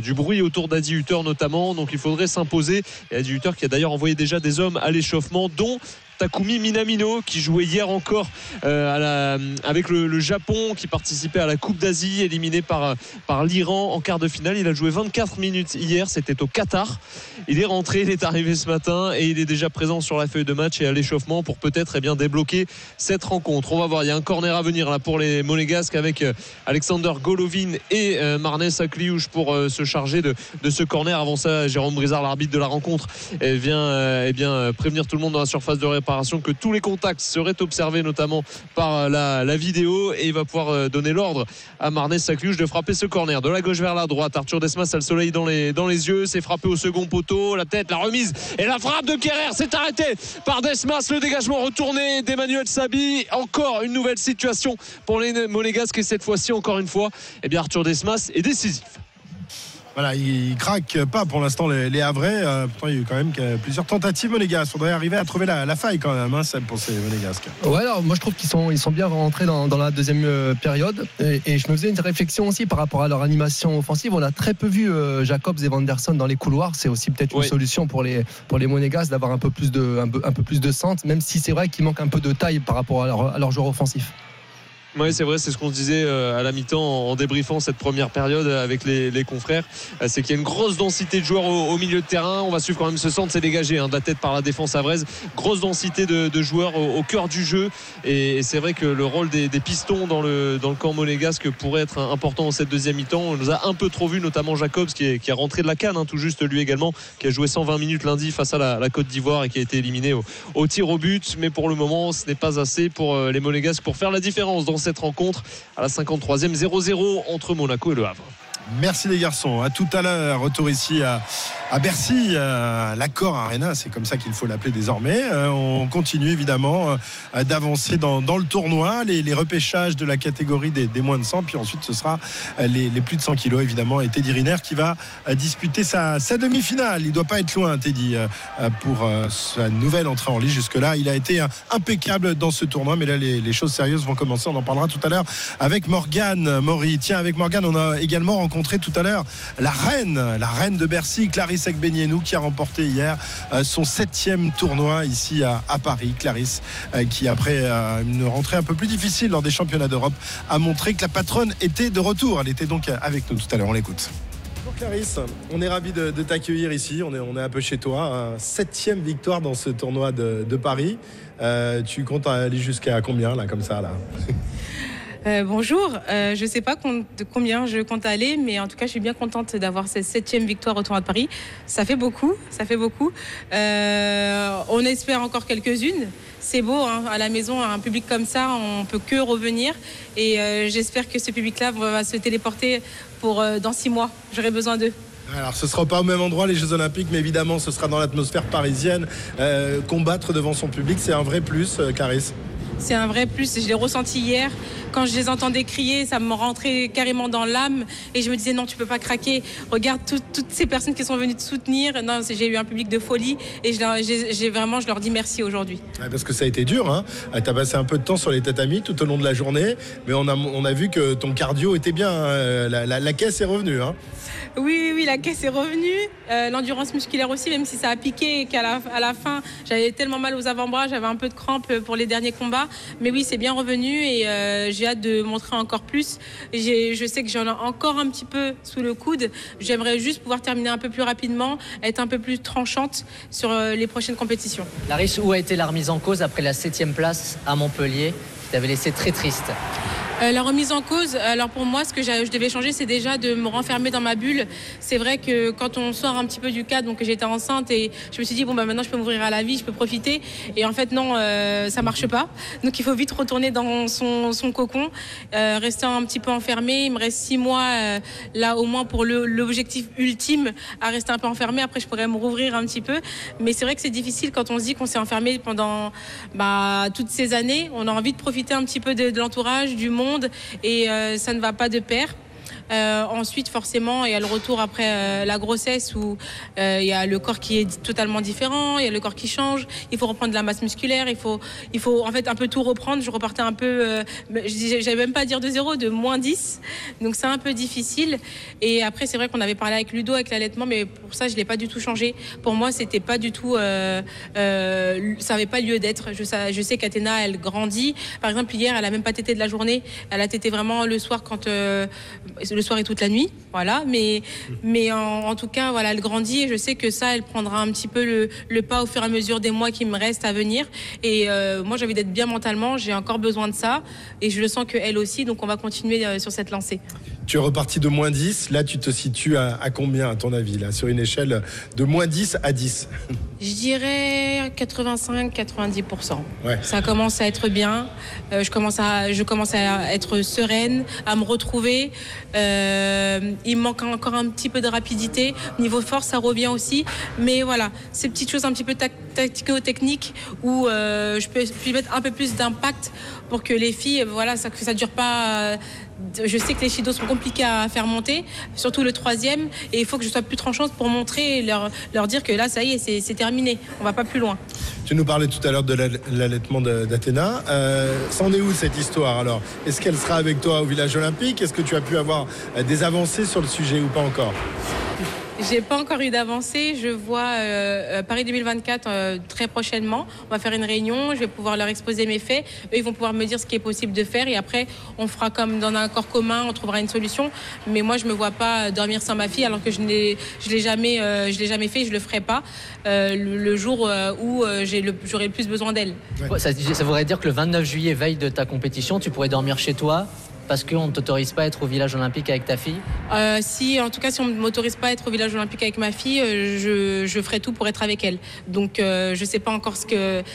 du bruit autour d'Adi Hutter notamment. Donc il faudrait s'imposer. Et Adi Hutter qui a d'ailleurs envoyé déjà des hommes à l'échauffement, dont Takumi Minamino qui jouait hier encore euh, avec le, Japon qui participait à la Coupe d'Asie éliminé par, par l'Iran en quart de finale. Il a joué 24 minutes hier c'était au Qatar. Il est rentré il est arrivé ce matin et il est déjà présent sur la feuille de match et à l'échauffement pour peut-être eh bien débloquer cette rencontre. On va voir il y a un corner à venir là pour les monégasques avec euh, Alexander Golovin et euh, Marnes Akliouche pour se charger de, de, ce corner. Avant ça Jérôme Brizard l'arbitre de la rencontre vient eh bien prévenir tout le monde dans la surface de réparation que tous les contacts seraient observés notamment par la, vidéo et il va pouvoir euh, donner l'ordre à Marnès Sacluche de frapper ce corner. De la gauche vers la droite Arthur Desmas a le soleil dans les, yeux c'est frappé au second poteau la tête la remise et la frappe de Kerrer s'est arrêté par Desmas le dégagement retourné d'Emmanuel Sabi. Encore une nouvelle situation pour les Monégasques et cette fois-ci encore une fois eh bien Arthur Desmas est décisif voilà, il craque pas pour l'instant les, les Havrais. Euh, pourtant, il y a eu quand même plusieurs tentatives monégasques. Il faudrait arriver à trouver la, faille quand même, hein, pour ces monégasques. Ouais, alors moi je trouve qu'ils sont, ils sont bien rentrés dans, la deuxième euh, période. Et, je me faisais une réflexion aussi par rapport à leur animation offensive. On a très peu vu euh, Jacobs et Vanderson dans les couloirs. C'est aussi peut-être une solution pour les, pour les monégasques d'avoir un peu plus de, un peu, un peu plus de centre, même si c'est vrai qu'il manque un peu de taille par rapport à leur, à leur joueur offensif. Oui, c'est vrai, c'est ce qu'on se disait euh, à la mi-temps en débriefant cette première période avec les, confrères. Euh, c'est qu'il y a une grosse densité de joueurs au, milieu de terrain. On va suivre quand même ce centre, c'est dégagé hein, de la tête par la défense avraise. Grosse densité de, joueurs au, cœur du jeu. Et, c'est vrai que le rôle des, pistons dans le, camp monégasque pourrait être important en cette deuxième mi-temps. On nous a un peu trop vu, notamment Jacobs qui est, est rentré de la canne, hein, tout juste lui également, qui a joué 120 minutes lundi face à la, Côte d'Ivoire et qui a été éliminé au, tir au but. Mais pour le moment, ce n'est pas assez pour euh, les monégasques pour faire la différence cette rencontre à la 53e 0-0 entre Monaco et Le Havre. Merci les garçons. À tout à l'heure. Retour ici à, à Bercy, l'accord Arena, c'est comme ça qu'il faut l'appeler désormais. Euh, on continue évidemment euh, d'avancer dans, le tournoi, les, repêchages de la catégorie des, moins de 100, puis ensuite ce sera euh, les, plus de 100 kilos évidemment. Et Teddy Riner qui va disputer sa, demi-finale. Il ne doit pas être loin, Teddy, pour sa nouvelle entrée en ligne. Jusque-là, il a été impeccable dans ce tournoi, mais là les, choses sérieuses vont commencer. On en parlera tout à l'heure avec Morgane Maury. Tiens, avec Morgane, on a également rencontré tout à l'heure la reine, la reine de Bercy, Clarisse Agbenienou, qui a remporté hier euh, son septième tournoi ici à, Paris. Clarisse, euh, qui après euh, une rentrée un peu plus difficile lors des championnats d'Europe, a montré que la patronne était de retour. Elle était donc avec nous tout à l'heure. On l'écoute. Bonjour Clarisse, on est ravi de, t'accueillir ici. On est, on est un peu chez toi. Septième victoire dans ce tournoi de, Paris. tu comptes aller jusqu'à combien là, comme ça là? Euh, bonjour, euh, je ne sais pas de combien je compte aller, mais en tout cas, je suis bien contente d'avoir cette septième victoire au tournoi de Paris. Ça fait beaucoup, ça fait beaucoup. Euh, on espère encore quelques-unes. C'est beau, hein, à la maison, un public comme ça, on peut que revenir. Et j'espère que ce public-là va se téléporter pour dans six mois. J'aurai besoin d'eux. Alors ce sera pas au même endroit les Jeux Olympiques, mais évidemment ce sera dans l'atmosphère parisienne. combattre devant son public, c'est un vrai plus, Clarisse c'est un vrai plus. Je l'ai ressenti hier. Quand je les entendais crier, ça me rentrait carrément dans l'âme. Et je me disais, non, tu peux pas craquer. Regarde toutes ces personnes qui sont venues te soutenir. Non, j'ai eu un public de folie. Et j'ai vraiment, je leur dis merci aujourd'hui. parce que ça a été dur. Hein. Tu as passé un peu de temps sur les tatamis tout au long de la journée. Mais on a, on a vu que ton cardio était bien. Hein. La, caisse est revenue. Hein. Oui, oui, la caisse est revenue. Euh, l'endurance musculaire aussi, même si ça a piqué et qu'à la, à la fin, j'avais tellement mal aux avant-bras, j'avais un peu de crampes pour les derniers combats. Mais oui, c'est bien revenu et euh, j'ai hâte de montrer encore plus. Je sais que j'en ai encore un petit peu sous le coude. J'aimerais juste pouvoir terminer un peu plus rapidement, être un peu plus tranchante sur euh, les prochaines compétitions. Larisse, où a été la remise en cause après la septième place à Montpellier? Qui t'avait laissé très triste euh, la remise en cause, alors pour moi, ce que je devais changer, c'est déjà de me renfermer dans ma bulle. C'est vrai que quand on sort un petit peu du cadre, donc j'étais enceinte et je me suis dit, bon, bah, maintenant je peux m'ouvrir à la vie, je peux profiter. Et en fait, non, euh, ça marche pas. Donc il faut vite retourner dans son, cocon, euh, rester un petit peu enfermé. Il me reste six mois là au moins pour l'objectif ultime à rester un peu enfermé. Après, je pourrais me rouvrir un petit peu. Mais c'est vrai que c'est difficile quand on se dit qu'on s'est enfermé pendant bah, toutes ces années. On a envie de profiter un petit peu de l'entourage, du monde et ça ne va pas de pair. Euh, ensuite, forcément, il y a le retour après euh, la grossesse où euh, il y a le corps qui est totalement différent, il y a le corps qui change. Il faut reprendre de la masse musculaire, il faut, il faut en fait un peu tout reprendre. Je repartais un peu, je j'avais même pas dire de zéro, de moins 10. Donc c'est un peu difficile. Et après, c'est vrai qu'on avait parlé avec Ludo, avec l'allaitement, mais pour ça, je l'ai pas du tout changé. Pour moi, c'était pas du tout, ça avait pas lieu d'être. Je, sais qu'Athéna, elle grandit. Par exemple, hier, elle a même pas tété de la journée. Elle a tété vraiment le soir quand soir et toute la nuit. Voilà, mais, mais en, tout cas, voilà, elle grandit et je sais que ça, elle prendra un petit peu le, pas au fur et à mesure des mois qui me restent à venir. Et euh, moi, j'ai envie d'être bien mentalement, j'ai encore besoin de ça et je le sens qu'elle aussi, donc on va continuer euh, sur cette lancée. Tu es reparti de moins 10. Là, tu te situes à, combien, à ton avis, là, sur une échelle de moins 10 à 10 Je dirais 85-90%. Ouais. Ça commence à être bien. Euh, je, commence à, je commence à être sereine, à me retrouver. Euh, il me manque encore un petit peu de rapidité. Niveau force, ça revient aussi. Mais voilà, ces petites choses un petit peu tactico-techniques où euh, je peux, mettre un peu plus d'impact pour que les filles, voilà, ça, que ça dure pas je sais que les chidos sont compliqués à faire monter, surtout le troisième, et il faut que je sois plus tranchante pour montrer et leur, leur dire que là, ça y est, c'est terminé, on va pas plus loin. Tu nous parlais tout à l'heure de l'allaitement d'Athéna. Euh, c'en est où cette histoire alors? Est-ce qu'elle sera avec toi au village olympique? Est-ce que tu as pu avoir euh, des avancées sur le sujet ou pas encore? J'ai pas encore eu d'avancée. Je vois euh, euh, Paris 2024 euh, très prochainement. On va faire une réunion. Je vais pouvoir leur exposer mes faits. Eux, ils vont pouvoir me dire ce qui est possible de faire. Et après, on fera comme dans un accord commun. On trouvera une solution. Mais moi, je me vois pas dormir sans ma fille alors que je ne je l'ai jamais, je l'ai jamais fait. Je le ferai pas le, jour où j'aurai le plus besoin d'elle. Ça, ça voudrait dire que le 29 juillet, veille de ta compétition, tu pourrais dormir chez toi parce qu'on ne t'autorise pas à être au village olympique avec ta fille? Euh, Si, en tout cas, si on ne m'autorise pas à être au village olympique avec ma fille, euh, je, ferai tout pour être avec elle. Donc, euh, je ne sais pas encore ce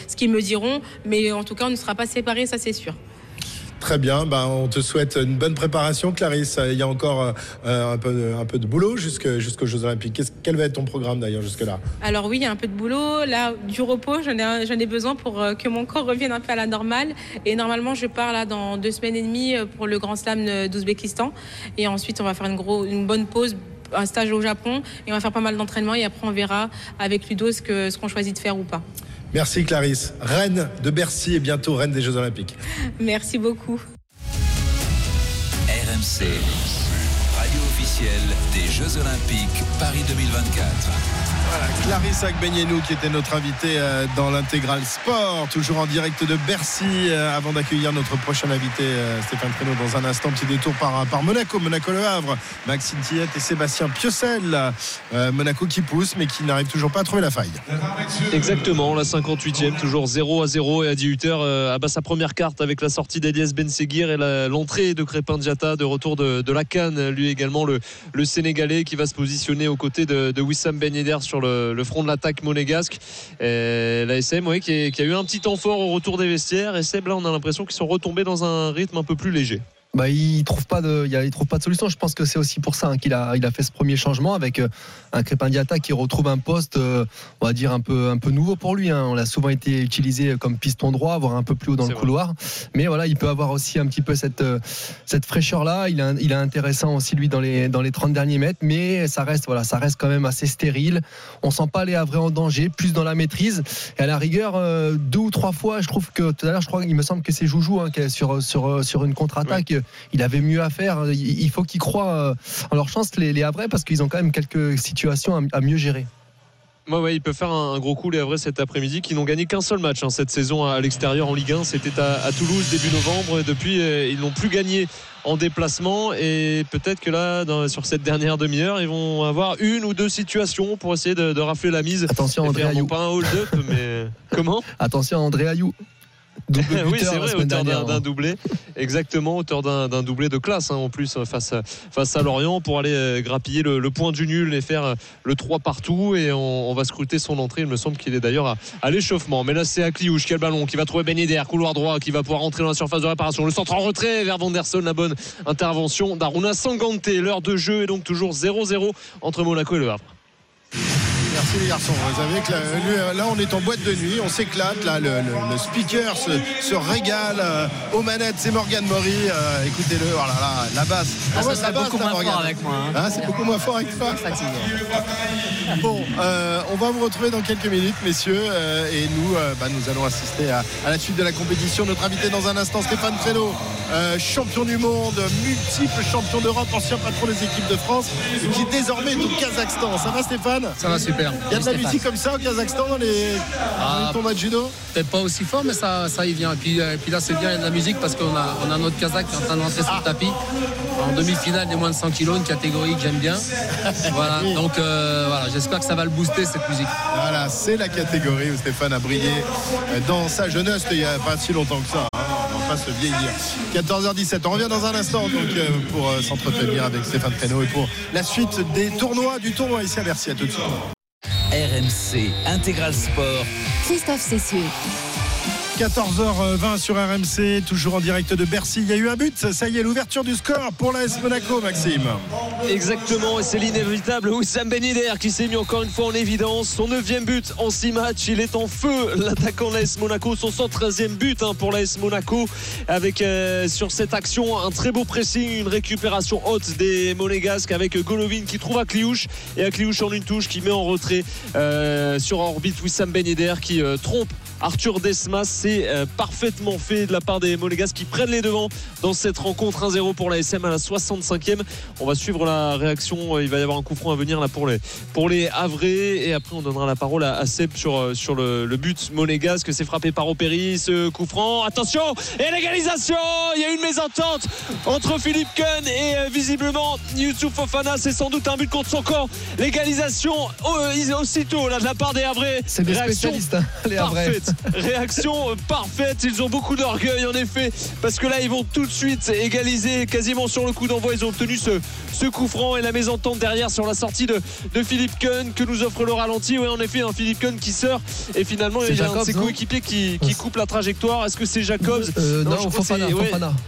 ce qu'ils me diront, mais en tout cas, on ne sera pas séparés, ça c'est sûr. Très bien, ben, on te souhaite une bonne préparation, Clarisse. Il y a encore euh, un, peu, un peu de boulot jusqu'aux Jeux Olympiques. Quel va être ton programme d'ailleurs jusque-là? Alors oui, il y a un peu de boulot. Là, du repos, j'en ai, ai, besoin pour euh, que mon corps revienne un peu à la normale. Et normalement, je pars là dans deux semaines et demie euh, pour le Grand Slam d'Ouzbékistan. Et ensuite, on va faire une, une bonne pause un stage au Japon et on va faire pas mal d'entraînement et après on verra avec Ludo ce qu'on choisit de faire ou pas. Merci Clarisse. Reine de Bercy et bientôt reine des Jeux Olympiques. Merci beaucoup. RMC, radio officielle des Jeux Olympiques Paris 2024. Clarisse Agbenienou qui était notre invitée euh, dans l'intégral sport, toujours en direct de Bercy. Euh, avant d'accueillir notre prochain invité, euh, Stéphane Prénaud, dans un instant, petit détour par, par Monaco, Monaco-Le Havre, Maxime Tillette et Sébastien Piocel. Monaco qui pousse, mais qui n'arrive toujours pas à trouver la faille. Exactement, la 58e, toujours 0 à 0 et à 18h, à bas sa première carte avec la sortie d'Elias Ben Seguir et l'entrée de Crépin Diata de retour de, la Cannes, lui également le, le Sénégalais qui va se positionner aux côtés de, de Wissam Ben Yedder sur le, front de l'attaque monégasque. la SM, qui, a eu un petit temps fort au retour des vestiaires. Et Seb, là, on a l'impression qu'ils sont retombés dans un rythme un peu plus léger bah, il trouve pas de, il, trouve pas de solution. Je pense que c'est aussi pour ça hein, qu'il a, il a fait ce premier changement avec euh, un Crépin Diata qui retrouve un poste, euh, on va dire un peu, un peu nouveau pour lui. Hein. On l'a souvent été utilisé comme piston droit, voire un peu plus haut dans le couloir. Mais voilà, il peut avoir aussi un petit peu cette, euh, cette fraîcheur là. Il, a, il est intéressant aussi lui dans les, dans les 30 derniers mètres, mais ça reste, voilà, ça reste quand même assez stérile. On sent pas les Havrais en danger, plus dans la maîtrise. Et à la rigueur, deux ou trois fois, je trouve que tout à l'heure, je crois, il me semble que c'est Joujou hein, sur, sur, sur une contre-attaque il avait mieux à faire. Il faut qu'ils croient euh, en leur chance, les, les Havrais, parce qu'ils ont quand même quelques situations à, mieux gérer. Ouais, ouais, il peut faire un, gros coup les Havrais cet après-midi qui n'ont gagné qu'un seul match hein, cette saison à l'extérieur en Ligue 1. C'était à, Toulouse début novembre et depuis euh, ils n'ont plus gagné en déplacement et peut-être que là sur cette dernière demi-heure ils vont avoir une ou deux situations pour essayer de, rafler la mise. Attention André Ayou. Pas un hold-up mais comment? Attention André Ayou. oui, c'est vrai, auteur d'un hein. doublé. Exactement, auteur d'un doublé de classe hein, en plus face, face à Lorient pour aller euh, grappiller le, point du nul et faire euh, le 3 partout. Et on, va scruter son entrée. Il me semble qu'il est d'ailleurs à, l'échauffement. Mais là, c'est à Cliouche qui a le ballon, qui va trouver Ben Yedder, couloir droit, qui va pouvoir rentrer dans la surface de réparation. Le centre en retrait vers Vanderson, la bonne intervention d'Aruna Sangante. L'heure de jeu est donc toujours 0-0 entre Monaco et Le Havre. Merci les garçons. Vous savez que là, on est en boîte de nuit, on s'éclate. Là, le, speaker se, régale euh, aux manettes. C'est Morgan Maury. Euh, écoutez-le. Oh là là, la basse. Ah, ça serait beaucoup moins fort avec moi. Hein. Ah, c'est beaucoup moins fort avec toi. Bon, euh, on va vous retrouver dans quelques minutes, messieurs. et nous, bah, nous allons assister à, la suite de la compétition. Notre invité dans un instant, Stéphane Traîneau, champion du monde, multiple champion d'Europe, ancien patron des équipes de France, qui désormais est au Kazakhstan. Ça va, Stéphane? Ça va super. Il y a de la musique comme ça au Kazakhstan dans les, ah, tournois de judo? Peut-être pas aussi fort, mais ça, ça y vient. Et puis, euh, puis là, c'est bien, il y a de la musique parce qu'on a, on a notre Kazakh qui est en train de rentrer sur le tapis. En demi-finale des moins de 100 kilos, une catégorie que j'aime bien. Voilà, donc euh, voilà, j'espère que ça va le booster cette musique. Voilà, c'est la catégorie où Stéphane a brillé euh, dans sa jeunesse il n'y a pas si longtemps que ça. Hein. On va pas se vieillir. 14h17, on revient dans un instant donc, pour s'entretenir avec Stéphane Traîneau et pour la suite des tournois, du tournoi ici à Bercy. À tout de suite. RMC Intégral Sport. Christophe Cessieux. 14h20 sur RMC, toujours en direct de Bercy. Il y a eu un but, ça y est, l'ouverture du score pour l'AS Monaco, Maxime. Exactement, et c'est l'inévitable Wissam Ben qui s'est mis encore une fois en évidence. Son neuvième but en six matchs, il est en feu, l'attaquant l'AS Monaco. Son 113e but hein, pour l'AS Monaco, avec euh, sur cette action un très beau pressing, une récupération haute des Monégasques avec Golovin qui trouve Akliouche et Akliouche en une touche qui met en retrait euh, sur orbite Wissam Ben qui euh, trompe Arthur Desmas. C'est euh, parfaitement fait de la part des Monégas qui prennent les devants dans cette rencontre 1-0 pour la SM à la 65e. On va suivre la réaction. Il va y avoir un coup franc à venir là pour les, pour les Havrais. Et après, on donnera la parole à, Seb sur, euh, sur le, but monégasque. C'est frappé par Opéry, ce coup franc. Attention Et l'égalisation Il y a une mésentente entre Philippe Kuhn et euh, visiblement Youssouf Fofana. C'est sans doute un but contre son corps. L'égalisation aussitôt là, de la part des Havrais. C'est des spécialistes, hein, les Havrais. Réaction parfaite. Ils ont beaucoup d'orgueil en effet parce que là ils vont tout de suite égaliser quasiment sur le coup d'envoi. Ils ont obtenu ce, ce coup franc et la mésentente derrière sur la sortie de, de Philippe Kuhn que nous offre le ralenti. Oui en effet un Philippe Kuhn qui sort et finalement il y a un de ses coéquipiers qui, qui, coupe la trajectoire. Est-ce que c'est Jacobs euh, Non, Fofana,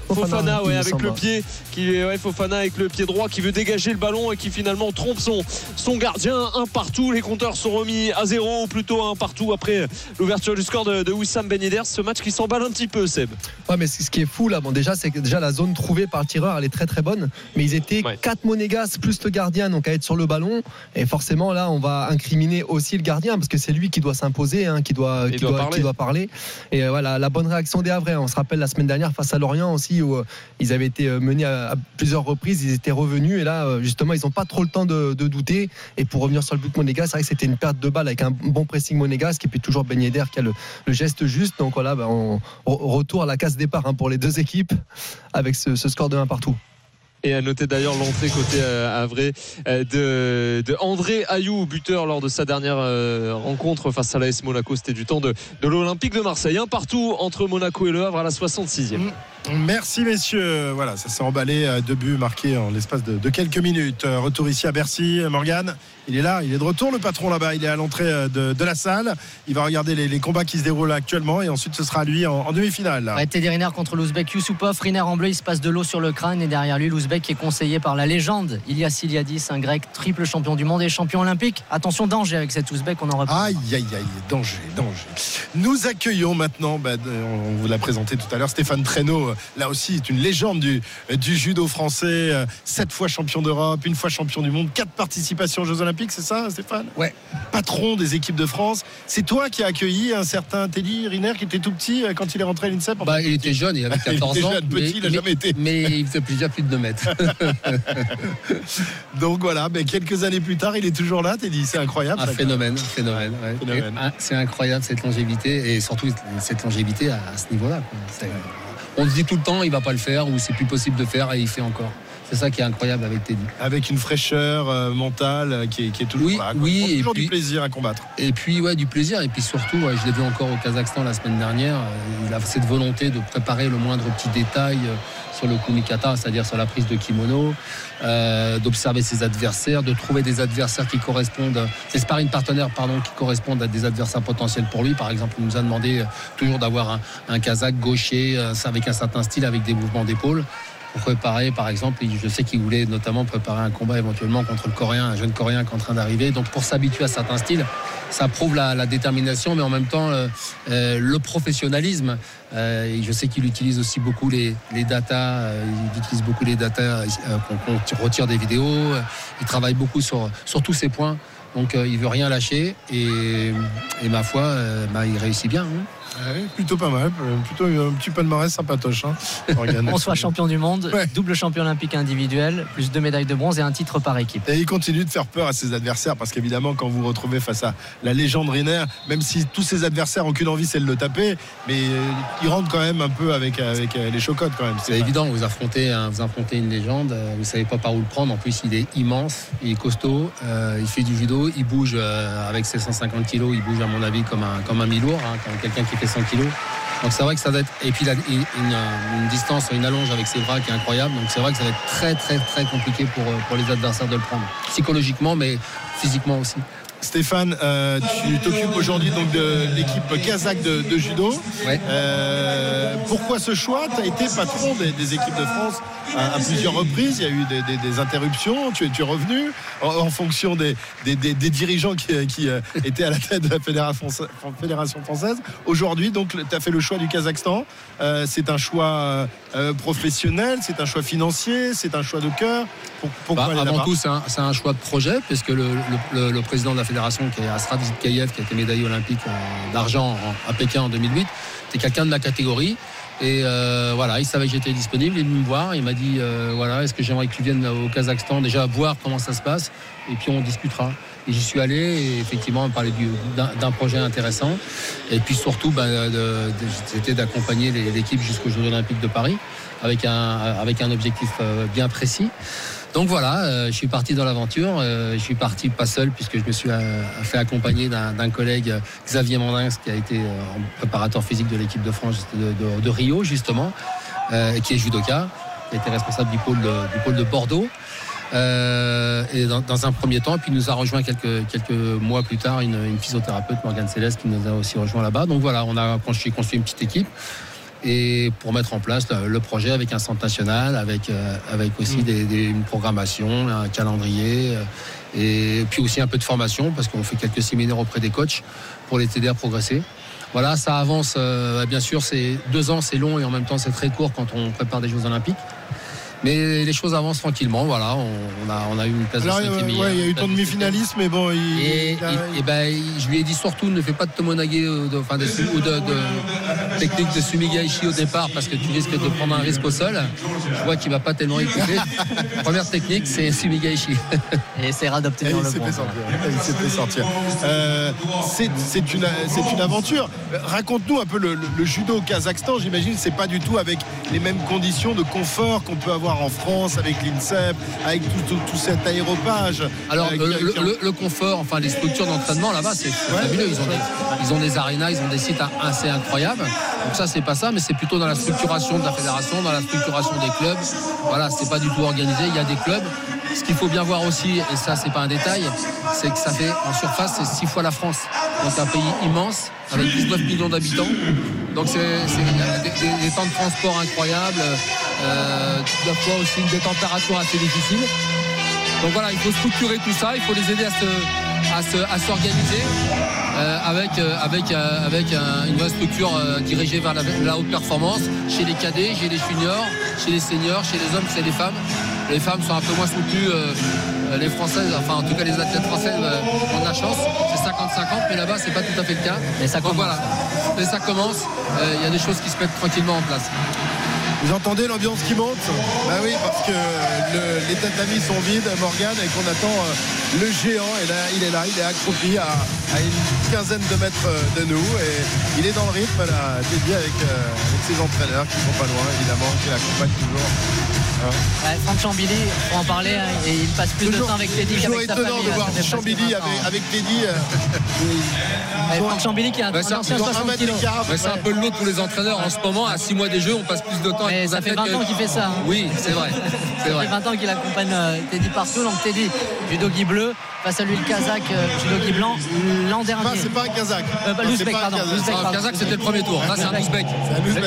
Fofana, ouais, avec le pied qui ouais, Fofana avec le pied droit qui veut dégager le ballon et qui finalement trompe son, son gardien. Un partout. Les compteurs sont remis à zéro ou plutôt un partout après l'ouverture du score de, Wissam Ben Ce match qui s'emballe un petit peu, Seb. Ouais, mais ce qui est fou là, bon, déjà, c'est que déjà la zone trouvée par le tireur, elle est très très bonne. Mais ils étaient 4 Monégas plus le gardien, donc à être sur le ballon. Et forcément, là, on va incriminer aussi le gardien parce que c'est lui qui doit s'imposer, hein, qui, doit, qui, doit, qui, doit, parler. Et euh, voilà, la bonne réaction des Havrais. On se rappelle la semaine dernière face à Lorient aussi où euh, ils avaient été euh, menés à, plusieurs reprises, ils étaient revenus et là, justement, ils n'ont pas trop le temps de, douter. Et pour revenir sur le but Monégas, c'est vrai que c'était une perte de balle avec un bon pressing Monégasque et puis toujours Ben Yedder qui a le, le geste juste. Donc voilà, ben, on, retour à la case départ hein, pour les deux équipes avec ce, score de 1 partout. Et à noter d'ailleurs l'entrée côté euh, Avray euh, de, de, André Ayou, buteur lors de sa dernière euh, rencontre face à l'AS Monaco. C'était du temps de, de l'Olympique de Marseille. Un partout entre Monaco et Le Havre à la 66e. Merci messieurs. Voilà, ça s'est emballé. Deux buts marqués en l'espace de, de, quelques minutes. Retour ici à Bercy. Morgane il est là, il est de retour, le patron là-bas. Il est à l'entrée euh, de, la salle. Il va regarder les, combats qui se déroulent actuellement et ensuite ce sera lui en, demi-finale. Ouais, Teddy Riner contre l'Ouzbek Yusupov. Riner en bleu, il se passe de l'eau sur le crâne et derrière lui, l'Ouzbek est conseillé par la légende Ilias Iliadis, un grec triple champion du monde et champion olympique. Attention, danger avec cet Ouzbek, on en reparle. Aïe, aïe, aïe, danger, danger. Nous accueillons maintenant, bah, on vous l'a présenté tout à l'heure, Stéphane Traîneau. Là aussi, est une légende du, du judo français. Euh, sept fois champion d'Europe, une fois champion du monde, quatre participations aux Jeux Olympiques, c'est ça, Stéphane? Ouais. Patron des équipes de France. C'est toi qui as accueilli un certain Teddy Riner qui était tout petit euh, quand il est rentré à l'INSEP bah, Il était jeune, il avait 14 il ans. Jeune, petit, mais, il a jamais été. Mais il faisait déjà plus de 2 mètres. Donc voilà, mais quelques années plus tard, il est toujours là, Teddy. C'est incroyable. Un phénomène, phénomène. C'est incroyable cette longévité et surtout cette longévité à, ce niveau-là. On se dit tout le temps, il va pas le faire ou c'est plus possible de faire et il fait encore. C'est ça qui est incroyable avec Teddy. Avec une fraîcheur euh, mentale euh, qui est, toujours, oui, oui, et toujours du plaisir à combattre. Et puis ouais, du plaisir. Et puis surtout, je l'ai vu encore au Kazakhstan la semaine dernière. Euh, il a cette volonté de préparer le moindre petit détail sur le kumikata, c'est-à-dire sur la prise de kimono, d'observer ses adversaires, de trouver des adversaires qui correspondent, des sparring partenaires pardon, qui correspondent à des adversaires potentiels pour lui. Par exemple, il nous a demandé toujours d'avoir un, un Kazakh gaucher avec un certain style, avec des mouvements d'épaule. Pour préparer, par exemple, je sais qu'il voulait notamment préparer un combat éventuellement contre le Coréen, un jeune Coréen qui est en train d'arriver. Donc pour s'habituer à certains styles, ça prouve la, détermination, mais en même temps euh, euh, le professionnalisme. Euh, je sais qu'il utilise aussi beaucoup les, les datas, il utilise beaucoup les datas qu'on retire des vidéos. Il travaille beaucoup sur, tous ces points. Donc il veut rien lâcher et, ma foi, bah, il réussit bien. Hein plutôt pas mal, plutôt un petit palmarès sympatoche. Hein, On soit champion du monde, double champion olympique individuel, plus deux médailles de bronze et un titre par équipe. Et il continue de faire peur à ses adversaires parce qu'évidemment, quand vous vous retrouvez face à la légende Riner, même si tous ses adversaires n'ont qu'une envie, c'est de le taper, mais euh, il rentre quand même un peu avec, avec euh, les chocottes quand même. C'est évident, vous affrontez, vous affrontez une légende, euh, vous savez pas par où le prendre. En plus, il est immense, il est costaud, il fait du judo, il bouge avec ses 150 kilos, il bouge à mon avis comme un, comme un mi-lourd, hein, comme quelqu'un qui fait 100 kilos. Donc c'est vrai que ça va être. Et puis il a une, distance, une allonge avec ses bras qui est incroyable. Donc c'est vrai que ça va être très très très compliqué pour, pour les adversaires de le prendre. Psychologiquement, mais physiquement aussi. Stéphane, euh, tu t'occupes aujourd'hui donc de l'équipe kazakh de, judo. Euh, pourquoi ce choix? Tu as été patron des, équipes de France à, plusieurs reprises. Il y a eu des, interruptions. Tu, es revenu en, fonction des, dirigeants qui, euh, étaient à la tête de la Fédération française. Aujourd'hui, donc, tu as fait le choix du Kazakhstan. c'est un choix professionnel, c'est un choix financier, c'est un choix de cœur. Bah, avant tout, c'est un, choix de projet, puisque le, le président de la fédération, qui est Asrad Zitkayev, qui a été médaillé olympique euh, d'argent à Pékin en 2008. C'était quelqu'un de ma catégorie. Et euh, voilà, il savait que j'étais disponible, il est venu me voir, il m'a dit euh, voilà, est-ce que j'aimerais que tu viennes au Kazakhstan déjà voir comment ça se passe, et puis on discutera. Et j'y suis allé, et effectivement, on parlait d'un projet intéressant. Et puis surtout, ben, c'était d'accompagner l'équipe jusqu'aux Jeux Olympiques de Paris, avec un, avec un objectif bien précis. Donc voilà, euh, je suis parti dans l'aventure. Euh, je suis parti pas seul puisque je me suis euh, fait accompagner d'un collègue Xavier Mandins qui a été préparateur physique de l'équipe de France de, Rio justement, qui est judoka, qui été responsable du pôle, du pôle de Bordeaux. et dans, un premier temps, puis nous a rejoint quelques, quelques mois plus tard une, physiothérapeute, Morgane Céleste, qui nous a aussi rejoint là-bas. Donc voilà, on a construit, construit une petite équipe et pour mettre en place le, projet avec un centre national, avec, euh, avec aussi mm. des, une programmation, un calendrier, euh, et puis aussi un peu de formation, parce qu'on fait quelques séminaires auprès des coachs pour les aider à progresser. Voilà, ça avance, euh, bien sûr, c'est deux ans, c'est long et en même temps c'est très court quand on prépare des Jeux Olympiques. Mais les choses avancent tranquillement. Voilà, on, a, on a eu une place de cinquième ouais, Il y a eu ton demi-finaliste, mais bon. Il, et, ben, je lui ai dit surtout ne fais pas de tomonage de, enfin, de, ou de, technique de sumigaishi au départ parce que tu risques de prendre un risque au sol. Je vois qu'il va pas tellement écouter. Première technique, c'est sumigaishi. et essaiera d'obtenir le point. Il s'est fait sortir. Euh, c'est une, une aventure. Raconte-nous un peu le, judo au Kazakhstan. J'imagine que c'est pas du tout avec les mêmes conditions de confort qu'on peut avoir en France avec l'INSEP, avec tout, cet aéropage. Alors, le, confort, enfin, les structures d'entraînement là-bas, c'est fabuleux. Ils ont, des, ils ont des arénas, ils ont des sites assez incroyables. Donc, ça, c'est pas ça, mais c'est plutôt dans la structuration de la fédération, dans la structuration des clubs. Voilà, c'est pas du tout organisé. Il y a des clubs. Ce qu'il faut bien voir aussi, et ça, c'est pas un détail, c'est que ça fait en surface, c'est six fois la France. Donc, un pays immense avec 19 millions d'habitants. Donc c'est des, temps de transport incroyables, euh, fois aussi des températures assez difficiles. Donc voilà, il faut structurer tout ça, il faut les aider à s'organiser euh, avec, euh, avec, euh, avec une vraie structure dirigée vers la, haute performance chez les cadets, chez les juniors, chez les seniors, chez les hommes, chez les femmes. Les femmes sont un peu moins soutenues. les Françaises, enfin en tout cas les athlètes françaises ont de la chance. C'est 50-50, mais là-bas c'est pas tout à fait le cas. Mais ça commence. voilà. Mais ça commence. Il y a des choses qui se mettent tranquillement en place. Vous entendez l'ambiance qui monte Bah oui, parce que les têtes d'amis sont vides, Morgan, et qu'on attend euh, le géant. Et là, il est là, il est accroupi à, une quinzaine de mètres euh, de nous. Et il est dans le rythme, là, dédié avec, euh, avec ses entraîneurs qui sont pas loin, évidemment, qui l'accompagnent toujours. Hein Franck Chambili, pour en parler, hein, et il passe plus de temps avec Teddy qu'avec sa famille. étonnant de voir Chambili avec, avec, Teddy. Franck Chambili qui est un, Ouais, c'est ancien un- 60 kilos. Ouais, c'est un peu le lot de tous les entraîneurs en ce moment. À 6 mois des jeux, on passe plus de temps avec Mais nos ça fait athlètes 20 ans qu'il fait ça. hein. Oui, c'est vrai. C'est Ça vrai. fait 20 ans qu'il accompagne euh, Teddy partout. Donc Teddy, judogi bleu, face à lui le Kazakh, euh, judogi blanc. L'an dernier. c'est pas un Kazakh. Euh, bah, l'Ouzbek, pardon. Pardon. Kazakh, c'était le premier tour. Là, c'est un Ouzbek.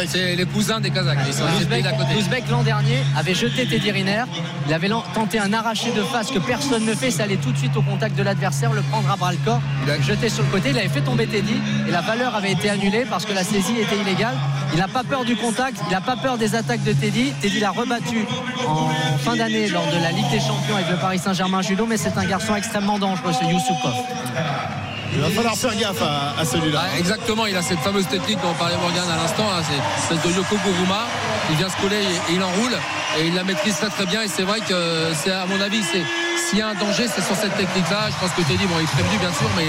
C'est les cousins des Kazakhs. Ils sont L'Ouzbek, à côté. l'Ouzbek, l'an dernier avait jeté Teddy Riner. Il avait tenté un arraché de face que personne ne fait. Ça allait tout de suite au contact de l'adversaire, le prendre à bras le corps. Il a jeté sur le côté. Il avait fait tomber Teddy et la valeur avait été annulée parce que la saisie était illégale. Il n'a pas peur du contact. Il n'a pas peur des attaques de Teddy. Teddy l'a rebattu en fin d'année lors de la Ligue des Champions avec le Paris Saint-Germain judo. Mais c'est un garçon extrêmement dangereux, ce Youssoupov. Il va falloir faire gaffe à, à celui-là. Ah, exactement, il a cette fameuse technique dont parlait Morgan à l'instant, c'est une espèce de Yoko Guruma. Il vient se coller et, et il enroule et il la maîtrise très très bien. Et c'est vrai que c'est à mon avis, c'est s'il y a un danger, c'est sur cette technique-là. Je pense que Teddy, bon, il est prévenu bien sûr, mais,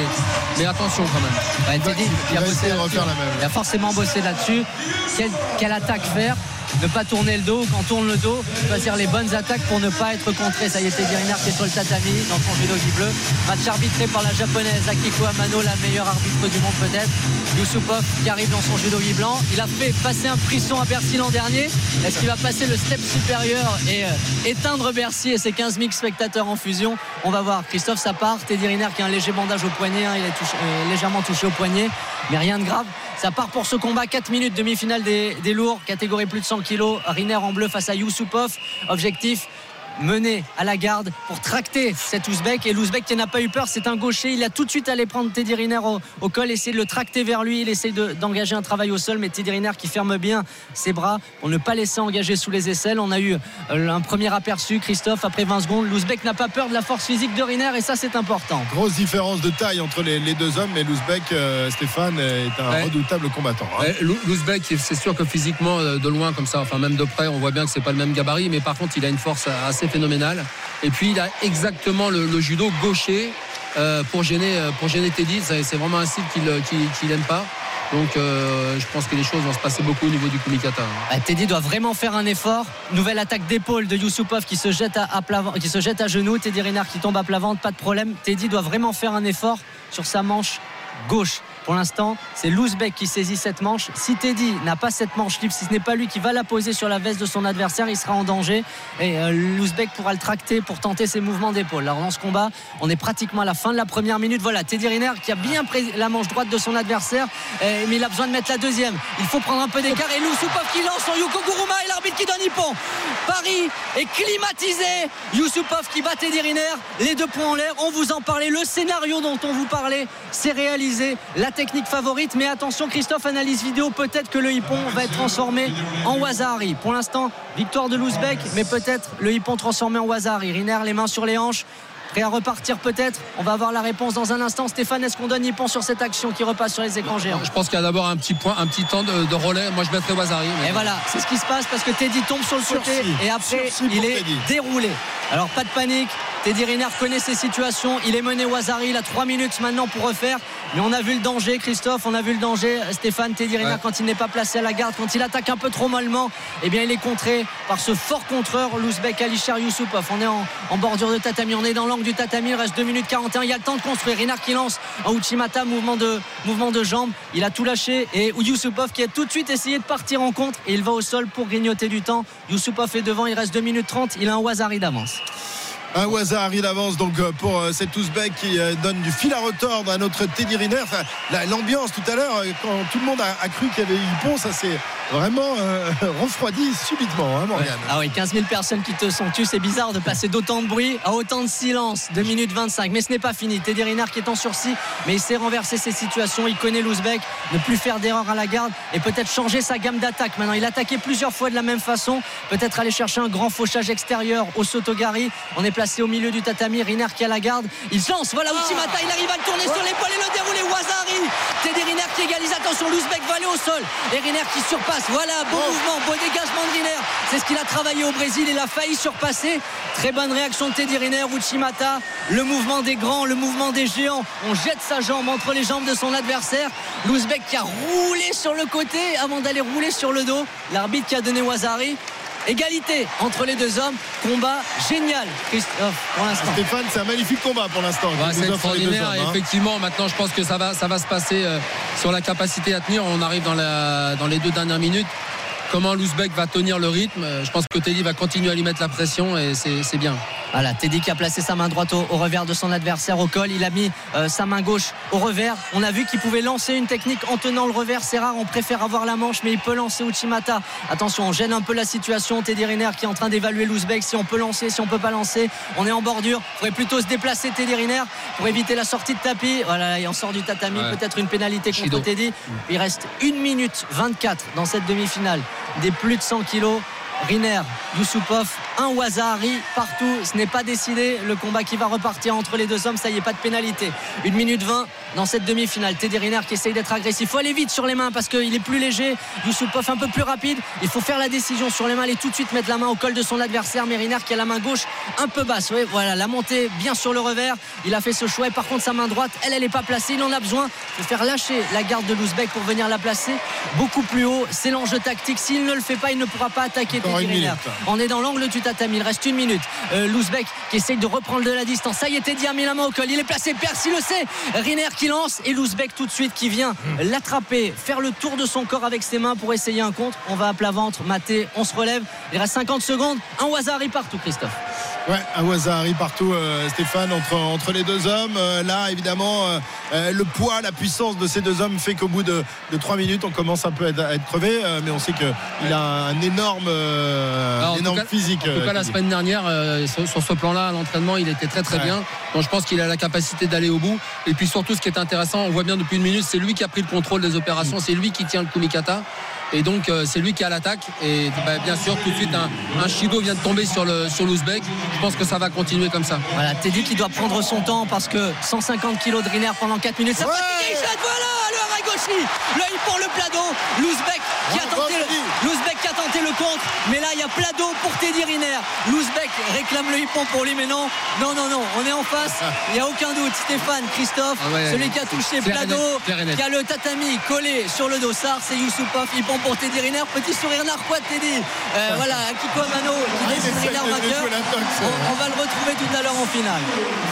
mais attention quand même. Teddy, il, a bossé. Il forcément bossé là-dessus. Quelle, quelle attaque faire? Ne pas tourner le dos. Quand on tourne le dos, choisir les bonnes attaques pour ne pas être contré. Ça y est, Teddy Riner qui est sur le tatami dans son judogi bleu. Match arbitré par la japonaise Akiko Amano, la meilleure arbitre du monde peut-être. Youssoupov qui arrive dans son judogi blanc. Il a fait passer un frisson à Bercy l'an dernier. Est-ce qu'il va passer le step supérieur et euh, éteindre Bercy et ses 15 000 spectateurs en fusion? On va voir. Christophe, ça part. Teddy Riner qui a un léger bandage au poignet. hein. Il est euh, légèrement touché au poignet, mais rien de grave. Ça part pour ce combat. 4 minutes, demi-finale des, des lourds, catégorie plus de 100 kilos. Riner en bleu face à Youssoupov. Objectif mené à la garde pour tracter cet Ouzbek et l'Ouzbek qui n'a pas eu peur c'est un gaucher il a tout de suite allé prendre Teddy Riner au, au col essayer de le tracter vers lui il essaie de- d'engager un travail au sol mais Teddy Riner qui ferme bien ses bras pour ne pas laisser engager sous les aisselles on a eu euh, un premier aperçu Christophe après 20 secondes l'Ouzbek n'a pas peur de la force physique de Riner et ça c'est important Grosse différence de taille entre les, les deux hommes, mais l'Ouzbek, euh, Stéphane, est un Ouais. redoutable combattant. hein. Ouais, L'Ouzbek, c'est sûr que physiquement, euh, de loin comme ça, enfin même de près, on voit bien que c'est pas le même gabarit, mais par contre, il a une force assez phénoménale. Et puis, il a exactement le, judo gaucher euh, pour gêner, euh, pour gêner Teddy. C'est vraiment un style qu'il euh, qu'il- qu'il aime pas. Donc, euh, je pense que les choses vont se passer beaucoup au niveau du Kumikata. Ah, Teddy doit vraiment faire un effort. Nouvelle attaque d'épaule de Youssoupov qui se jette à, à plat qui se jette à genoux. Teddy Riner qui tombe à plat ventre, pas de problème. Teddy doit vraiment faire un effort sur sa manche gauche. Pour l'instant, c'est l'Ouzbek qui saisit cette manche. Si Teddy n'a pas cette manche libre, si ce n'est pas lui qui va la poser sur la veste de son adversaire, il sera en danger. Et euh, l'Ouzbek pourra le tracter pour tenter ses mouvements d'épaule. Alors dans ce combat, on est pratiquement à la fin de la première minute. Voilà, Teddy Riner qui a bien pris la manche droite de son adversaire, mais il a besoin de mettre la deuxième. Il faut prendre un peu d'écart. Et Youssoupov qui lance son Yuko Guruma et l'arbitre qui donne Nippon. Paris est climatisé. Youssoupov qui bat Teddy Riner. Les deux points en l'air. On vous en parlait. Le scénario dont on vous parlait, c'est réalisé. Technique favorite. Mais attention, Christophe, analyse vidéo. Peut-être que le hippon va être transformé en Wazari. Pour l'instant, victoire de l'Ouzbek, mais peut-être le hippon transformé en Wazari. Riner, les mains sur les hanches. Prêt à repartir peut-être On va avoir la réponse dans un instant. Stéphane, est-ce qu'on donne Nippon sur cette action qui repasse sur les écrans géants Je pense qu'il y a d'abord un petit point, un petit temps de, de relais. Moi, je mettrais Wazari. mais- Et voilà, c'est ce qui se passe parce que Teddy tombe sur le côté Sursis. et après il est Teddy. déroulé. Alors pas de panique, Teddy Riner connaît ses situations, il est mené au Hazari, il a 3 minutes maintenant pour refaire. Mais on a vu le danger, Christophe, on a vu le danger, Stéphane, Teddy Riner Ouais. quand il n'est pas placé à la garde, quand il attaque un peu trop mollement, eh bien il est contré par ce fort contreur, l'Ouzbek Alisher Youssoupov. On est en, en bordure de tatami, on est dans l'angle du tatami, il reste 2 minutes 41, il y a le temps de construire. Riner qui lance en Uchimata, mouvement de, mouvement de jambes, il a tout lâché et Youssoupov qui a tout de suite essayé de partir en contre et il va au sol pour grignoter du temps. Youssoupov est devant, il reste 2 minutes 30, il a un Wazari d'avance. Un hasard, il avance donc euh, pour euh, cet Ouzbek qui euh, donne du fil à retordre à notre Teddy Riner. L'ambiance tout à l'heure, quand tout le monde a, cru qu'il y avait Hippon, ça s'est vraiment euh, refroidi subitement, hein, Morgane. Ah oui, 15 000 personnes qui te sont tues, c'est bizarre de passer d'autant de bruit à autant de silence. 2 minutes 25, mais ce n'est pas fini. Teddy Riner qui est en sursis, mais il sait renverser ses situations. Il connaît l'Ouzbek, ne plus faire d'erreur à la garde et peut-être changer sa gamme d'attaque. Maintenant, il a attaqué plusieurs fois de la même façon. Peut-être aller chercher un grand fauchage extérieur au Sotogari. On est placé au milieu du tatami. Riner qui a la garde. Il lance, voilà Uchimata, il arrive à le tourner sur l'épaule et le dérouler. Wazari. Teddy Riner qui égalise. Attention, l'Ouzbek va aller au sol. Et Riner qui surpasse. Voilà, beau mouvement, beau dégagement de Riner. C'est ce qu'il a travaillé au Brésil. Il a failli surpasser. Très bonne réaction de Teddy Riner. Uchimata, le mouvement des grands, le mouvement des géants. On jette sa jambe entre les jambes de son adversaire. L'Ouzbek qui a roulé sur le côté avant d'aller rouler sur le dos. L'arbitre qui a donné Wazari. Égalité entre les deux hommes. Combat génial, Christophe, pour l'instant. Stéphane, c'est un magnifique combat pour l'instant. c'est extraordinaire. Hein. Effectivement, maintenant, je pense que ça va, ça va se passer euh, sur la capacité à tenir. On arrive dans, la, dans les deux dernières minutes comment l'Ouzbek va tenir le rythme. Je pense que Teddy va continuer à lui mettre la pression et c'est bien. Voilà, Teddy qui a placé sa main droite au, revers de son adversaire au col. Il a mis euh, sa main gauche au revers. On a vu qu'il pouvait lancer une technique en tenant le revers. C'est rare, on préfère avoir la manche, mais il peut lancer Uchimata. Attention, on gêne un peu la situation. Teddy Riner qui est en train d'évaluer l'Ouzbek. Si on peut lancer, si on peut pas lancer. On est en bordure. Il faudrait plutôt se déplacer Teddy Riner pour éviter la sortie de tapis. Voilà, et on sort du tatami. Peut-être une pénalité contre Teddy. Il reste 1 minute 24 dans cette demi-finale des plus de 100 kilos. Riner, Youssoupov, un Wazahari partout. Ce n'est pas décidé. Le combat qui va repartir entre les deux hommes, ça y est, pas de pénalité. Une minute 20 dans cette demi-finale. Teddy Riner qui essaye d'être agressif. Il faut aller vite sur les mains parce qu'il est plus léger. Youssoupov un peu plus rapide. Il faut faire la décision sur les mains, aller tout de suite mettre la main au col de son adversaire. Mais Riner qui a la main gauche un peu basse. Voilà, la montée bien sur le revers. Il a fait ce choix. Et par contre, sa main droite, elle, elle n'est pas placée. Il en a besoin de faire lâcher la garde de Louzbek pour venir la placer beaucoup plus haut. C'est l'enjeu tactique. S'il ne le fait pas, il ne pourra pas attaquer On est dans l'angle du tatami. Il reste une minute. Euh, Louzbek qui essaye de reprendre de la distance. Ça y a mis la main au col. Il est placé. Percy le sait. Riner qui lance et Louzbek tout de suite qui vient l'attraper, faire le tour de son corps avec ses mains pour essayer un contre. On va à plat ventre, maté, on se relève. Il reste 50 secondes. Un hasard partout, Christophe. Ouais, un hasard partout, euh, Stéphane, entre, entre les deux hommes. Euh, là, évidemment, euh, le poids, la puissance de ces deux hommes fait qu'au bout de, de 3 minutes, on commence un peu à être, crevé. mais on sait qu'il a un énorme, énorme physique. En tout cas, la semaine dernière, sur, ce plan-là, à l'entraînement, il était très très bien. Donc je pense qu'il a la capacité d'aller au bout. Et puis surtout, ce qui est intéressant, on voit bien depuis une minute, c'est lui qui a pris le contrôle des opérations, c'est lui qui tient le Kumikata. Et donc euh, c'est lui qui a l'attaque. Et bah, bien sûr, tout de suite, un, un Shido vient de tomber sur le sur l'Ouzbek. Je pense que ça va continuer comme ça. Voilà, Teddy qui doit prendre son temps parce que 150 kg de Riner pendant 4 minutes. Ça ouais. voilà le Haragoshi. Là, il prend le plado. L'Ouzbek qui a tenté le, l'Ouzbek qui a tenté le contre. Mais là, il y a plado pour Teddy Riner. L'Ouzbek réclame le hippon pour lui, mais non. Non, non, non. On est en face. Il n'y a aucun doute. Stéphane, Christophe, ah celui qui a touché plado, qui a le tatami collé sur le dossard, c'est Youssoupov. Hippon pour Teddy Riner. Petit sourire narquois de Teddy. Euh, voilà, Akiko Amano qui décide Riner vainqueur. On, va le retrouver tout à l'heure en finale.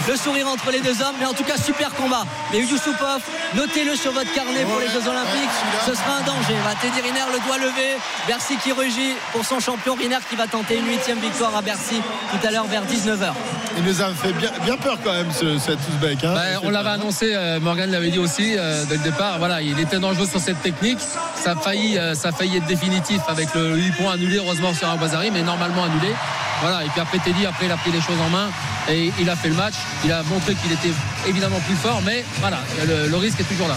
Le sourire entre les deux hommes, mais en tout cas, super combat. Mais Youssoupov, notez-le sur votre carnet pour les Jeux Olympiques. Ce sera un danger. Va Teddy Riner le doigt levé. Bercy qui rugit pour son champion Riner qui va tenter une huitième victoire à Bercy tout à l'heure vers 19h. Il nous a fait bien, bien peur quand même ce, cet Ouzbek. Hein. Ben, on l'avait annoncé, euh, Morgan l'avait dit aussi euh, dès le départ. Voilà, il était dangereux sur cette technique. Ça a failli, ça a failli être définitif avec le 8 points annulé, heureusement sur un mais normalement annulé. Voilà, et puis après Teddy, après il a pris les choses en main et il a fait le match. Il a montré qu'il était évidemment plus fort, mais voilà, le risque est toujours là.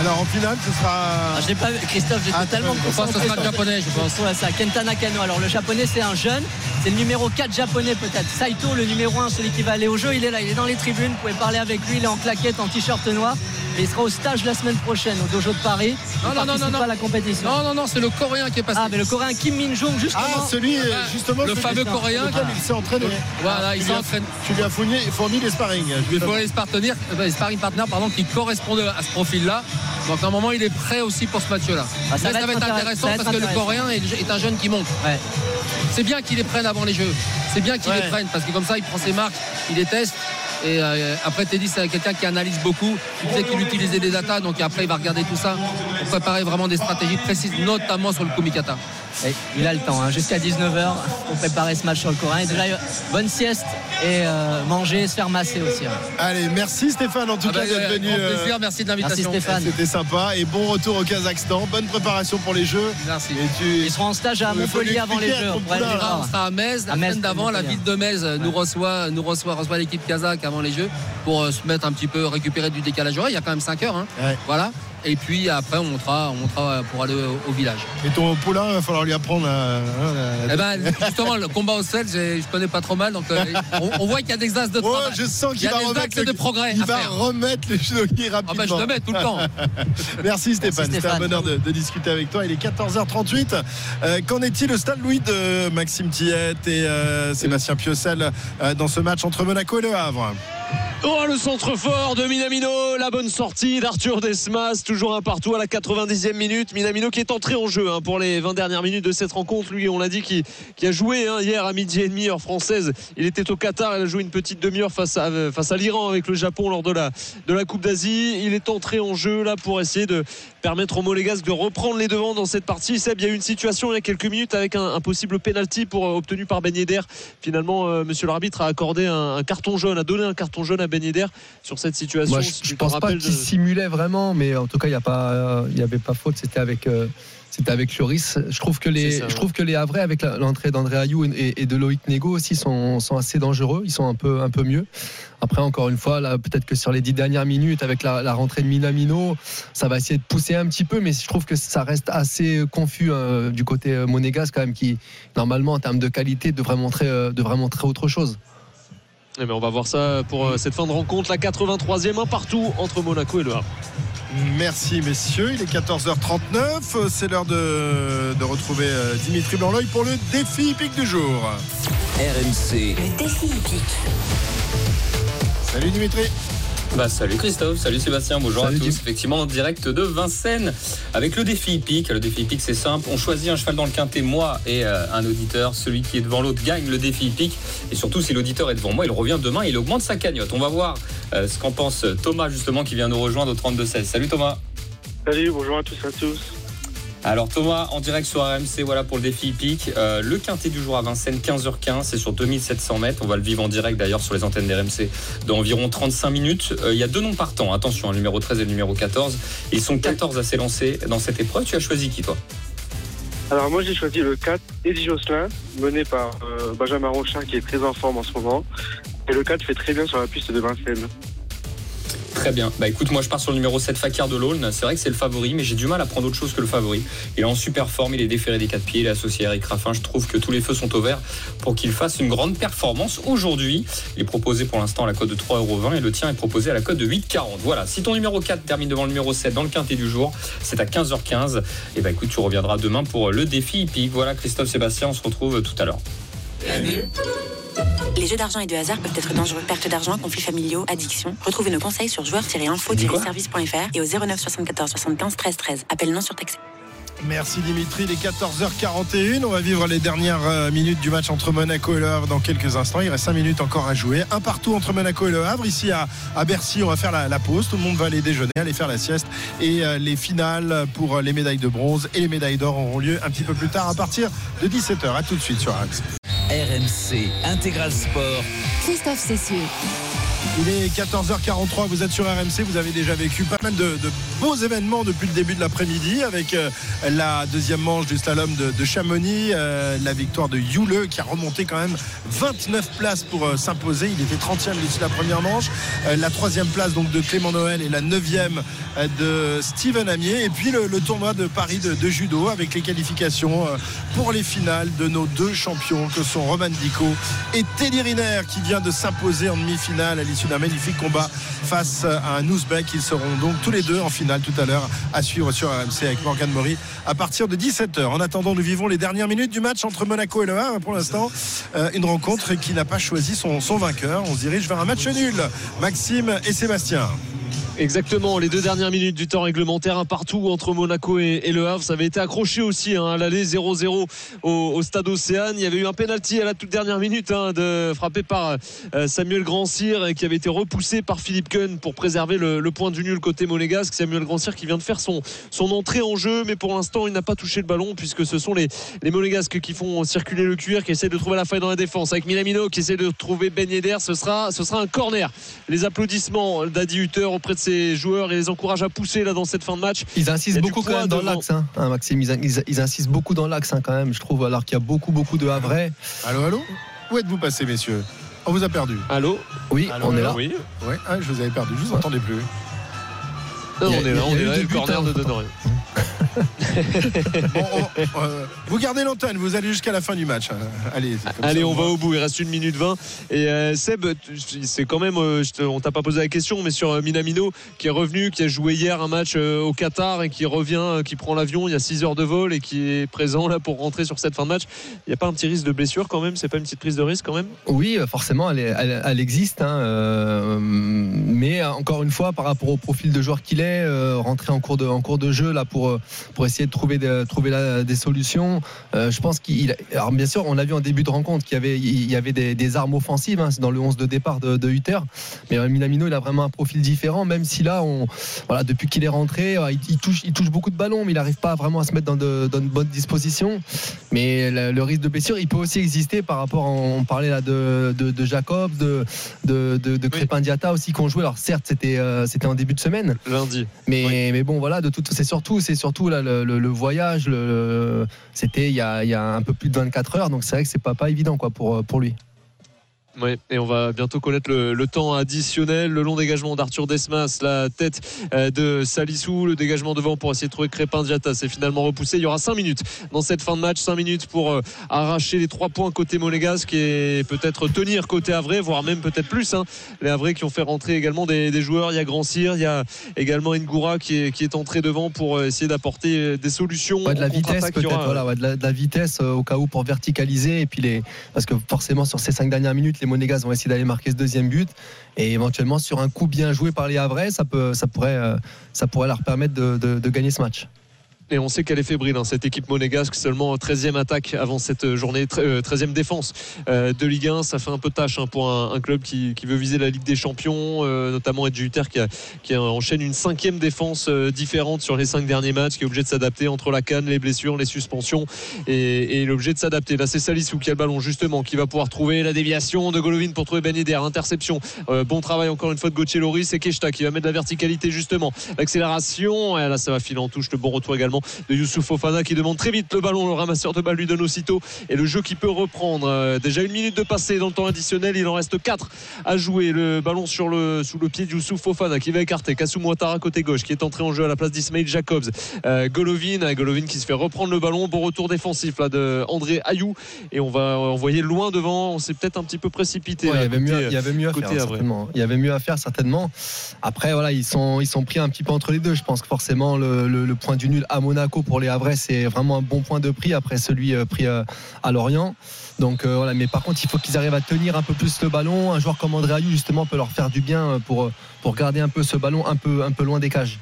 Alors en finale, ce sera. Ah, je pas Christophe, j'ai ah, totalement concentré. Ce sera le japonais, je pense. Ouais, ça, Kenta Nakano. Alors le japonais, c'est un jeune. C'est le numéro 4 japonais peut-être. Saito, le numéro 1, celui qui va aller au jeu, il est là, il est dans les tribunes. Vous pouvez parler avec lui, il est en claquette, en t-shirt noir. Et il sera au stage la semaine prochaine au dojo de Paris. Non, non, non, non, non. la compétition. Non, non, non, c'est le coréen qui est passé. Ah, mais le coréen Kim Min Jong, justement. Ah, celui, justement. Le fameux coréen. Il s'est entraîné. Voilà, il s'est entraîné. Tu lui as fourni, fourni les sparring. Je lui ai fourni les sparring partners, pardon, qui correspondaient à ce profil-là. Donc à un moment, il est prêt aussi pour ce match-là. Ah, ça, va être intéressant parce que le Coréen est, un jeune qui monte. C'est bien qu'il les prenne avant les jeux. C'est bien qu'il les prenne parce que comme ça, il prend ses marques, il les teste. Et euh, après, Teddy, c'est quelqu'un qui analyse beaucoup. Il sait qu'il utilisait des datas, donc après, il va regarder tout ça pour préparer vraiment des stratégies précises, notamment sur le Kumikata il a le temps, hein, jusqu'à 19h pour préparer ce match sur le courant. Et déjà, bonne sieste et euh, manger, se faire masser aussi. Hein. Allez, merci Stéphane en tout ah cas bah, d'être venu. Euh, plaisir, merci de l'invitation. C'était sympa et bon retour au Kazakhstan. Bonne préparation pour les Jeux. Merci. Ils seront en stage à Montpellier avant les Jeux. On sera à Metz. La semaine d'avant, la ville de Metz nous reçoit, nous reçoit, reçoit l'équipe kazakh avant les Jeux pour euh, se mettre un petit peu, récupérer du décalage horaire. Il y a quand même 5 heures. Hein. Voilà. Et puis après, on montera, on montera pour aller au, village. Et ton poulain, il va falloir lui apprendre. À, eh ben, justement, le combat au sel, je connais pas trop mal. Donc, euh, on, voit qu'il y a des axes de oh, je sens qu'il va remettre de progrès. Il va remettre le judoki rapidement. Ah ben, je le mets tout le temps. Merci Stéphane. C'était un bonheur de, discuter avec toi. Il est 14h38. Euh, qu'en est-il au stade Louis de Maxime Tillette et euh, Sébastien Piocel dans ce match entre Monaco et Le Havre? Oh, le centre fort de Minamino, la bonne sortie d'Arthur Desmas, toujours un partout à la 90e minute. Minamino qui est entré en jeu hein, pour les 20 dernières minutes de cette rencontre. Lui, on l'a dit, qui, a joué hein, hier à midi et demi, heure française. Il était au Qatar, il a joué une petite demi-heure face à, à l'Iran avec le Japon lors de la Coupe d'Asie. Il est entré en jeu là pour essayer de permettre aux Monégasques de reprendre les devants dans cette partie. Seb, il y a eu une situation il y a quelques minutes avec un, possible penalty pour, euh, obtenu par Ben Yedder. Finalement, euh, monsieur l'arbitre a accordé un, carton jaune, a donné un carton jaune à Ben Yedder sur cette situation. Moi, je, ne pense pas qu'il simulait vraiment, mais en tout cas, il n'y y avait pas faute. C'était avec. Euh, c'était avec Lloris. Je trouve que les, je trouve que les Havrais avec l'entrée d'André Ayou et, de Loïc Nego aussi sont, sont, assez dangereux. Ils sont un peu, un peu mieux. Après, encore une fois, là, peut-être que sur les dix dernières minutes, avec la, rentrée de Minamino, ça va essayer de pousser un petit peu, mais je trouve que ça reste assez confus hein, du côté euh, monégasque quand même, qui normalement en termes de qualité devrait montrer, euh, devrait montrer autre chose. Eh ben, on va voir ça pour euh, cette fin de rencontre, la 83e, un partout entre Monaco et le Havre. Merci messieurs, il est 14h39, c'est l'heure de, retrouver euh, Dimitri blanc pour le défi hippique du jour. RMC. Le défi hippique. Salut Dimitri. Bah, salut Christophe, salut Sébastien, bonjour à tous. Effectivement, en direct de Vincennes avec le défi hippique. Le défi hippique, c'est simple. On choisit un cheval dans le quintet, moi et euh, un auditeur. Celui qui est devant l'autre gagne le défi hippique. Et surtout, si l'auditeur est devant moi, il revient demain et il augmente sa cagnotte. On va voir euh, ce qu'en pense Thomas, justement, qui vient nous rejoindre au 32-16. Salut Thomas. Salut, bonjour à tous et à tous. Alors Thomas, en direct sur RMC, voilà pour le défi hippique. Euh, le quintet du jour à Vincennes, 15h15, c'est sur 2700 mètres. On va le vivre en direct d'ailleurs sur les antennes d'RMC dans environ 35 minutes. Euh, il y a deux noms partants, attention, le hein, numéro 13 et le numéro 14. Ils sont 14 à s'élancer dans cette épreuve. Tu as choisi qui toi? Alors moi j'ai choisi le 4, Eddie Josselin, mené par euh, Benjamin Rochin qui est très en forme en ce moment. Et le 4 fait très bien sur la piste de Vincennes. Très bien. Bah écoute, moi je pars sur le numéro 7, Fakir de l'Aulne. C'est vrai que c'est le favori, mais j'ai du mal à prendre autre chose que le favori. Il est en super forme, il est déféré des quatre pieds, il est associé à Eric Raffin. Je trouve que tous les feux sont au vert pour qu'il fasse une grande performance aujourd'hui. Il est proposé pour l'instant à la cote de 3,20€ et le tien est proposé à la cote de 8,40€. Voilà, si ton numéro 4 termine devant le numéro 7 dans le quintet du jour, c'est à 15h15. Et bah écoute, tu reviendras demain pour le défi hippique. Voilà, Christophe Sébastien, on se retrouve tout à l'heure. Les jeux d'argent et de hasard peuvent être dangereux. Perte d'argent, conflits familiaux, addiction. Retrouvez nos conseils sur joueurs-info-service.fr et au 09 74 75 13 13. Appel non surtaxé. Merci Dimitri, il est 14h41. On va vivre les dernières euh, minutes du match entre Monaco et Le Havre dans quelques instants. Il reste 5 minutes encore à jouer. Un partout entre Monaco et Le Havre. Ici à, Bercy, on va faire la, pause. Tout le monde va aller déjeuner, aller faire la sieste. Et euh, les finales pour les médailles de bronze et les médailles d'or auront lieu un petit peu plus tard à partir de 17h. A tout de suite sur Axe. RMC Intégral Sport. Christophe Cessieux. Il est 14h43, vous êtes sur RMC, vous avez déjà vécu pas mal de, beaux événements depuis le début de l'après-midi avec euh, la deuxième manche du slalom de, Chamonix, euh, la victoire de Yule qui a remonté quand même 29 places pour euh, s'imposer. Il était 30e d'ici la première manche, la troisième place donc de Clément Noël et la neuvième de Steven Amier. Et puis le, tournoi de Paris de, judo avec les qualifications pour les finales de nos deux champions que sont Roman Dico et Teddy Riner qui vient de s'imposer en demi-finale à l'issue d'un magnifique combat face à un Ouzbek. Ils seront donc tous les deux en finale tout à l'heure à suivre sur RMC avec Morgan Maury à partir de 17h. En attendant, nous vivons les dernières minutes du match entre Monaco et Le Havre. Pour l'instant, euh, une rencontre qui n'a pas choisi son, son vainqueur. On se dirige vers un match nul. Maxime et Sébastien. Exactement, les deux dernières minutes du temps réglementaire, un partout entre Monaco et, Le Havre. Ça avait été accroché aussi hein, à l'aller 0-0 au, stade Océane. Il y avait eu un penalty à la toute dernière minute hein, de, frappé par euh, Samuel Grandcir qui avait été repoussé par Philippe Kuhn pour préserver le, point du nul côté monégasque. Samuel Grandcir qui vient de faire son, son entrée en jeu, mais pour l'instant il n'a pas touché le ballon puisque ce sont les, les monégasques qui font circuler le cuir, qui essaient de trouver la faille dans la défense. Avec Minamino qui essaie de trouver Ben Yedder, ce sera, ce sera un corner. Les applaudissements d'Adi Hutter auprès de ses joueurs et les encourage à pousser là dans cette fin de match. Ils insistent beaucoup quand même dans l'axe, hein, hein, Maxime. Ils, insistent beaucoup dans l'axe hein, quand même, je trouve, alors qu'il y a beaucoup, beaucoup de Havrais. Allô, allô? Où êtes-vous passé, messieurs? On vous a perdu. Allô? Oui, on est là. Oui, ah, je vous avais perdu, je vous entendais plus. On est là, on est là, le corner de Donorio. Euh, vous gardez l'antenne, vous allez jusqu'à la fin du match. Allez, allez, on va au bout. Il reste une minute 20. Et Seb, c'est quand même, on t'a pas posé la question, mais sur Minamino qui est revenu, qui a joué hier un match au Qatar et qui revient, qui prend l'avion. Il y a 6 heures de vol et qui est présent là pour rentrer sur cette fin de match. Il n'y a pas un petit risque de blessure quand même? C'est pas une petite prise de risque quand même? Oui, forcément, elle, existe. Hein, mais encore une fois, par rapport au profil de joueur qu'il est, rentrer en cours de, en cours de jeu là pour, pour essayer de trouver, de, trouver des solutions. Euh, je pense qu'il. Alors, bien sûr, on a vu en début de rencontre qu'il y avait, il y avait des, armes offensives hein, dans le 11 de départ de, de Hutter. Mais euh, Minamino, il a vraiment un profil différent, même si là, on, voilà, depuis qu'il est rentré, euh, il, touche, il touche beaucoup de ballons, mais il n'arrive pas vraiment à se mettre dans de, dans bonnes dispositions. Mais le, risque de blessure, il peut aussi exister par rapport, on parlait là de, de, Jacobs, de, de, de, Crépin Diata aussi qu'on jouait. Alors certes, c'était c'était en début de semaine. Lundi. Mais, mais bon, voilà, de tout, c'est surtout, c'est surtout là, le, le, voyage. Le, c'était il, y a, il y a un peu plus de 24 heures, donc c'est vrai que c'est pas, pas évident quoi, pour, pour lui. Oui, et on va bientôt connaître le, temps additionnel. Le long dégagement d'Arthur Desmas, la tête euh, de Salissou, le dégagement devant pour essayer de trouver Crépin Diata, c'est finalement repoussé. Il y aura 5 minutes dans cette fin de match, 5 minutes pour euh, arracher les 3 points côté monégasque et peut-être tenir côté Havre, voire même peut-être plus. Hein. Les Havrais qui ont fait rentrer également des, joueurs. Il y a Grand Cyr, il y a également Ngoura qui est, qui est entré devant pour euh, essayer d'apporter des solutions. de la vitesse peut-être, voilà, de, la, vitesse au cas où pour verticaliser. Et puis les, parce que forcément sur ces 5 dernières minutes, les Monégas vont essayer d'aller marquer ce deuxième but. Et éventuellement sur un coup bien joué par les Havrais, ça, euh, ça pourrait leur permettre de gagner ce match et on sait qu'elle est fébrile, hein, cette équipe monégasque. Seulement 13e attaque avant cette journée, 13e euh, défense euh, de Ligue 1. Ça fait un peu tâche hein, pour un, club qui, veut viser la Ligue des Champions, euh, notamment Edge qui, enchaîne une cinquième défense différente sur les cinq derniers matchs, qui est obligé de s'adapter entre la canne, les blessures, les suspensions et, l'objet de s'adapter. Là, c'est Salissou qui a le ballon, justement, qui va pouvoir trouver la déviation de Golovin pour trouver Ben. Interception. bon travail encore une fois de Gauthier Loris et Keshta qui va mettre la verticalité, justement. L'accélération. Et là, ça va filer en touche. Le bon retour également de Youssouf Fofana qui demande très vite le ballon. Le ramasseur de balle lui donne aussitôt et le jeu qui peut reprendre. Euh, déjà une minute de passé dans le temps additionnel. Il en reste 4 à jouer. Le ballon sur le, sous le pied de Youssouf Fofana qui va écarter. Kassou Ouattara côté gauche qui est entré en jeu à la place d'Ismail Jacobs. Euh, Golovin, Golovin qui se fait reprendre le ballon. Bon retour défensif là de André Ayou et on va envoyer loin devant. On s'est peut-être un petit peu précipité. il, y avait mieux, il y avait mieux à faire certainement. Il y avait mieux à faire certainement. Après voilà ils sont ils sont pris un petit peu entre les deux. Je pense que forcément le, le point du nul à Monaco pour les Havrais, c'est vraiment un bon point de prix après celui euh, pris euh, à Lorient. Donc euh, voilà, mais par contre, il faut qu'ils arrivent à tenir un peu plus le ballon. Un joueur comme André Ayou, justement, peut leur faire du bien pour, garder un peu ce ballon un peu loin des cages.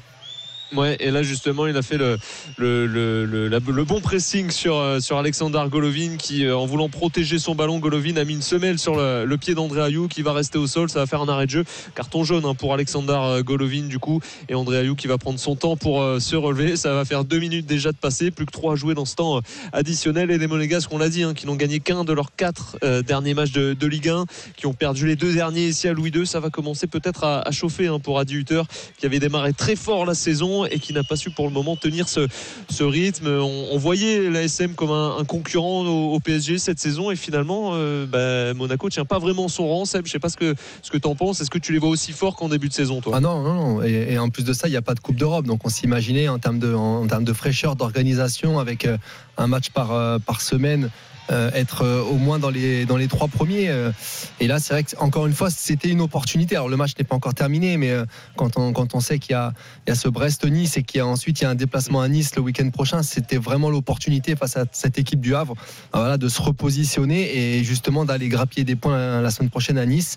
Ouais, et là justement, il a fait le, le, le, le, bon pressing sur, euh, sur Alexander Golovin qui, euh, en voulant protéger son ballon, Golovin a mis une semelle sur le, pied d'André Ayou qui va rester au sol. Ça va faire un arrêt de jeu. Carton jaune hein, pour Alexander euh, Golovin du coup. Et André Ayou qui va prendre son temps pour se relever. Ça va faire deux minutes déjà de passer. Plus que trois à jouer dans ce temps additionnel. Et les Monégasques, on l'a dit, hein, qui n'ont gagné qu'un de leurs quatre derniers matchs de, de, Ligue 1, qui ont perdu les deux derniers ici à Louis II. Ça va commencer peut-être à, chauffer hein, pour Adi Hutter qui avait démarré très fort la saison et qui n'a pas su pour le moment tenir ce, ce rythme. On, voyait l'ASM comme un, concurrent au, PSG cette saison et finalement euh, bah, Monaco tient pas vraiment son rang. Seb, je sais pas ce que, ce que tu en penses. Est-ce que tu les vois aussi forts qu'en début de saison Ah non, non. Et, en plus de ça, il n'y a pas de Coupe d'Europe. Donc on s'imaginait en termes de, en, termes de fraîcheur, d'organisation avec euh, un match par, euh, par semaine être euh, au moins dans les, dans les trois premiers. Euh. et là, c'est vrai que, encore une fois, c'était une opportunité. Alors, le match n'est pas encore terminé, mais quand on, quand on sait qu'il y y a ce Brest-Nice et qu'il y a ensuite il y a un déplacement à Nice le week-end prochain, c'était vraiment l'opportunité face à cette équipe du Havre de se repositionner et justement d'aller grappiller des points la semaine prochaine à Nice.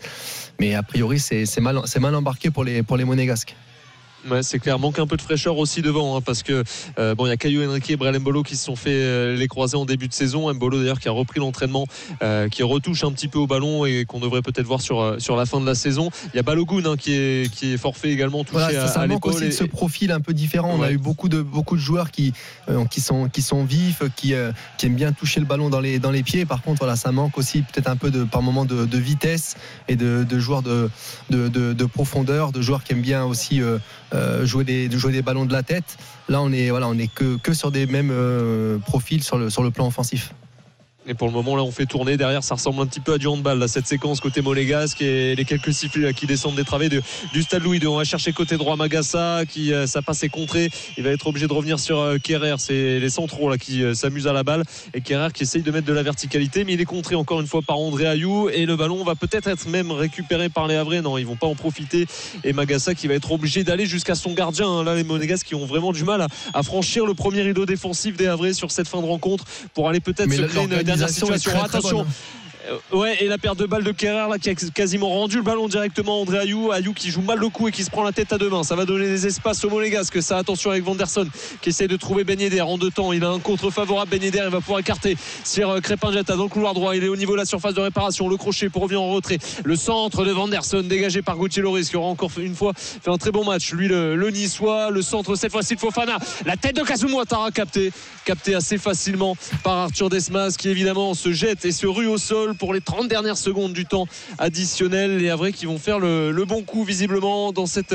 Mais a priori, c'est mal, mal embarqué pour les, pour les Monégasques. Ouais, c'est clair. Manque un peu de fraîcheur aussi devant, hein, parce que euh, bon, il y a Caillou Henrique et Brel Mbolo qui se sont fait euh, les croiser en début de saison. Mbolo d'ailleurs qui a repris l'entraînement, euh, qui retouche un petit peu au ballon et qu'on devrait peut-être voir sur sur la fin de la saison. Il y a Balogun hein, qui est qui est forfait également touché voilà, ça, à, manque aussi de ce profil un peu différent. On a eu beaucoup de beaucoup de joueurs qui qui sont qui sont vifs, qui qui aiment bien toucher le ballon dans les dans les pieds. Par contre, voilà, ça manque aussi peut-être un peu de par moment de, de vitesse et de, de joueurs de, de, de profondeur, de joueurs qui aiment bien aussi euh, jouer, des, jouer des ballons de la tête. Là, on est, voilà, on est que, sur des mêmes euh, profils sur le plan offensif. Et pour le moment, là, on fait tourner. Derrière, ça ressemble un petit peu à du handball, là, cette séquence côté monégasque et les quelques sifflets qui descendent des travées de, du stade Louis II. On va chercher côté droit Magassa, qui, euh, ça passe est contré. Il va être obligé de revenir sur euh, Kerrer. C'est les centraux, là, qui euh, s'amusent à la balle. Et Kerrer qui essaye de mettre de la verticalité, mais il est contré encore une fois par André Ayou. Et le ballon va peut-être être même récupéré par les Havrais. Non, ils vont pas en profiter. Et Magassa qui va être obligé d'aller jusqu'à son gardien. Hein. Là, les monégasques qui ont vraiment du mal à, à franchir le premier rideau défensif des Havrais sur cette fin de rencontre pour aller peut-être se créer une dernière situation. Attention. Ouais, et la perte de balle de Kerrer là, qui a quasiment rendu le ballon directement à André Ayou. Ayou qui joue mal le coup et qui se prend la tête à deux mains. Ça va donner des espaces au Monégasque. Ça, attention avec Vanderson qui essaie de trouver Ben Yedder en deux temps. Il a un contre favorable. Ben Yedder, il va pouvoir écarter sur euh, Crépin Jetta dans le couloir droit. Il est au niveau de la surface de réparation. Le crochet pour revenir en retrait. Le centre de Vanderson dégagé par Gauthier Loris qui aura encore une fois fait un très bon match. Lui, le, le Niçois. Le centre cette fois-ci de Fofana. La tête de Kazumou Ouattara capté, assez facilement par Arthur Desmas qui évidemment se jette et se rue au sol pour les 30 dernières secondes du temps additionnel. Les Havrais qui vont faire le, bon coup visiblement dans cette,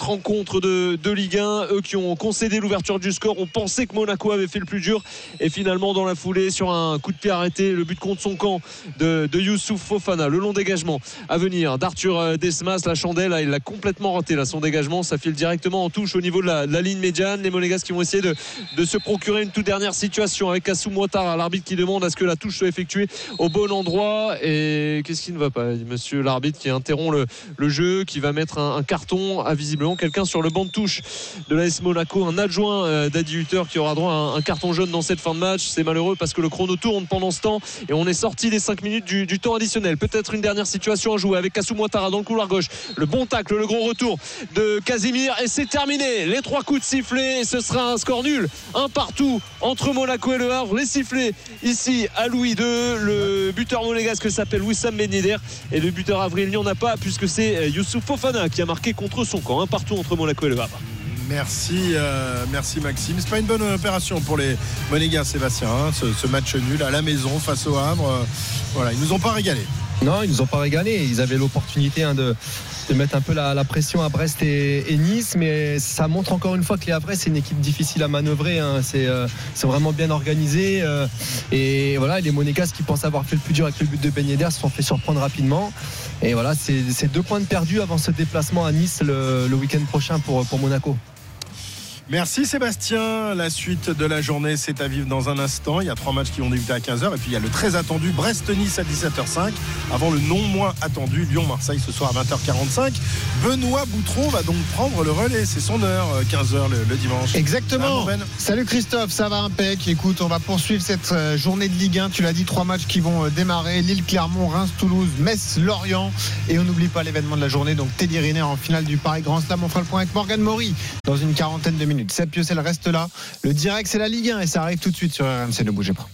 rencontre de, de, Ligue 1. Eux qui ont concédé l'ouverture du score, on pensait que Monaco avait fait le plus dur. Et finalement, dans la foulée, sur un coup de pied arrêté, le but contre son camp de, Youssouf Fofana. Le long dégagement à venir d'Arthur Desmas. La chandelle, il l'a complètement raté là, son dégagement. Ça file directement en touche au niveau de la, ligne médiane. Les Monégasques qui vont essayer de, se procurer une toute dernière situation avec Assou Ouattara, l'arbitre qui demande à ce que la touche soit effectuée au bon endroit. Et qu'est-ce qui ne va pas Monsieur l'arbitre qui interrompt le, le, jeu, qui va mettre un, carton à visiblement quelqu'un sur le banc de touche de l'AS Monaco, un adjoint euh, d'Adi Hutter qui aura droit à un, carton jaune dans cette fin de match. C'est malheureux parce que le chrono tourne pendant ce temps et on est sorti des 5 minutes du, du temps additionnel. Peut-être une dernière situation à jouer avec Kassou Ouattara dans le couloir gauche. Le bon tacle, le gros retour de Casimir et c'est terminé. Les trois coups de sifflet et ce sera un score nul. Un partout entre Monaco et le Havre. Les sifflets ici à Louis II. Le buteur monégasque s'appelle Wissam Ben Yedder et le buteur avril n'y en a pas puisque c'est Youssouf Fofana qui a marqué contre son camp. Un partout entre Monaco et le Havre. Merci, euh, merci Maxime. C'est pas une bonne opération pour les Monégas, Sébastien. Hein, ce, ce, match nul à la maison face au Havre. Euh, voilà, ils nous ont pas régalé. Non, ils nous ont pas régalé. Ils avaient l'opportunité hein, de, de, mettre un peu la, pression à Brest et, Nice, mais ça montre encore une fois que les Havrais c'est une équipe difficile à manœuvrer. Hein. C'est euh, vraiment bien organisé. Euh, et voilà, les Monégas qui pensent avoir fait le plus dur avec le but de Ben se sont fait surprendre rapidement. Et voilà, c'est deux points de perdus avant ce déplacement à Nice le, week-end prochain pour Monaco. Merci Sébastien. La suite de la journée, c'est à vivre dans un instant. Il y a trois matchs qui vont débuter à 15h. Et puis il y a le très attendu Brest-Nice à 17h05. Avant le non moins attendu Lyon-Marseille ce soir à 20h45. Benoît Boutron va donc prendre le relais. C'est son heure, 15h le, le dimanche. Exactement. Salut Christophe, ça va impec. Écoute, on va poursuivre cette journée de Ligue 1. Tu l'as dit, trois matchs qui vont démarrer. Lille-Clermont, Reims-Toulouse, Metz-Lorient. Et on n'oublie pas l'événement de la journée. Donc Teddy Riner en finale du Paris Grand Slam. On fera le point avec Morgan Maury dans une quarantaine de minutes. Seb Piocel reste là. Le direct, c'est la Ligue 1 et ça arrive tout de suite sur RMC. Ne bougez pas.